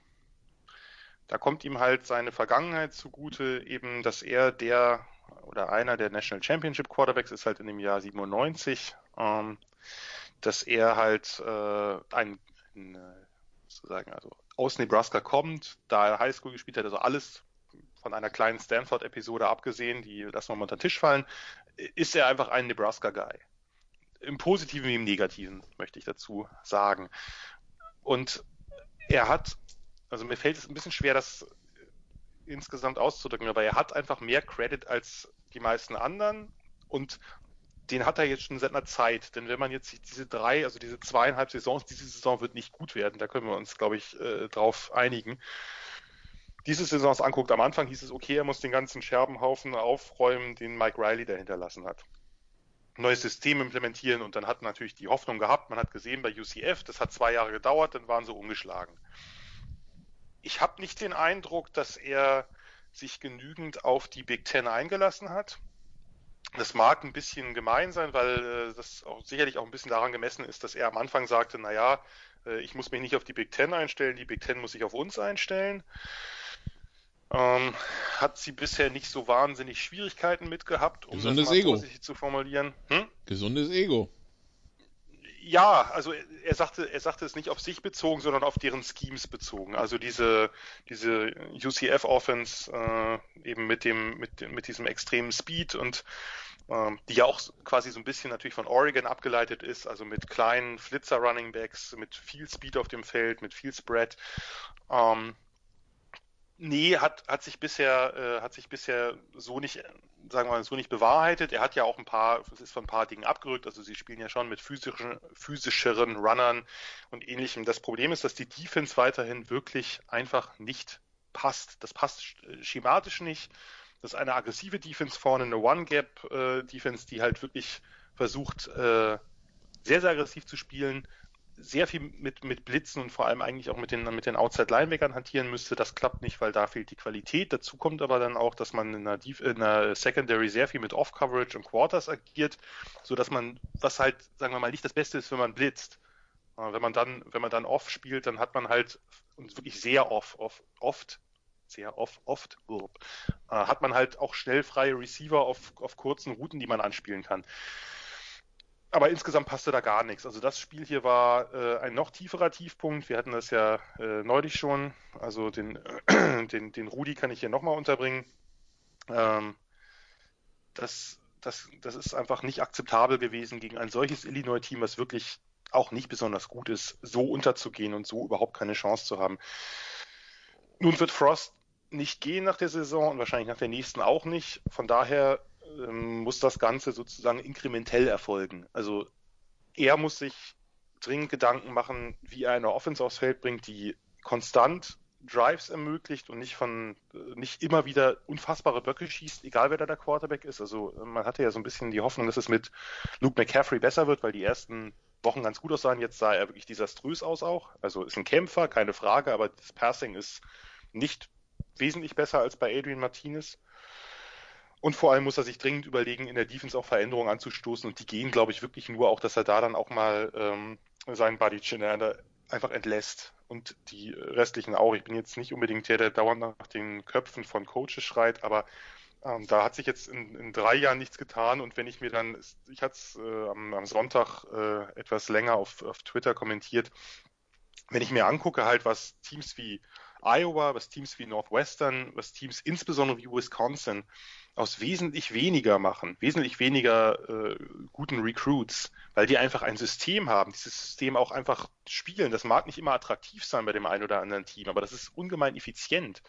[SPEAKER 5] Da kommt ihm halt seine Vergangenheit zugute, eben, dass er der oder einer der National Championship Quarterbacks ist halt in dem Jahr 97, ähm, dass er halt äh, ein, ein äh, sozusagen also aus Nebraska kommt, da er Highschool gespielt hat, also alles von einer kleinen Stanford-Episode abgesehen, die lassen wir mal unter den Tisch fallen, ist er einfach ein Nebraska-Guy. Im Positiven wie im Negativen, möchte ich dazu sagen. Und er hat, also mir fällt es ein bisschen schwer, das insgesamt auszudrücken, aber er hat einfach mehr Credit als die meisten anderen und den hat er jetzt schon seit einer Zeit. Denn wenn man jetzt diese drei, also diese zweieinhalb Saisons, diese Saison wird nicht gut werden, da können wir uns, glaube ich, äh, drauf einigen. Diese Saisons anguckt, am Anfang hieß es, okay, er muss den ganzen Scherbenhaufen aufräumen, den Mike Riley da hinterlassen hat. Neues System implementieren und dann hat natürlich die Hoffnung gehabt, man hat gesehen bei UCF, das hat zwei Jahre gedauert, dann waren sie umgeschlagen. Ich habe nicht den Eindruck, dass er sich genügend auf die Big Ten eingelassen hat. Das mag ein bisschen gemein sein, weil äh, das auch sicherlich auch ein bisschen daran gemessen ist, dass er am Anfang sagte, naja, äh, ich muss mich nicht auf die Big Ten einstellen, die Big Ten muss sich auf uns einstellen. Ähm, hat sie bisher nicht so wahnsinnig Schwierigkeiten mit gehabt, um
[SPEAKER 4] Gesundes
[SPEAKER 5] das mal
[SPEAKER 4] Ego.
[SPEAKER 5] vorsichtig zu formulieren. Hm?
[SPEAKER 4] Gesundes Ego.
[SPEAKER 5] Ja, also er sagte, er sagte es nicht auf sich bezogen, sondern auf deren Schemes bezogen. Also diese, diese UCF-Offense äh, eben mit dem, mit, mit diesem extremen Speed und ähm, die ja auch quasi so ein bisschen natürlich von Oregon abgeleitet ist, also mit kleinen Flitzer-Running-Backs, mit viel Speed auf dem Feld, mit viel Spread. Ähm, Nee, hat, hat sich bisher, äh, hat sich bisher so nicht, äh, sagen wir mal, so nicht bewahrheitet. Er hat ja auch ein paar, es ist von ein paar Dingen abgerückt. Also sie spielen ja schon mit physischen, physischeren Runnern und ähnlichem. Das Problem ist, dass die Defense weiterhin wirklich einfach nicht passt. Das passt sch- schematisch nicht. Das ist eine aggressive Defense vorne, eine One-Gap-Defense, die halt wirklich versucht, äh, sehr, sehr aggressiv zu spielen, sehr viel mit, mit Blitzen und vor allem eigentlich auch mit den, mit den Outside-Linebackern hantieren müsste. Das klappt nicht, weil da fehlt die Qualität. Dazu kommt aber dann auch, dass man in einer, Def in einer Secondary sehr viel mit Off-Coverage und Quarters agiert, so dass man, was halt, sagen wir mal, nicht das Beste ist, wenn man blitzt. Wenn man dann, wenn man dann off spielt, dann hat man halt und wirklich sehr off, off, oft, sehr oft, oft, Urb, äh, hat man halt auch schnell freie Receiver auf, auf kurzen Routen, die man anspielen kann aber insgesamt passte da gar nichts. Also das Spiel hier war äh, ein noch tieferer Tiefpunkt. Wir hatten das ja äh, neulich schon. Also den, den, den Rudi kann ich hier nochmal unterbringen. Ähm, das, das, das ist einfach nicht akzeptabel gewesen, gegen ein solches Illinois-Team, was wirklich auch nicht besonders gut ist, so unterzugehen und so überhaupt keine Chance zu haben. Nun wird Frost nicht gehen nach der Saison und wahrscheinlich nach der nächsten auch nicht. Von daher ähm, muss das Ganze sozusagen inkrementell erfolgen. Also er muss sich dringend Gedanken machen, wie er eine Offense aufs Feld bringt, die konstant Drives ermöglicht und nicht von äh, nicht immer wieder unfassbare Böcke schießt, egal wer da der Quarterback ist. Also äh, man hatte ja so ein bisschen die Hoffnung, dass es mit Luke McCaffrey besser wird, weil die ersten Wochen ganz gut aussahen. Jetzt sah er wirklich desaströs aus auch. Also ist ein Kämpfer, keine Frage, aber das Passing ist nicht wesentlich besser als bei Adrian Martinez. Und vor allem muss er sich dringend überlegen, in der Defense auch Veränderungen anzustoßen. Und die gehen, glaube ich, wirklich nur auch, dass er da dann auch mal ähm, seinen Buddy Chinner einfach entlässt. Und die restlichen auch. Ich bin jetzt nicht unbedingt der, der dauernd nach den Köpfen von Coaches schreit, aber ähm, da hat sich jetzt in, in, drei Jahren nichts getan. Und wenn ich mir dann, ich hatte es äh, am, am, Sonntag äh, etwas länger auf, auf Twitter kommentiert, wenn ich mir angucke, halt, was Teams wie Iowa, was Teams wie Northwestern, was Teams insbesondere wie Wisconsin aus wesentlich weniger machen, wesentlich weniger äh, guten Recruits, weil die einfach ein System haben, dieses System auch einfach spielen. Das mag nicht immer attraktiv sein bei dem einen oder anderen Team, aber das ist ungemein effizient.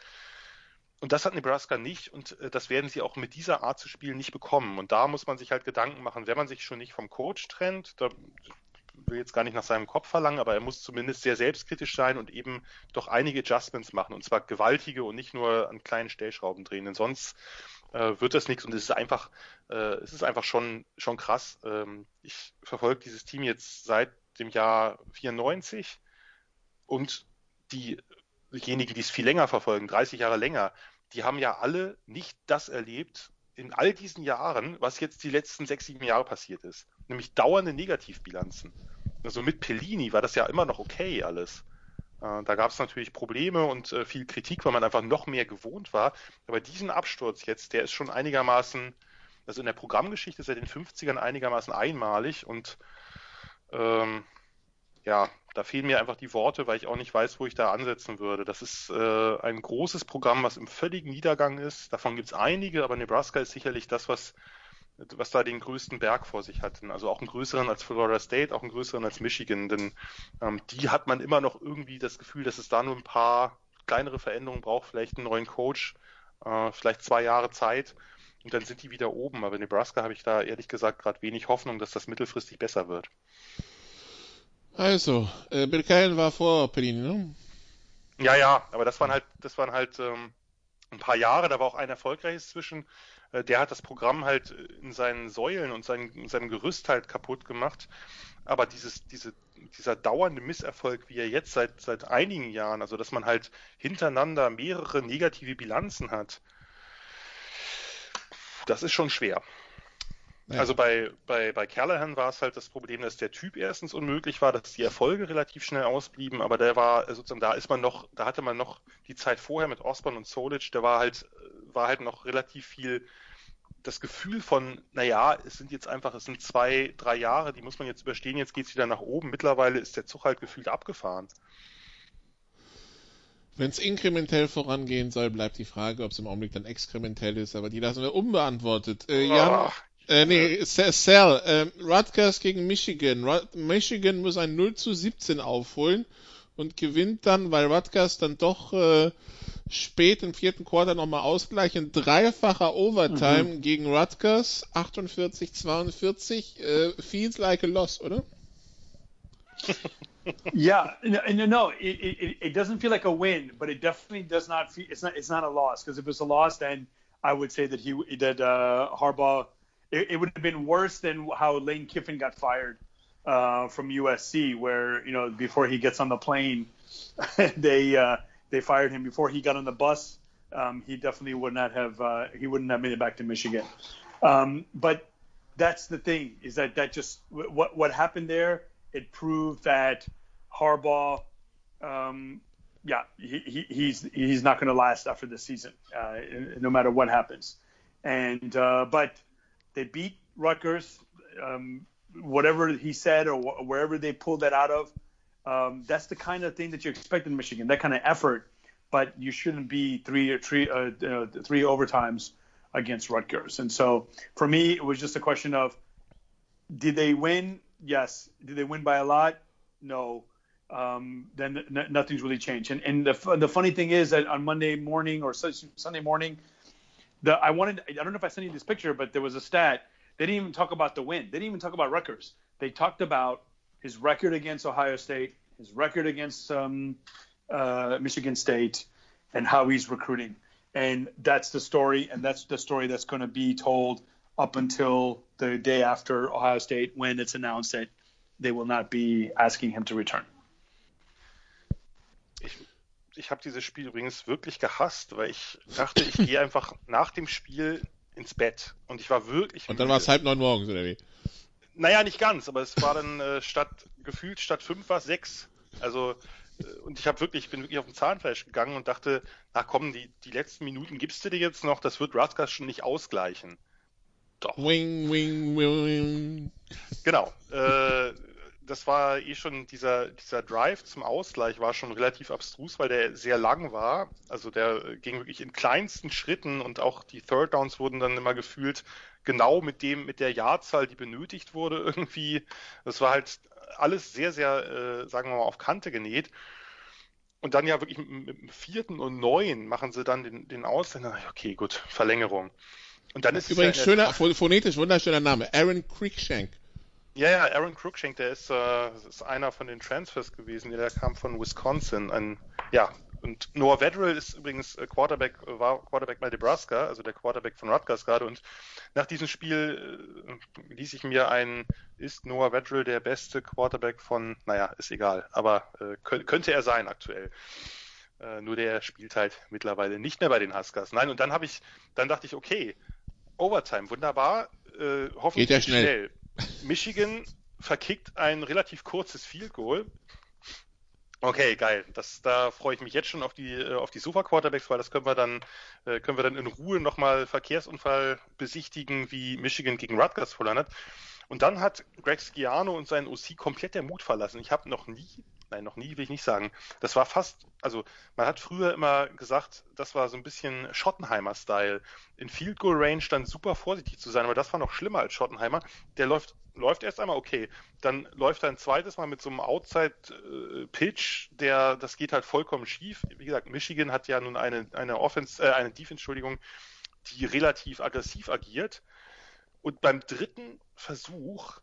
[SPEAKER 5] Und das hat Nebraska nicht und äh, das werden sie auch mit dieser Art zu spielen nicht bekommen. Und da muss man sich halt Gedanken machen, wenn man sich schon nicht vom Coach trennt, da will jetzt gar nicht nach seinem Kopf verlangen, aber er muss zumindest sehr selbstkritisch sein und eben doch einige Adjustments machen und zwar gewaltige und nicht nur an kleinen Stellschrauben drehen, denn sonst äh, wird das nichts und es ist einfach, äh, es ist einfach schon, schon krass. Ähm, ich verfolge dieses Team jetzt seit dem Jahr 94 und die, diejenigen, die es viel länger verfolgen, 30 Jahre länger, die haben ja alle nicht das erlebt in all diesen Jahren, was jetzt die letzten sechs, sieben Jahre passiert ist. Nämlich dauernde Negativbilanzen. Also mit Pellini war das ja immer noch okay alles. Äh, da gab es natürlich Probleme und äh, viel Kritik, weil man einfach noch mehr gewohnt war. Aber diesen Absturz jetzt, der ist schon einigermaßen, also in der Programmgeschichte seit den 50ern einigermaßen einmalig und ähm, ja, da fehlen mir einfach die Worte, weil ich auch nicht weiß, wo ich da ansetzen würde. Das ist äh, ein großes Programm, was im völligen Niedergang ist. Davon gibt es einige, aber Nebraska ist sicherlich das, was, was da den größten Berg vor sich hat. Also auch einen größeren als Florida State, auch einen größeren als Michigan. Denn ähm, die hat man immer noch irgendwie das Gefühl, dass es da nur ein paar kleinere Veränderungen braucht, vielleicht einen neuen Coach, äh, vielleicht zwei Jahre Zeit und dann sind die wieder oben. Aber in Nebraska habe ich da ehrlich gesagt gerade wenig Hoffnung, dass das mittelfristig besser wird.
[SPEAKER 4] Also, äh, Bill Callahan war vor Pelini, ne?
[SPEAKER 5] Ja, ja, aber das waren halt, das waren halt ähm, ein paar Jahre, da war auch ein erfolgreiches zwischen. Äh, der hat das Programm halt in seinen Säulen und sein, in seinem Gerüst halt kaputt gemacht. Aber dieses, diese, dieser dauernde Misserfolg, wie er jetzt seit, seit einigen Jahren, also dass man halt hintereinander mehrere negative Bilanzen hat, das ist schon schwer. Ja. Also bei, bei, bei Callahan war es halt das Problem, dass der Typ erstens unmöglich war, dass die Erfolge relativ schnell ausblieben, aber der war sozusagen, da ist man noch, da hatte man noch die Zeit vorher mit Osborne und Solic, der war halt, war halt noch relativ viel das Gefühl von, naja, es sind jetzt einfach, es sind zwei, drei Jahre, die muss man jetzt überstehen, jetzt geht es wieder nach oben. Mittlerweile ist der Zug halt gefühlt abgefahren.
[SPEAKER 4] Wenn es inkrementell vorangehen soll, bleibt die Frage, ob es im Augenblick dann exkrementell ist, aber die lassen wir unbeantwortet. Äh, Jan, äh, nee, Sal, äh, Rutgers gegen Michigan. Rut Michigan muss ein 0 zu 17 aufholen und gewinnt dann, weil Rutgers dann doch äh, spät im vierten Quarter nochmal ausgleichen. Dreifacher Overtime mhm. gegen Rutgers, 48-42. Äh, feels like a loss, oder?
[SPEAKER 6] yeah, no, no, it, it, it doesn't feel like a win, but it definitely does not feel it's not it's not a loss because if it's a loss, then I would say that he that uh, Harbaugh it, it would have been worse than how Lane Kiffin got fired uh, from USC, where you know before he gets on the plane, they uh, they fired him before he got on the bus. Um, he definitely would not have uh, he wouldn't have made it back to Michigan. Um, but that's the thing is that that just what what happened there. It proved that Harbaugh, um, yeah, he, he, he's he's not going to last after the season, uh, no matter what happens. And uh, but they beat Rutgers. Um, whatever he said or wh- wherever they pulled that out of, um, that's the kind of thing that you expect in Michigan, that kind of effort. But you shouldn't be three or three uh, uh, three overtimes against Rutgers. And so for me, it was just a question of did they win? Yes. Did they win by a lot? No. Um, then n- nothing's really changed. And, and the, the funny thing is that on Monday morning or Sunday morning, the I wanted I don't know if I sent you this picture, but there was a stat. They didn't even talk about the win. They didn't even talk about Rutgers. They talked about his record against Ohio State, his record against um, uh, Michigan State, and how he's recruiting. And that's the story, and that's the story that's going to be told up until the day after Ohio State when it's announced that they will not be asking him to return.
[SPEAKER 5] Ich, habe dieses Spiel übrigens wirklich gehasst, weil ich dachte, ich gehe einfach nach dem Spiel ins Bett. Und ich war wirklich.
[SPEAKER 4] Und dann war es halb neun morgens, oder wie?
[SPEAKER 5] Naja, nicht ganz, aber es war dann äh, statt gefühlt statt fünf war es sechs. Also äh, und ich habe wirklich, bin wirklich auf dem Zahnfleisch gegangen und dachte, na komm, die, die letzten Minuten gibst du dir jetzt noch, das wird Rutgers schon nicht ausgleichen.
[SPEAKER 4] Doch. Wing, wing, wing.
[SPEAKER 5] Genau. Äh, das war eh schon dieser, dieser Drive zum Ausgleich war schon relativ abstrus, weil der sehr lang war. Also der ging wirklich in kleinsten Schritten und auch die Third Downs wurden dann immer gefühlt genau mit dem, mit der Jahrzahl, die benötigt wurde irgendwie. Das war halt alles sehr, sehr, äh, sagen wir mal, auf Kante genäht. Und dann ja wirklich mit, mit dem vierten und neun machen sie dann den, den Ausländer. Okay, gut, Verlängerung.
[SPEAKER 4] Und dann ist Übrigens ja schöner, phonetisch wunderschöner Name. Aaron Creekshank.
[SPEAKER 5] Ja, ja, Aaron Cruikshank, der ist, äh, ist einer von den Transfers gewesen, der kam von Wisconsin. Ein, ja, und Noah Vedrill ist übrigens äh, Quarterback, war Quarterback bei Nebraska, also der Quarterback von Rutgers gerade. Und nach diesem Spiel äh, ließ ich mir ein, ist Noah Vedrill der beste Quarterback von, naja, ist egal, aber äh, könnte er sein aktuell. Äh, nur der spielt halt mittlerweile nicht mehr bei den Huskers. Nein, und dann habe ich, dann dachte ich, okay, Overtime, wunderbar, äh, hoffentlich
[SPEAKER 4] Geht ja schnell. schnell.
[SPEAKER 5] Michigan verkickt ein relativ kurzes Field Goal. Okay, geil. Das, da freue ich mich jetzt schon auf die, äh, auf die Sofa Quarterbacks, weil das können wir dann, äh, können wir dann in Ruhe nochmal Verkehrsunfall besichtigen, wie Michigan gegen Rutgers verloren hat. Und dann hat Greg Schiano und sein OC komplett der Mut verlassen. Ich habe noch nie, nein, noch nie will ich nicht sagen, das war fast, also man hat früher immer gesagt, das war so ein bisschen Schottenheimer-Style. In Field Goal Range dann super vorsichtig zu sein, aber das war noch schlimmer als Schottenheimer. Der läuft, läuft erst einmal okay, dann läuft er ein zweites Mal mit so einem Outside-Pitch, der, das geht halt vollkommen schief. Wie gesagt, Michigan hat ja nun eine, eine Offense, äh, eine Defense, Entschuldigung, die relativ aggressiv agiert. Und beim dritten Versuch,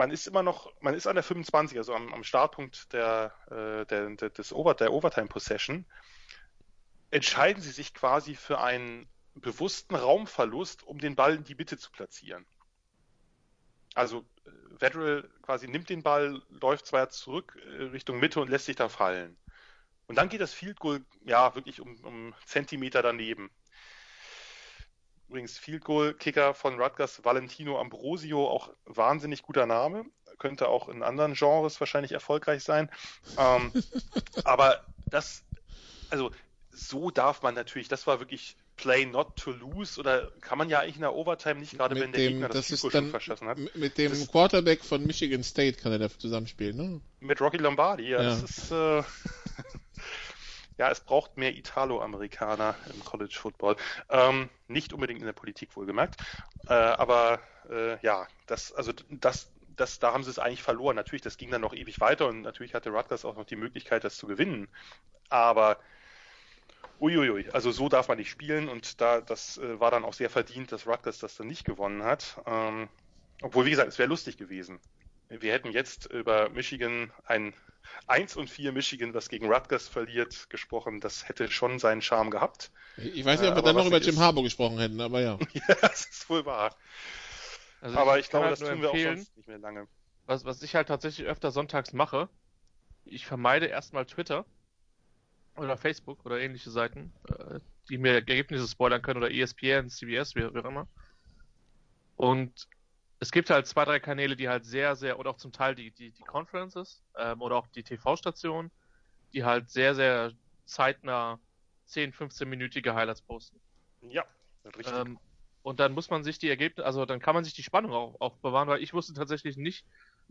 [SPEAKER 5] man ist immer noch, man ist an der 25, also am, am Startpunkt der, äh, der, der, des Over, der Overtime Possession, entscheiden sie sich quasi für einen bewussten Raumverlust, um den Ball in die Mitte zu platzieren. Also Vedral quasi nimmt den Ball, läuft zwar zurück äh, Richtung Mitte und lässt sich da fallen. Und dann geht das Field Goal ja wirklich um, um Zentimeter daneben. Übrigens Field Goal Kicker von Rutgers Valentino Ambrosio, auch wahnsinnig guter Name. Könnte auch in anderen Genres wahrscheinlich erfolgreich sein. Ähm, aber das, also so darf man natürlich, das war wirklich Play not to lose oder kann man ja eigentlich in der Overtime nicht, gerade
[SPEAKER 4] Mit
[SPEAKER 5] wenn der
[SPEAKER 4] dem-
[SPEAKER 5] Gegner das,
[SPEAKER 4] das
[SPEAKER 5] Field Goal verschossen hat.
[SPEAKER 4] Mit dem
[SPEAKER 5] Das-
[SPEAKER 4] Quarterback von Michigan State kann er da zusammenspielen, ne?
[SPEAKER 5] Mit Rocky Lombardi, ja,
[SPEAKER 4] Ja.
[SPEAKER 5] das ist äh, ja, es braucht mehr Italo-Amerikaner im College Football. Ähm, nicht unbedingt in der Politik wohlgemerkt. Äh, aber äh, ja, das, also das, das, da haben sie es eigentlich verloren. Natürlich, das ging dann noch ewig weiter und natürlich hatte Rutgers auch noch die Möglichkeit, das zu gewinnen. Aber uiuiui, also so darf man nicht spielen und da das äh, war dann auch sehr verdient, dass Rutgers das dann nicht gewonnen hat. Ähm, obwohl, wie gesagt, es wäre lustig gewesen. Wir hätten jetzt über Michigan ein 1 und 4 Michigan, was gegen Rutgers verliert, gesprochen. Das hätte schon seinen Charme gehabt.
[SPEAKER 4] Ich weiß nicht,
[SPEAKER 5] Äh,
[SPEAKER 4] ob wir
[SPEAKER 5] aber
[SPEAKER 4] dann noch über Jim Harbour gesprochen hätten, aber ja.
[SPEAKER 5] ja, das ist wohl wahr.
[SPEAKER 7] Also
[SPEAKER 5] Aber ich
[SPEAKER 7] kann
[SPEAKER 5] glaube,
[SPEAKER 7] halt
[SPEAKER 5] das
[SPEAKER 7] nur
[SPEAKER 5] tun wir auch
[SPEAKER 7] empfehlen,
[SPEAKER 5] sonst nicht mehr lange.
[SPEAKER 7] was, was ich halt tatsächlich öfter sonntags mache, ich vermeide erstmal Twitter oder Facebook oder ähnliche Seiten, äh, die mir Ergebnisse spoilern können oder ESPN, CBS, wie, wie auch immer. Und es gibt halt zwei, drei Kanäle, die halt sehr, sehr, oder auch zum Teil die, die, die Conferences ähm, oder auch die TV-Stationen, die halt sehr, sehr zeitnah 10, 15-minütige Highlights posten.
[SPEAKER 5] Ja, richtig.
[SPEAKER 7] Ähm, und dann muss man sich die Ergebnisse, also dann kann man sich die Spannung auch, auch bewahren, weil ich wusste tatsächlich nicht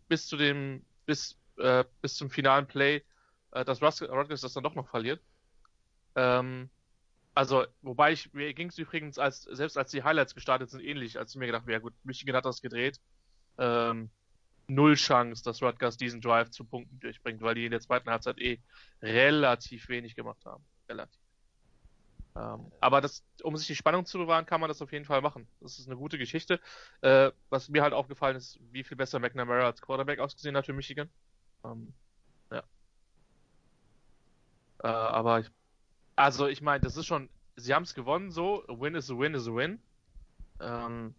[SPEAKER 7] bis zu dem, bis, äh, bis zum finalen Play, äh, dass Rutgers das dann doch noch verliert. Ähm, also, wobei ich, mir ging es übrigens, als, selbst als die Highlights gestartet sind, ähnlich, als ich mir gedacht habe, ja gut, Michigan hat das gedreht. Ähm, null Chance, dass Rutgers diesen Drive zu Punkten durchbringt, weil die in der zweiten Halbzeit eh relativ wenig gemacht haben. Relativ. Ähm, aber das, um sich die Spannung zu bewahren, kann man das auf jeden Fall machen. Das ist eine gute Geschichte. Äh, was mir halt aufgefallen ist, wie viel besser McNamara als Quarterback ausgesehen hat für Michigan. Ähm, ja. Äh, aber ich, also ich meine, das ist schon, sie haben es gewonnen so, a win is a win is a win. Ähm,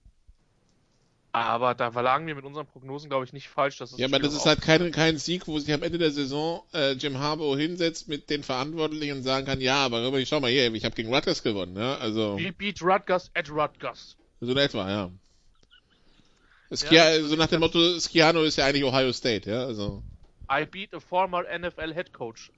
[SPEAKER 7] aber da lagen wir mit unseren Prognosen, glaube ich, nicht falsch. Dass
[SPEAKER 4] Ja, aber das ist halt kein, kein Sieg, wo sich am Ende der Saison äh, Jim Harbaugh hinsetzt mit den Verantwortlichen und sagen kann, ja, aber schau mal hier, ich habe gegen Rutgers gewonnen, ja, also
[SPEAKER 7] We beat Rutgers at Rutgers.
[SPEAKER 4] so in etwa, ja.
[SPEAKER 7] das
[SPEAKER 4] Skia,
[SPEAKER 7] ist
[SPEAKER 4] so nach dem Motto, Schiano ist ja eigentlich Ohio State, ja, also.
[SPEAKER 7] I beat a former NFL head coach.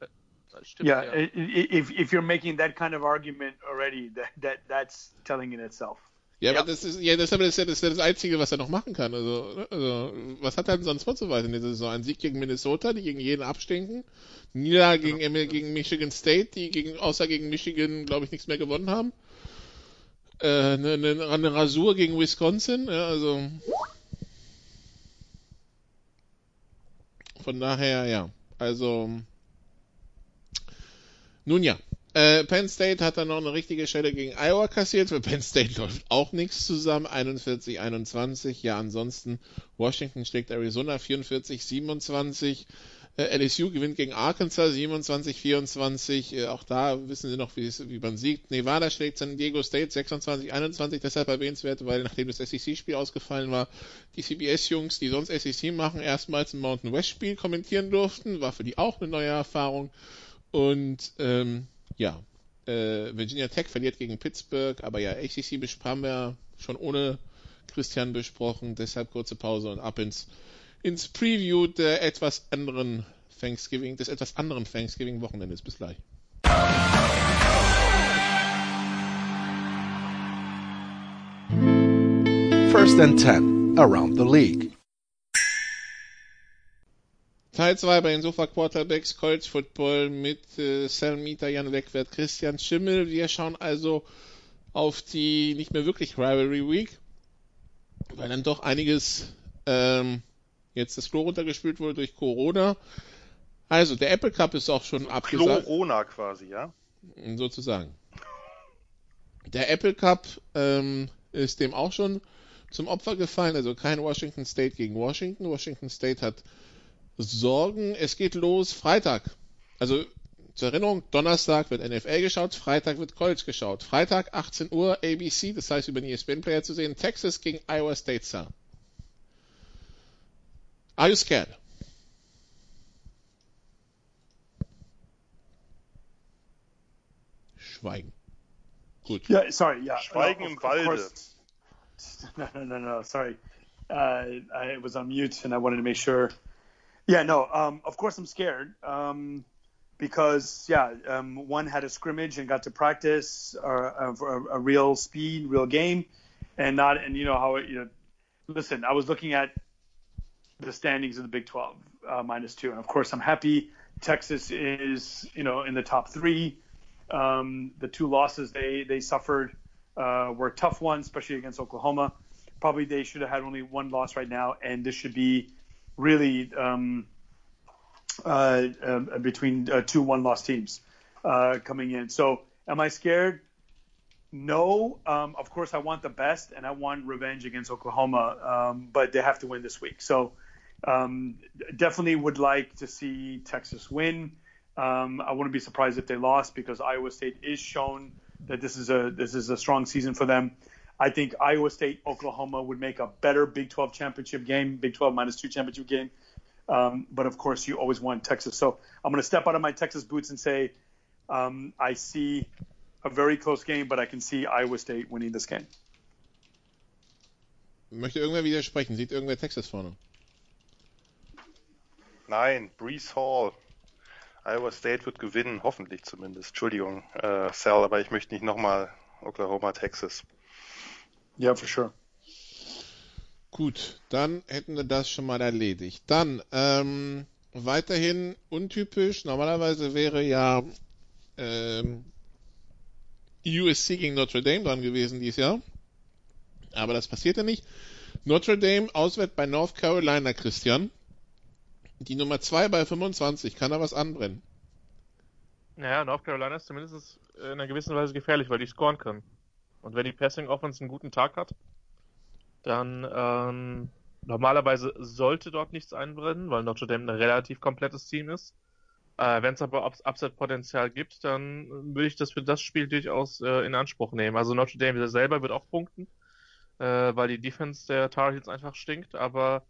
[SPEAKER 7] Das Stimmt,
[SPEAKER 6] Yeah, i- if if you're making that kind of argument already, that that that's telling in itself.
[SPEAKER 4] Ja,
[SPEAKER 6] Ja.
[SPEAKER 4] aber das ist, ja, deshalb ist ja das, ist ja das Einzige, was er noch machen kann. Also, ne, also was hat er denn sonst vorzuweisen in dieser Saison? Ein Sieg gegen Minnesota, die gegen jeden abstinken. Niederlage gegen, M- gegen Michigan State, die gegen, außer gegen Michigan, glaube ich, nichts mehr gewonnen haben. Äh, eine, eine, eine Rasur gegen Wisconsin, ja, also. Von daher, ja. Also. Nun ja. Äh, Penn State hat dann noch eine richtige Stelle gegen Iowa kassiert. Für Penn State läuft auch nichts zusammen. 41-21. Ja, ansonsten Washington schlägt Arizona 44-27. Äh, LSU gewinnt gegen Arkansas 27-24. Äh, auch da wissen sie noch, wie, man siegt. Nevada schlägt San Diego State 26-21. Deshalb erwähnenswert, weil nachdem das SEC-Spiel ausgefallen war, die CBS-Jungs, die sonst SEC machen, erstmals ein Mountain West-Spiel kommentieren durften. War für die auch eine neue Erfahrung. Und ähm, ja, äh, Virginia Tech verliert gegen Pittsburgh, aber ja, ACC haben wir schon ohne Christian besprochen, deshalb kurze Pause und ab ins, ins Preview der etwas anderen Thanksgiving, des etwas anderen Thanksgiving-Wochenendes. Bis gleich.
[SPEAKER 2] First and 10 around the league.
[SPEAKER 4] Teil 2 bei den Sofa Quarterbacks College Football mit äh, Salmita, Jan Wegwert, Christian Schimmel. Wir schauen also auf die nicht mehr wirklich Rivalry Week, weil dann doch einiges ähm, jetzt das Klo runtergespült wurde durch Corona. Also, der Apple Cup ist auch schon abgesagt.
[SPEAKER 5] Corona quasi, ja?
[SPEAKER 4] Sozusagen. Der Apple Cup ähm, ist dem auch schon zum Opfer gefallen, also kein Washington State gegen Washington. Washington State hat Sorgen. Es geht los Freitag. Also zur Erinnerung, Donnerstag wird NFL geschaut, Freitag wird College geschaut. Freitag 18 Uhr ABC, das heißt über den ESPN-Player zu sehen, Texas gegen Iowa State Star. Are you scared? Schweigen. Gut.
[SPEAKER 6] Yeah, sorry. Yeah.
[SPEAKER 5] Schweigen
[SPEAKER 6] No,
[SPEAKER 5] im Walde.
[SPEAKER 6] No, no, no, no. Sorry. Uh, I was on mute and I wanted to make sure. Yeah, no. Um, of course, I'm scared um, because yeah, um, one had a scrimmage and got to practice uh, a, a, a real speed, real game, and not and you know how it, you know. Listen, I was looking at the standings of the Big 12 uh, minus two, and of course, I'm happy. Texas is you know in the top three. Um, the two losses they they suffered uh, were tough ones, especially against Oklahoma. Probably they should have had only one loss right now, and this should be really um, uh, uh, between uh, two one-loss teams uh, coming in. So, am I scared? No. Um, of course, I want the best, and I want revenge against Oklahoma, um, but they have to win this week. So, um, definitely would like to see Texas win. Um, I wouldn't be surprised if they lost because Iowa State is shown that this is a this is a strong season for them. I think Iowa State Oklahoma would make a better Big 12 championship game, Big 12 minus two championship game. Um, but of course, you always want Texas. So I'm going to step out of my Texas boots and say um, I see a very close game, but I can see Iowa State winning this game.
[SPEAKER 4] Möchte irgendwer widersprechen? Sieht irgendwer Texas vorne?
[SPEAKER 5] Nein, Brees Hall. Iowa State wird gewinnen, hoffentlich zumindest. Entschuldigung, äh, Sal, aber ich möchte nicht nochmal Oklahoma, Texas.
[SPEAKER 6] Yeah, for sure.
[SPEAKER 4] Gut, dann hätten wir das schon mal erledigt. Dann, ähm, weiterhin untypisch. Normalerweise wäre ja ähm, USC gegen Notre Dame dran gewesen dieses Jahr. Aber das passierte nicht. Notre Dame auswärts bei North Carolina, Christian. Die Nummer 2 bei 25. Kann da was anbrennen?
[SPEAKER 7] Naja, North Carolina ist zumindest in einer gewissen Weise gefährlich, weil die scoren können. Und wenn die Passing Offense einen guten Tag hat, dann ähm, normalerweise sollte dort nichts einbrennen, weil Notre Dame ein relativ komplettes Team ist. Äh, wenn es aber Ups Upset-Potenzial gibt, dann würde ich das für das Spiel durchaus äh, in Anspruch nehmen. Also Notre Dame selber wird auch punkten, äh, weil die Defense der Tar Heels einfach stinkt, aber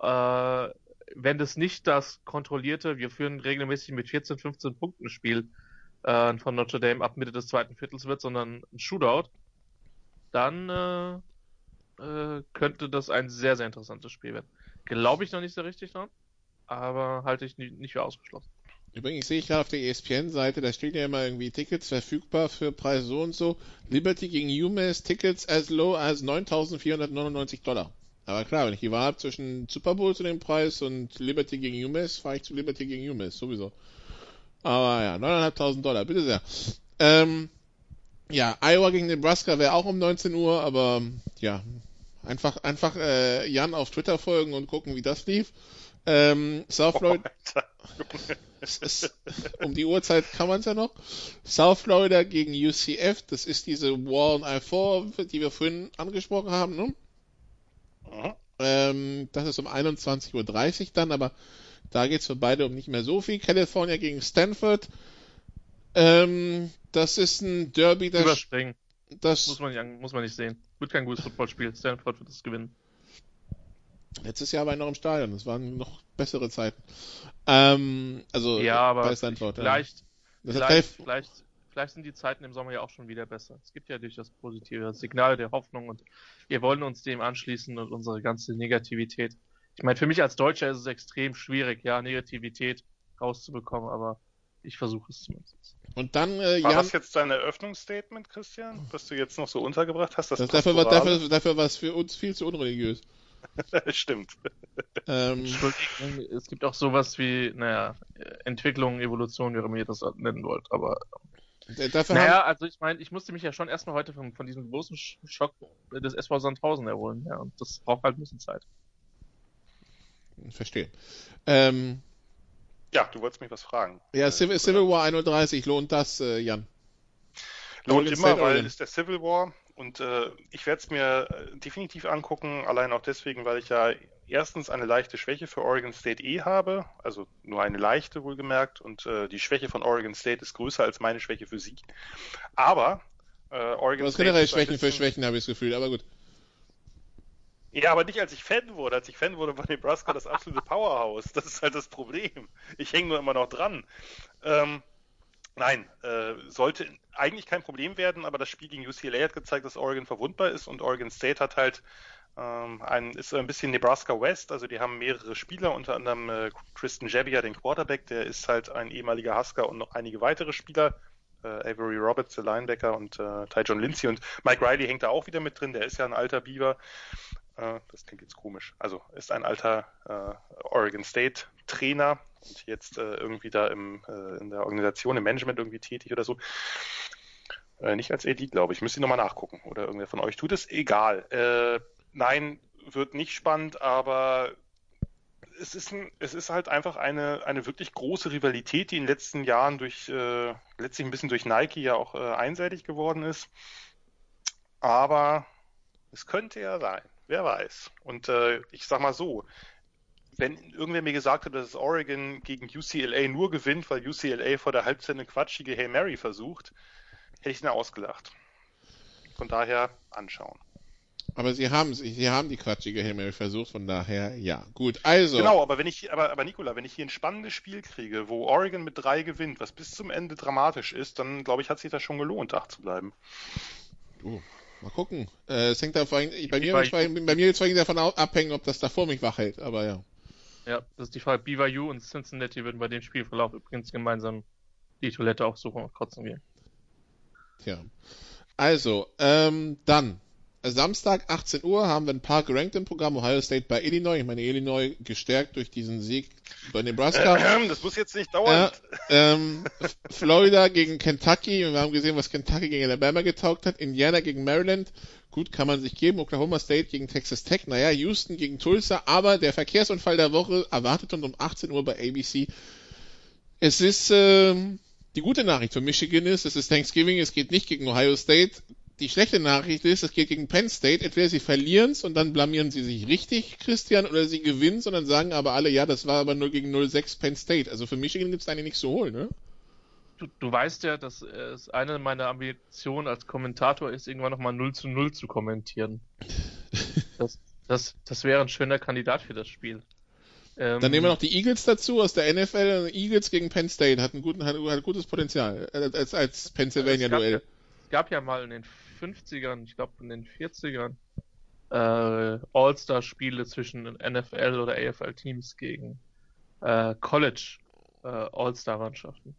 [SPEAKER 7] äh, wenn das nicht das kontrollierte, wir führen regelmäßig mit 14, 15 Punkten Spiel äh, von Notre Dame ab Mitte des zweiten Viertels wird, sondern ein Shootout, dann äh, äh, könnte das ein sehr, sehr interessantes Spiel werden. Glaube ich noch nicht so richtig dran, aber halte ich nicht, nicht für ausgeschlossen.
[SPEAKER 4] Übrigens sehe ich gerade auf der ESPN-Seite, da steht ja immer irgendwie Tickets verfügbar für Preis so und so. Liberty gegen UMass, Tickets as low as 9.499 Dollar. Aber klar, wenn ich die Wahl habe zwischen Super Bowl zu dem Preis und Liberty gegen UMass, fahre ich zu Liberty gegen UMass, sowieso. Aber ja, 9.500 Dollar, bitte sehr. Ähm, ja, Iowa gegen Nebraska wäre auch um 19 Uhr, aber ja, einfach, einfach äh, Jan auf Twitter folgen und gucken, wie das lief. Ähm, South Florida, es um die Uhrzeit kann man es ja noch. South Florida gegen UCF, das ist diese War on I4, die wir vorhin angesprochen haben, ne?
[SPEAKER 5] Mhm.
[SPEAKER 4] Ähm, das ist um 21.30 Uhr dann, aber da geht's für beide um nicht mehr so viel. California gegen Stanford. Ähm, das ist ein Derby, das,
[SPEAKER 7] Überspringen.
[SPEAKER 4] das
[SPEAKER 7] Muss man, nicht, muss man nicht sehen. Wird kein gutes Footballspiel. Stanford wird es gewinnen.
[SPEAKER 4] letztes Jahr war ich noch im Stadion. Das waren noch bessere Zeiten. Ähm, also
[SPEAKER 7] Ja, aber
[SPEAKER 4] bei Stanford. ja.
[SPEAKER 7] vielleicht,
[SPEAKER 4] Das hat
[SPEAKER 7] vielleicht, vielleicht, vielleicht sind die Zeiten im Sommer ja auch schon wieder besser. Es gibt ja durchaus positive Signale der Hoffnung und wir wollen uns dem anschließen und unsere ganze Negativität. Ich meine, für mich als Deutscher ist es extrem schwierig, ja, Negativität rauszubekommen, aber ich versuche es zumindest.
[SPEAKER 4] Und dann, äh,
[SPEAKER 5] War
[SPEAKER 4] Jan,
[SPEAKER 5] das jetzt dein Eröffnungsstatement, Christian, was du jetzt noch so untergebracht hast? Das,
[SPEAKER 4] das, dafür, war, dafür, dafür war es für uns viel zu unreligiös.
[SPEAKER 5] Stimmt.
[SPEAKER 4] Ähm,
[SPEAKER 7] Entschuldigung, es gibt auch sowas wie, naja, Entwicklung, Evolution, wie auch immer ihr das nennen wollt, aber
[SPEAKER 4] d- dafür
[SPEAKER 7] Naja, also ich meine, ich musste mich ja schon erstmal heute von, von diesem großen Sch- Schock des SV Sandhausen erholen, ja, und das braucht halt ein bisschen Zeit.
[SPEAKER 4] haben, verstehe. Ähm,
[SPEAKER 5] Ja, du wolltest mich was fragen.
[SPEAKER 4] ja, Civil, Civil War 31, lohnt das, äh, Jan?
[SPEAKER 5] Lohnt immer,
[SPEAKER 4] State,
[SPEAKER 5] weil es der Civil War und äh, ich werde es mir äh, definitiv angucken, allein auch deswegen, weil ich ja erstens eine leichte Schwäche für Oregon State eh habe, also nur eine leichte wohlgemerkt und äh, die Schwäche von Oregon State ist größer als meine Schwäche für sie. Aber äh, Oregon
[SPEAKER 4] Du hast
[SPEAKER 5] State
[SPEAKER 4] generell
[SPEAKER 5] ist
[SPEAKER 4] Schwächen für Schwächen, habe ich das Gefühl, aber gut.
[SPEAKER 5] Ja, aber nicht als ich Fan wurde. Als ich Fan wurde, war Nebraska das absolute Powerhouse. Das ist halt das Problem. Ich hänge nur immer noch dran. Ähm, nein, äh, sollte eigentlich kein Problem werden, aber das Spiel gegen UCLA hat gezeigt, dass Oregon verwundbar ist und Oregon State hat halt ähm, ein, ist ein bisschen Nebraska West, also die haben mehrere Spieler, unter anderem äh, Tristan Jebbia, den Quarterback, der ist halt ein ehemaliger Husker und noch einige weitere Spieler. Äh, Avery Roberts, der Linebacker und äh, Ty John Lindsay und Mike Riley hängt da auch wieder mit drin, der ist ja ein alter Beaver. Äh, das klingt jetzt komisch. Also ist ein alter äh, Oregon State Trainer und jetzt äh, irgendwie da im, äh, in der Organisation, im Management irgendwie tätig oder so. Äh, nicht als AD, glaube ich. Müsst ihr nochmal nachgucken. Oder irgendwer von euch tut es. Egal. Nein, wird nicht spannend, aber es ist, ein, es ist halt einfach eine, eine wirklich große Rivalität, die in den letzten Jahren durch, äh, letztlich ein bisschen durch Nike ja auch äh, einseitig geworden ist. Aber es könnte ja sein. Wer weiß. Und äh, ich sag mal so, wenn irgendwer mir gesagt hat, dass Oregon gegen UCLA nur gewinnt, weil UCLA vor der Halbzeit eine quatschige Hail Mary versucht, hätte ich ihn ausgelacht. Von daher anschauen.
[SPEAKER 4] Aber sie haben sie haben die quatschige Hail Mary versucht, von daher ja. Gut, also.
[SPEAKER 5] Genau, aber wenn ich, aber, aber Nikola, wenn ich hier ein spannendes Spiel kriege, wo Oregon mit drei gewinnt, was bis zum Ende dramatisch ist, dann glaube ich, hat sich das schon gelohnt, da zu bleiben.
[SPEAKER 4] Du, mal gucken. Äh, es hängt da vor allem, bei mir,
[SPEAKER 7] Bei-
[SPEAKER 4] mir jetzt vor allem davon abhängen, ob das davor mich wach hält, aber ja.
[SPEAKER 7] Ja, das ist die Frage. BYU und Cincinnati würden bei dem Spielverlauf übrigens gemeinsam die Toilette aufsuchen und kotzen gehen.
[SPEAKER 4] Tja. Also, ähm, dann. Samstag 18 Uhr haben wir ein paar gerankt im Programm. Ohio State bei Illinois. Ich meine, Illinois gestärkt durch diesen Sieg bei Nebraska.
[SPEAKER 5] Das muss jetzt nicht dauern.
[SPEAKER 4] Ja, ähm, Florida gegen Kentucky. Und wir haben gesehen, was Kentucky gegen Alabama getaugt hat. Indiana gegen Maryland. Gut, kann man sich geben. Oklahoma State gegen Texas Tech. Naja, Houston gegen Tulsa. Aber der Verkehrsunfall der Woche erwartet uns um 18 Uhr bei ABC. Es ist, ähm, die gute Nachricht für Michigan ist, es ist Thanksgiving, es geht nicht gegen Ohio State. Die schlechte Nachricht ist, es geht gegen Penn State. Entweder sie verlieren es und dann blamieren sie sich richtig, Christian, oder sie gewinnen und dann sagen aber alle, ja, das war aber nur gegen 0-6 Penn State. Also für Michigan gibt's eigentlich nichts zu holen, ne?
[SPEAKER 7] Du, du weißt ja, dass es eine meiner Ambitionen als Kommentator ist, irgendwann nochmal 0 zu 0 zu kommentieren. Das, das, das wäre ein schöner Kandidat für das Spiel. Ähm,
[SPEAKER 4] Dann nehmen wir noch die Eagles dazu aus der NFL. Eagles gegen Penn State hat ein, guten, hat, hat gutes Potenzial äh, als, als
[SPEAKER 7] es ja,
[SPEAKER 4] Pennsylvania-Duell.
[SPEAKER 7] es gab ja mal in den 50ern, ich glaube in den 40ern, äh, All-Star-Spiele zwischen NFL oder AFL-Teams gegen äh, College äh, All-Star-Mannschaften.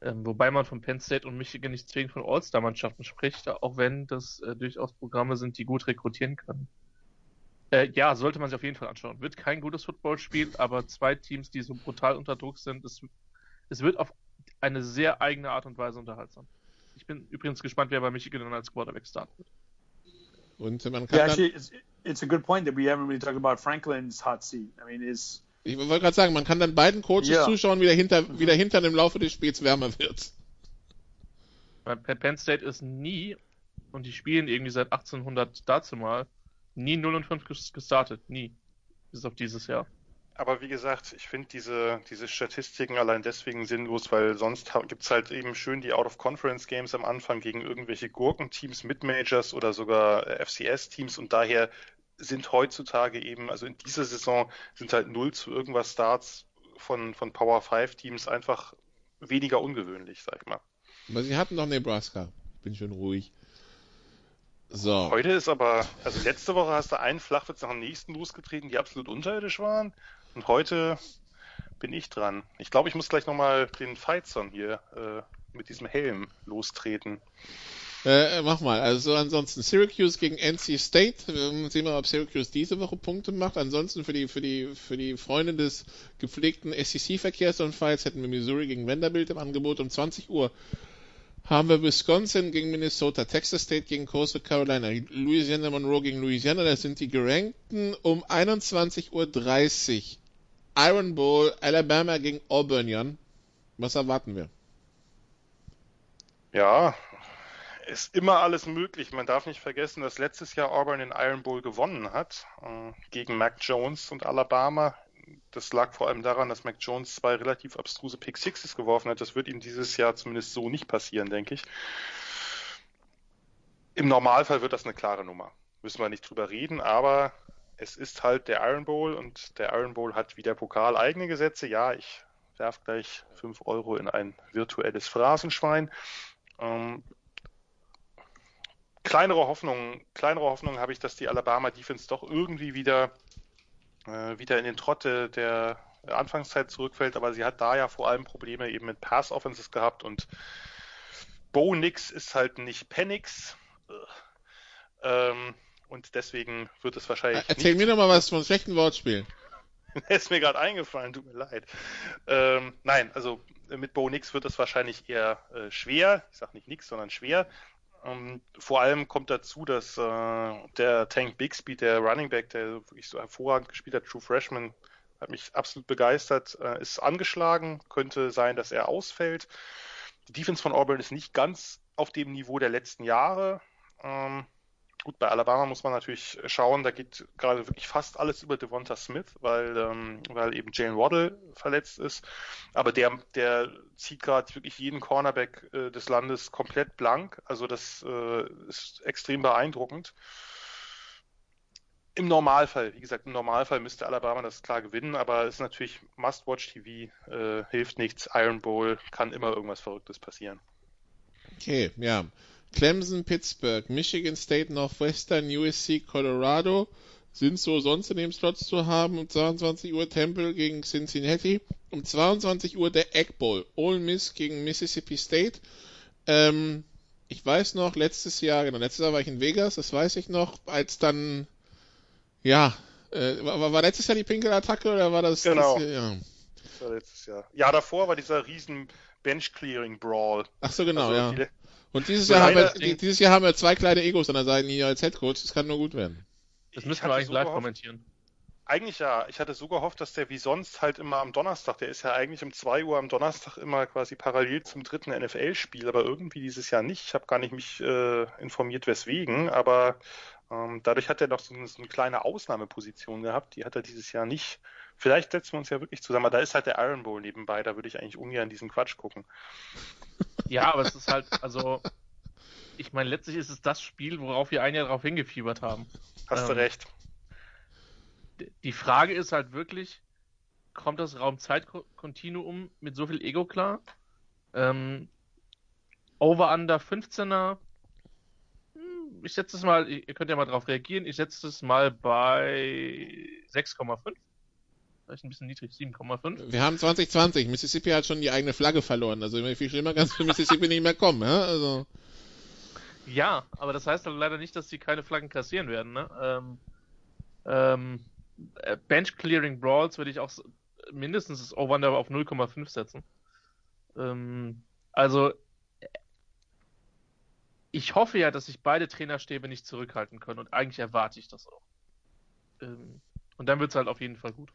[SPEAKER 7] Ähm, wobei man von Penn State und Michigan nicht zwingend von All-Star-Mannschaften spricht, auch wenn das äh, durchaus Programme sind, die gut rekrutieren können. Äh, ja, sollte man sich auf jeden Fall anschauen. Wird kein gutes Footballspiel, aber zwei Teams, die so brutal unter Druck sind, es, es wird auf eine sehr eigene Art und Weise unterhaltsam. Ich bin übrigens gespannt, wer bei Michigan dann als Quarterback starten wird.
[SPEAKER 4] Und man kann
[SPEAKER 6] Yeah, actually, it's, it's a good point that we haven't really talked about Franklin's hot seat. I mean, is
[SPEAKER 4] ich wollte gerade sagen, man kann dann beiden Coaches
[SPEAKER 6] Ja.
[SPEAKER 4] zuschauen, wie der, hinter, wie der Hintern im Laufe des Spiels wärmer wird.
[SPEAKER 7] Weil Penn Penn State ist nie, und die spielen irgendwie seit 1800 dazu mal, nie 0 und 5 ges- gestartet. Nie. Bis auf dieses Jahr.
[SPEAKER 5] Aber wie gesagt, ich finde diese, diese Statistiken allein deswegen sinnlos, weil sonst ha- gibt's halt eben schön die Out-of-Conference-Games am Anfang gegen irgendwelche Gurkenteams, Mid-Majors oder sogar äh, FCS-Teams und daher sind heutzutage eben, also in dieser Saison sind halt 0 zu irgendwas Starts von, von Power 5 Teams einfach weniger ungewöhnlich, sag ich mal.
[SPEAKER 4] Aber sie hatten doch Nebraska. Bin schön ruhig. So.
[SPEAKER 5] Heute ist aber, also letzte Woche hast du einen Flachwitz nach dem nächsten losgetreten, die absolut unterirdisch waren. Und heute bin ich dran. Ich glaube, ich muss gleich nochmal den Fightson hier äh, mit diesem Helm lostreten.
[SPEAKER 4] Äh, mach mal. Also ansonsten Syracuse gegen NC State. Wir sehen mal, ob Syracuse diese Woche Punkte macht. Ansonsten für die für die für die Freunde des gepflegten SEC-Verkehrsunfalls hätten wir Missouri gegen Vanderbilt im Angebot um 20 Uhr. Haben wir Wisconsin gegen Minnesota, Texas State gegen Coastal Carolina, Louisiana Monroe gegen Louisiana. Das sind die Gerankten um 21.30 Uhr. Iron Bowl, Alabama gegen Auburn, Jan. Was erwarten wir?
[SPEAKER 5] Ja, ist immer alles möglich. Man darf nicht vergessen, dass letztes Jahr Auburn den Iron Bowl gewonnen hat äh, gegen Mac Jones und Alabama. Das lag vor allem daran, dass Mac Jones zwei relativ abstruse Pick Sixes geworfen hat. Das wird ihm dieses Jahr zumindest so nicht passieren, denke ich. Im Normalfall wird das eine klare Nummer. Müssen wir nicht drüber reden, aber es ist halt der Iron Bowl und der Iron Bowl hat wie der Pokal eigene Gesetze. Ja, ich werfe gleich 5 Euro in ein virtuelles Phrasenschwein. Ähm, kleinere Hoffnungen, kleinere Hoffnungen habe ich, dass die Alabama Defense doch irgendwie wieder, äh, wieder in den Trotte der Anfangszeit zurückfällt, aber sie hat da ja vor allem Probleme eben mit Pass Offenses gehabt und Bo Nix ist halt nicht Penix. Ähm, und deswegen wird es wahrscheinlich.
[SPEAKER 4] Erzähl mir doch mal was von schlechten Wortspielen.
[SPEAKER 5] ist mir gerade eingefallen, tut mir leid. Ähm, nein, also mit Bo Nix wird es wahrscheinlich eher äh, schwer. Ich sage nicht nix, sondern schwer. Ähm, vor allem kommt dazu, dass äh, der Tank Bixby, der Running Back, der wirklich so hervorragend gespielt hat, True Freshman, hat mich absolut begeistert, äh, ist angeschlagen. Könnte sein, dass er ausfällt. Die Defense von Auburn ist nicht ganz auf dem Niveau der letzten Jahre. Ähm, Gut, bei Alabama muss man natürlich schauen, da geht gerade wirklich fast alles über Devonta Smith, weil, ähm, weil eben Jane Waddle verletzt ist. Aber der, der zieht gerade wirklich jeden Cornerback äh, des Landes komplett blank. Also das äh, ist extrem beeindruckend. Im Normalfall, wie gesagt, im Normalfall müsste Alabama das klar gewinnen, aber es ist natürlich Must-Watch-TV, äh, hilft nichts. Iron Bowl kann immer irgendwas Verrücktes passieren.
[SPEAKER 4] Okay, ja. Clemson, Pittsburgh, Michigan State, Northwestern, USC, Colorado sind so sonst in dem Slot zu haben. Um 22 Uhr Temple gegen Cincinnati. Um 22 Uhr der Egg Bowl. Ole Miss gegen Mississippi State. Ähm, ich weiß noch, letztes Jahr, genau, letztes Jahr war ich in Vegas, das weiß ich noch, als dann, ja, äh, war, war letztes Jahr die Pinkelattacke oder war das?
[SPEAKER 5] Genau.
[SPEAKER 4] Das, ja.
[SPEAKER 5] Das war letztes Jahr. Ja, davor war dieser riesen Bench-Clearing-Brawl.
[SPEAKER 4] Ach so, genau,
[SPEAKER 5] Also
[SPEAKER 4] ja.
[SPEAKER 5] die-
[SPEAKER 4] Und dieses Jahr, haben wir, dieses Jahr haben wir zwei kleine Egos an der Seite hier als Headcoach. Das kann nur gut werden.
[SPEAKER 7] Das
[SPEAKER 5] Ich
[SPEAKER 7] müssen wir eigentlich
[SPEAKER 5] so
[SPEAKER 7] live
[SPEAKER 5] gehofft-
[SPEAKER 7] kommentieren.
[SPEAKER 5] Eigentlich ja. Ich hatte so gehofft, dass der wie sonst halt immer am Donnerstag, der ist ja eigentlich um 2 Uhr am Donnerstag immer quasi parallel zum dritten NFL-Spiel, aber irgendwie dieses Jahr nicht. Ich habe gar nicht mich äh, informiert, weswegen, aber ähm, dadurch hat er noch so eine, so eine kleine Ausnahmeposition gehabt. Die hat er dieses Jahr nicht. Vielleicht setzen wir uns ja wirklich zusammen, aber da ist halt der Iron Bowl nebenbei, da würde ich eigentlich ungern diesen Quatsch gucken.
[SPEAKER 7] Ja, aber es ist halt, also, ich meine, letztlich ist es das Spiel, worauf wir ein Jahr darauf hingefiebert haben.
[SPEAKER 5] Hast du
[SPEAKER 7] Ähm,
[SPEAKER 5] recht.
[SPEAKER 7] Die Frage ist halt wirklich, kommt das Raum-Zeit-Kontinuum mit so viel Ego klar? Ähm, Over-Under 15er. Hm, Ich setze es mal, ihr könnt ja mal drauf reagieren, ich setze es mal bei 6,5. Vielleicht ein bisschen niedrig, 7,5.
[SPEAKER 4] Wir haben 2020. Mississippi hat schon die eigene Flagge verloren. Also viel schlimmer kann es für Mississippi nicht mehr kommen. Ja? Also,
[SPEAKER 7] Ja, aber das heißt halt leider nicht, dass sie keine Flaggen kassieren werden. Ne? Ähm, ähm, äh, Bench Clearing Brawls würde ich auch mindestens das Over-Under auf 0,5 setzen. Ähm, also ich hoffe ja, dass sich beide Trainerstäbe nicht zurückhalten können und eigentlich erwarte ich das auch. Ähm, und dann wird es halt auf jeden Fall gut.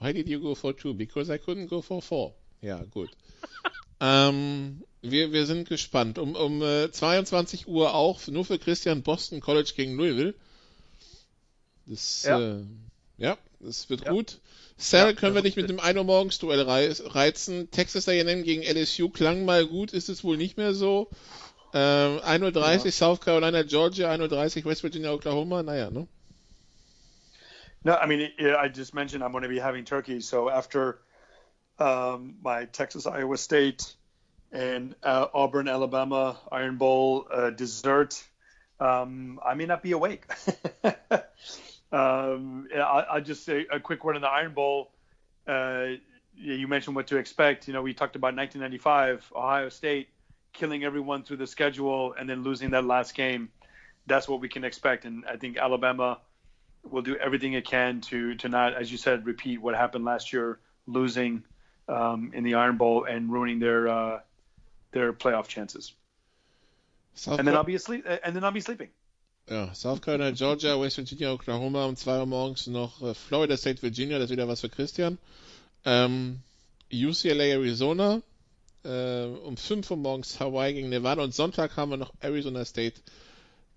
[SPEAKER 4] Why did you go for two? Because I couldn't go for four. Ja, gut. ähm, wir, wir sind gespannt. Um, um äh, 22 Uhr auch, nur für Christian Boston College gegen Louisville. Das,
[SPEAKER 7] Ja.
[SPEAKER 4] Äh, ja, das wird
[SPEAKER 7] Ja.
[SPEAKER 4] gut. Sal,
[SPEAKER 7] Ja,
[SPEAKER 4] können wir dich mit dem 1 Uhr morgens Duell rei- reizen? Texas A&M gegen LSU klang mal gut, ist es wohl nicht mehr so. Ähm, 1.30 Uhr South Carolina, Georgia, 1.30 Uhr West Virginia, Oklahoma, naja, ne?
[SPEAKER 6] No, I mean, yeah, I just mentioned I'm going to be having turkey. So after um, my Texas, Iowa State, and uh, Auburn, Alabama Iron Bowl uh, dessert, um, I may not be awake. um, I, I'll just say a quick word on the Iron Bowl. Uh, you mentioned what to expect. You know, we talked about 1995, Ohio State killing everyone through the schedule and then losing that last game, that's what we can expect. And I think Alabama will do everything it can to to not, as you said, repeat what happened last year, losing um, in the Iron Bowl and ruining their uh, their playoff chances.
[SPEAKER 4] South
[SPEAKER 6] And then I'll be asleep. And then I'll be sleeping.
[SPEAKER 4] ja, South Carolina, Georgia, West Virginia, Oklahoma um 2 Uhr morgens noch äh, Florida State, Virginia, das ist wieder was für Christian. Ähm, UCLA, Arizona, äh, um 5 Uhr morgens Hawaii gegen Nevada und Sonntag haben wir noch Arizona State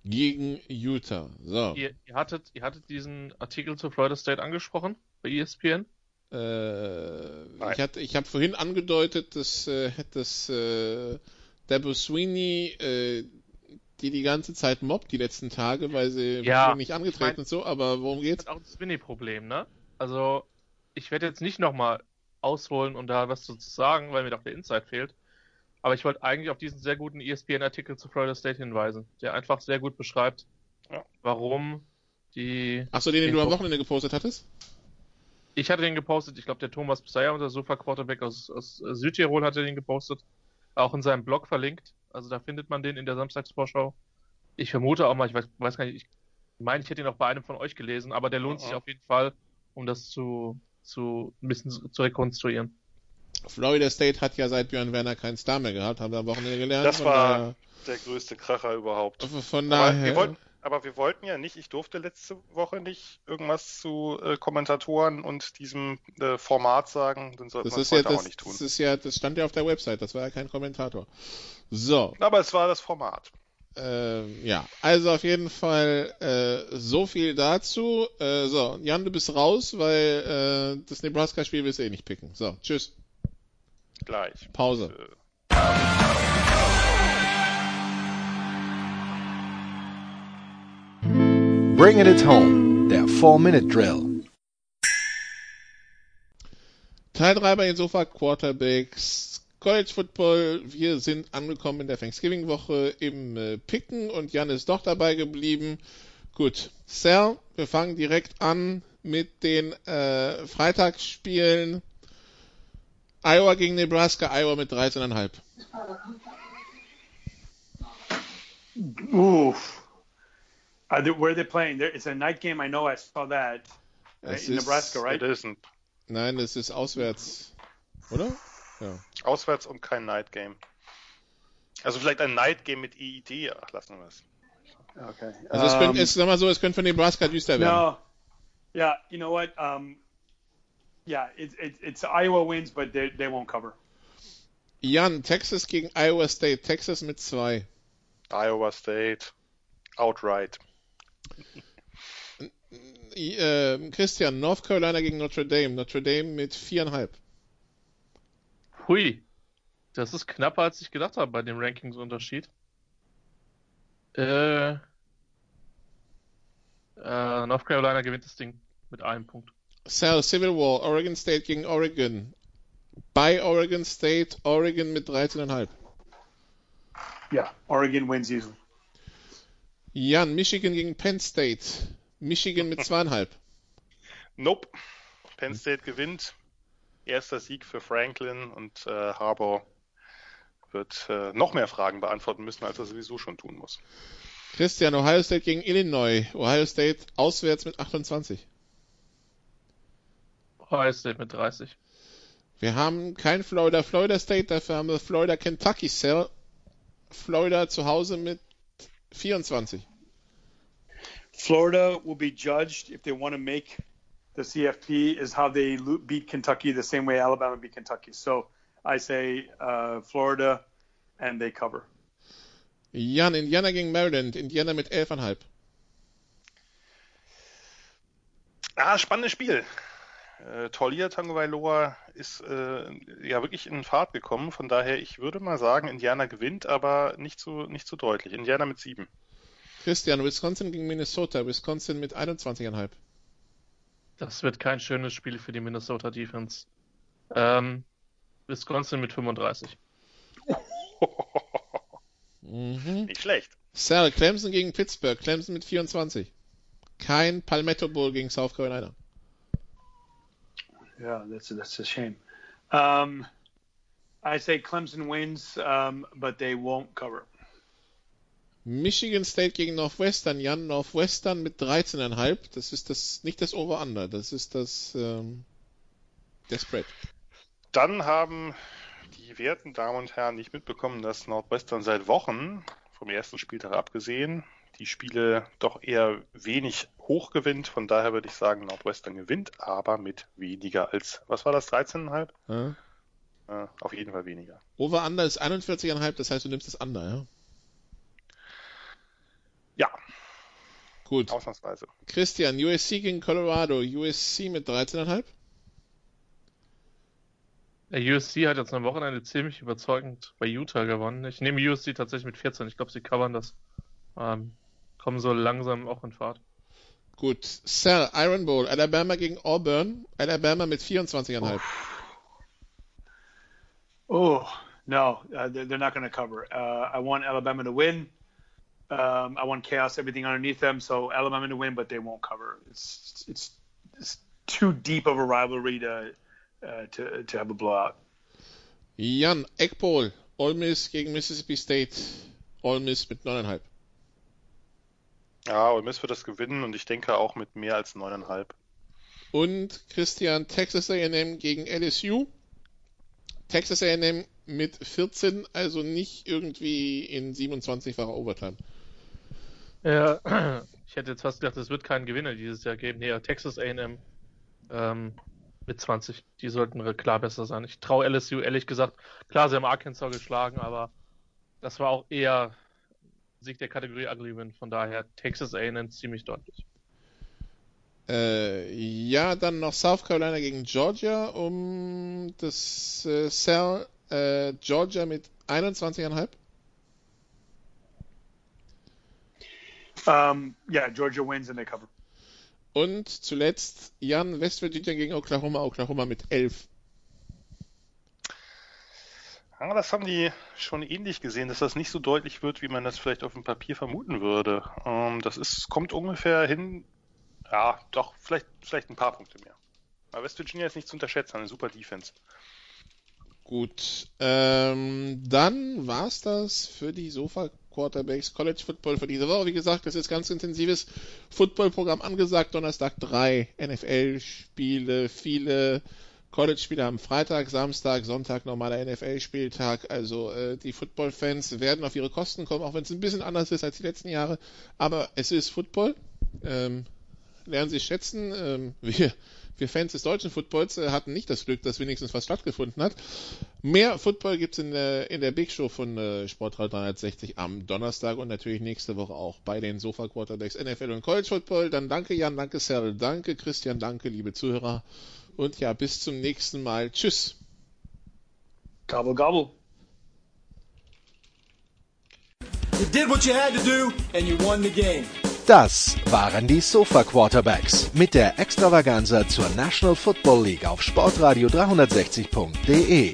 [SPEAKER 4] gegen Utah. So,
[SPEAKER 7] Ihr, ihr, hattet, ihr hattet diesen Artikel zu Florida State angesprochen bei ESPN.
[SPEAKER 4] äh, ich, hatte- ich habe vorhin angedeutet, dass, äh, dass äh, Debo Sweeney äh, die die ganze Zeit mobbt die letzten Tage, weil sie
[SPEAKER 7] Ja,
[SPEAKER 4] nicht
[SPEAKER 7] ich
[SPEAKER 4] angetreten
[SPEAKER 7] mein-
[SPEAKER 4] und so, aber worum geht's?
[SPEAKER 7] Das ist auch das Winnie-Problem, ne? Also, ich werde jetzt nicht nochmal ausholen und da was zu sagen, weil mir doch der Insight fehlt. Aber ich wollte eigentlich auf diesen sehr guten ESPN-Artikel zu Florida State hinweisen, der einfach sehr gut beschreibt,
[SPEAKER 5] Ja.
[SPEAKER 7] warum die.
[SPEAKER 4] Achso, den, den du am Wochenende gepostet hattest?
[SPEAKER 7] Ich hatte den gepostet, ich glaube, der Thomas Pseier, unser Sofa-Quarterback aus, aus Südtirol, hatte den gepostet. Auch in seinem Blog verlinkt. Also da findet man den in der Samstagsvorschau. Ich vermute auch mal, ich weiß, weiß gar nicht, ich meine, ich hätte ihn auch bei einem von euch gelesen, aber der lohnt sich
[SPEAKER 5] Mhm.
[SPEAKER 7] auf jeden Fall, um das zu, zu ein bisschen zu rekonstruieren.
[SPEAKER 4] Florida State hat ja seit Björn Werner keinen Star mehr gehabt, haben wir am Wochenende gelernt.
[SPEAKER 5] Das war der größte Kracher überhaupt.
[SPEAKER 4] von
[SPEAKER 5] Aber
[SPEAKER 4] daher.
[SPEAKER 5] wir, wollten, aber wir wollten ja nicht, ich durfte letzte Woche nicht irgendwas zu äh, Kommentatoren und diesem äh, Format sagen, dann sollten
[SPEAKER 4] das
[SPEAKER 5] wir es
[SPEAKER 4] ja
[SPEAKER 5] heute auch
[SPEAKER 4] das,
[SPEAKER 5] nicht tun.
[SPEAKER 4] das ist ja, das stand ja auf der Website, das war ja kein Kommentator. So,
[SPEAKER 5] Aber es war das Format.
[SPEAKER 4] ähm, ja, also auf jeden Fall äh, so viel dazu. Äh, so, Jan, du bist raus, weil äh, das Nebraska-Spiel willst du eh nicht picken. So, tschüss,
[SPEAKER 5] Gleich.
[SPEAKER 4] Pause.
[SPEAKER 5] Äh,
[SPEAKER 2] Bringing it home, der 4-Minute-Drill.
[SPEAKER 4] Teil 3 bei den Sofa Quarterbacks. College Football, wir sind angekommen in der Thanksgiving-Woche im äh, Picken und Jan ist doch dabei geblieben. Gut, Sal, wir fangen direkt an mit den äh, Freitagsspielen. Iowa gegen Nebraska, Iowa mit 13,5.
[SPEAKER 6] Oof. Are they, where are they playing? There, it's a night game. I know. I saw that uh,
[SPEAKER 4] Es
[SPEAKER 6] in
[SPEAKER 4] ist-
[SPEAKER 6] Nebraska, right?
[SPEAKER 5] It isn't.
[SPEAKER 4] Nein, es ist auswärts, oder? Ja.
[SPEAKER 5] Auswärts und kein Night Game. Also vielleicht ein Night Game mit EID, ach, lassen wir es.
[SPEAKER 6] Okay.
[SPEAKER 4] Also es
[SPEAKER 6] Um,
[SPEAKER 4] könnte, es, sag mal so, es könnte für Nebraska düster werden.
[SPEAKER 6] no. Yeah. You know what? Um, yeah. It's it, it's Iowa wins, but they they won't cover.
[SPEAKER 4] Jan, Texas gegen Iowa State, Texas mit 2.
[SPEAKER 5] Iowa State. Outright.
[SPEAKER 4] Äh, Christian, North Carolina gegen Notre Dame. Notre Dame mit viereinhalb.
[SPEAKER 7] Hui. Das ist knapper, als ich gedacht habe bei dem Rankingsunterschied. Äh, äh, North Carolina gewinnt das Ding mit einem Punkt.
[SPEAKER 4] Sal, Civil War, Oregon State gegen Oregon. Bei Oregon State, Oregon mit 13,5.
[SPEAKER 6] Yeah. Oregon wins easily.
[SPEAKER 4] Jan, Michigan gegen Penn State. Michigan mit zweieinhalb.
[SPEAKER 5] Nope. Penn State gewinnt. Erster Sieg für Franklin und äh, Harbour wird äh, noch mehr Fragen beantworten müssen, als er sowieso schon tun muss.
[SPEAKER 4] Christian, Ohio State gegen Illinois. Ohio State auswärts mit 28.
[SPEAKER 7] Ohio State mit 30.
[SPEAKER 4] Wir haben kein Florida, Florida State, dafür haben wir Florida, Kentucky Cell. Florida zu Hause mit 24.
[SPEAKER 6] Florida will be judged if they want to make the CFP is how they beat Kentucky the same way Alabama beat Kentucky. So I say uh, Florida, and they cover.
[SPEAKER 4] Jan, Indiana gegen Maryland. Indiana mit 11,5.
[SPEAKER 5] Ah, spannendes Spiel. Äh, Taulia Tagovailoa ist äh, ja wirklich in Fahrt gekommen. Von daher, ich würde mal sagen, Indiana gewinnt, aber nicht so, nicht so deutlich. Indiana mit sieben.
[SPEAKER 4] Christian, Wisconsin gegen Minnesota. Wisconsin mit 21,5.
[SPEAKER 7] Das wird kein schönes Spiel für die Minnesota Defense. Ähm, Wisconsin mit 35.
[SPEAKER 4] Mhm.
[SPEAKER 5] Nicht schlecht.
[SPEAKER 4] Sal, Clemson gegen Pittsburgh. Clemson mit 24. Kein Palmetto Bowl gegen South Carolina.
[SPEAKER 6] Yeah, that's that's a shame. Um, I say Clemson wins, um, but they won't cover.
[SPEAKER 4] Michigan State gegen Northwestern. Jan, Northwestern mit 13,5. Das ist das nicht das Over-Under, das ist das ähm, der Spread.
[SPEAKER 5] Dann haben die werten Damen und Herren nicht mitbekommen, dass Nordwestern seit Wochen, vom ersten Spieltag abgesehen, die Spiele doch eher wenig hoch gewinnt. Von daher würde ich sagen, Nordwestern gewinnt, aber mit weniger als, was war das, 13,5?
[SPEAKER 4] Ja.
[SPEAKER 5] Äh, auf jeden Fall weniger.
[SPEAKER 4] Over-Under ist 41,5, das heißt, du nimmst das Under, ja?
[SPEAKER 5] Ja,
[SPEAKER 4] Gut.
[SPEAKER 5] ausnahmsweise.
[SPEAKER 4] Christian, USC gegen Colorado. USC mit 13,5.
[SPEAKER 7] Der USC hat jetzt am Wochenende ziemlich überzeugend bei Utah gewonnen. Ich nehme USC tatsächlich mit 14. Ich glaube, sie covern das. Ähm, kommen so langsam auch in Fahrt.
[SPEAKER 4] Gut. Sal, Iron Bowl. Alabama gegen Auburn. Alabama mit 24,5.
[SPEAKER 6] Oh no, uh, they're, they're not going to cover. Uh, I want Alabama to win. Um, I want chaos, everything underneath them. So Alabama to win, but they won't cover. It's it's, it's too deep of a rivalry to uh, to to have a blowout.
[SPEAKER 4] Jan, Eckpol. Ole Miss gegen Mississippi State. Ole Miss mit 9,5.
[SPEAKER 5] Ja, Ole Miss wird das gewinnen und ich denke auch mit mehr als 9,5.
[SPEAKER 4] Und Christian, Texas A&M gegen LSU. Texas A&M mit 14, also nicht irgendwie in 27-facher Overtime.
[SPEAKER 7] Ja, ich hätte jetzt fast gedacht, es wird keinen Gewinner dieses Jahr geben. Nee, Texas A&M ähm, mit 20, die sollten klar besser sein. Ich traue LSU ehrlich gesagt, klar, sie haben Arkansas geschlagen, aber das war auch eher Sieg der Kategorie Ugly Win. Von daher Texas A&M ziemlich deutlich.
[SPEAKER 4] Äh, ja, dann noch South Carolina gegen Georgia um das äh, Cell. Äh, Georgia mit 21,5.
[SPEAKER 6] Um, yeah, Georgia wins and they cover.
[SPEAKER 4] Und zuletzt Jan West Virginia gegen Oklahoma. Oklahoma mit 11.
[SPEAKER 5] Ja, das haben die schon ähnlich gesehen, dass das nicht so deutlich wird, wie man das vielleicht auf dem Papier vermuten würde. Ähm, das ist, kommt ungefähr hin, ja, doch, vielleicht, vielleicht ein paar Punkte mehr. Aber West Virginia ist nicht zu unterschätzen, eine super Defense.
[SPEAKER 4] Gut, ähm, dann war's das für die Sofa Quarterbacks College Football für diese Woche. Wie gesagt, das ist ganz intensives Footballprogramm angesagt. Donnerstag drei NFL-Spiele, viele College-Spiele am Freitag, Samstag, Sonntag normaler NFL-Spieltag. Also äh, die Football-Fans werden auf ihre Kosten kommen, auch wenn es ein bisschen anders ist als die letzten Jahre. Aber es ist Football. Ähm, lernen Sie es schätzen. Ähm, wir, wir Fans des deutschen Footballs äh, hatten nicht das Glück, dass wenigstens was stattgefunden hat. Mehr Football gibt's in der, in der Big Show von äh, Sportradio 360 am Donnerstag und natürlich nächste Woche auch bei den Sofa Quarterbacks NFL und College Football. Dann danke Jan, danke Cyril, danke Christian, danke liebe Zuhörer. Und ja, bis zum nächsten Mal. Tschüss.
[SPEAKER 6] Gobble gobble.
[SPEAKER 8] You did what you had to do and you won the game.
[SPEAKER 2] Das waren die Sofa Quarterbacks mit der Extravaganza zur National Football League auf Sportradio 360.de.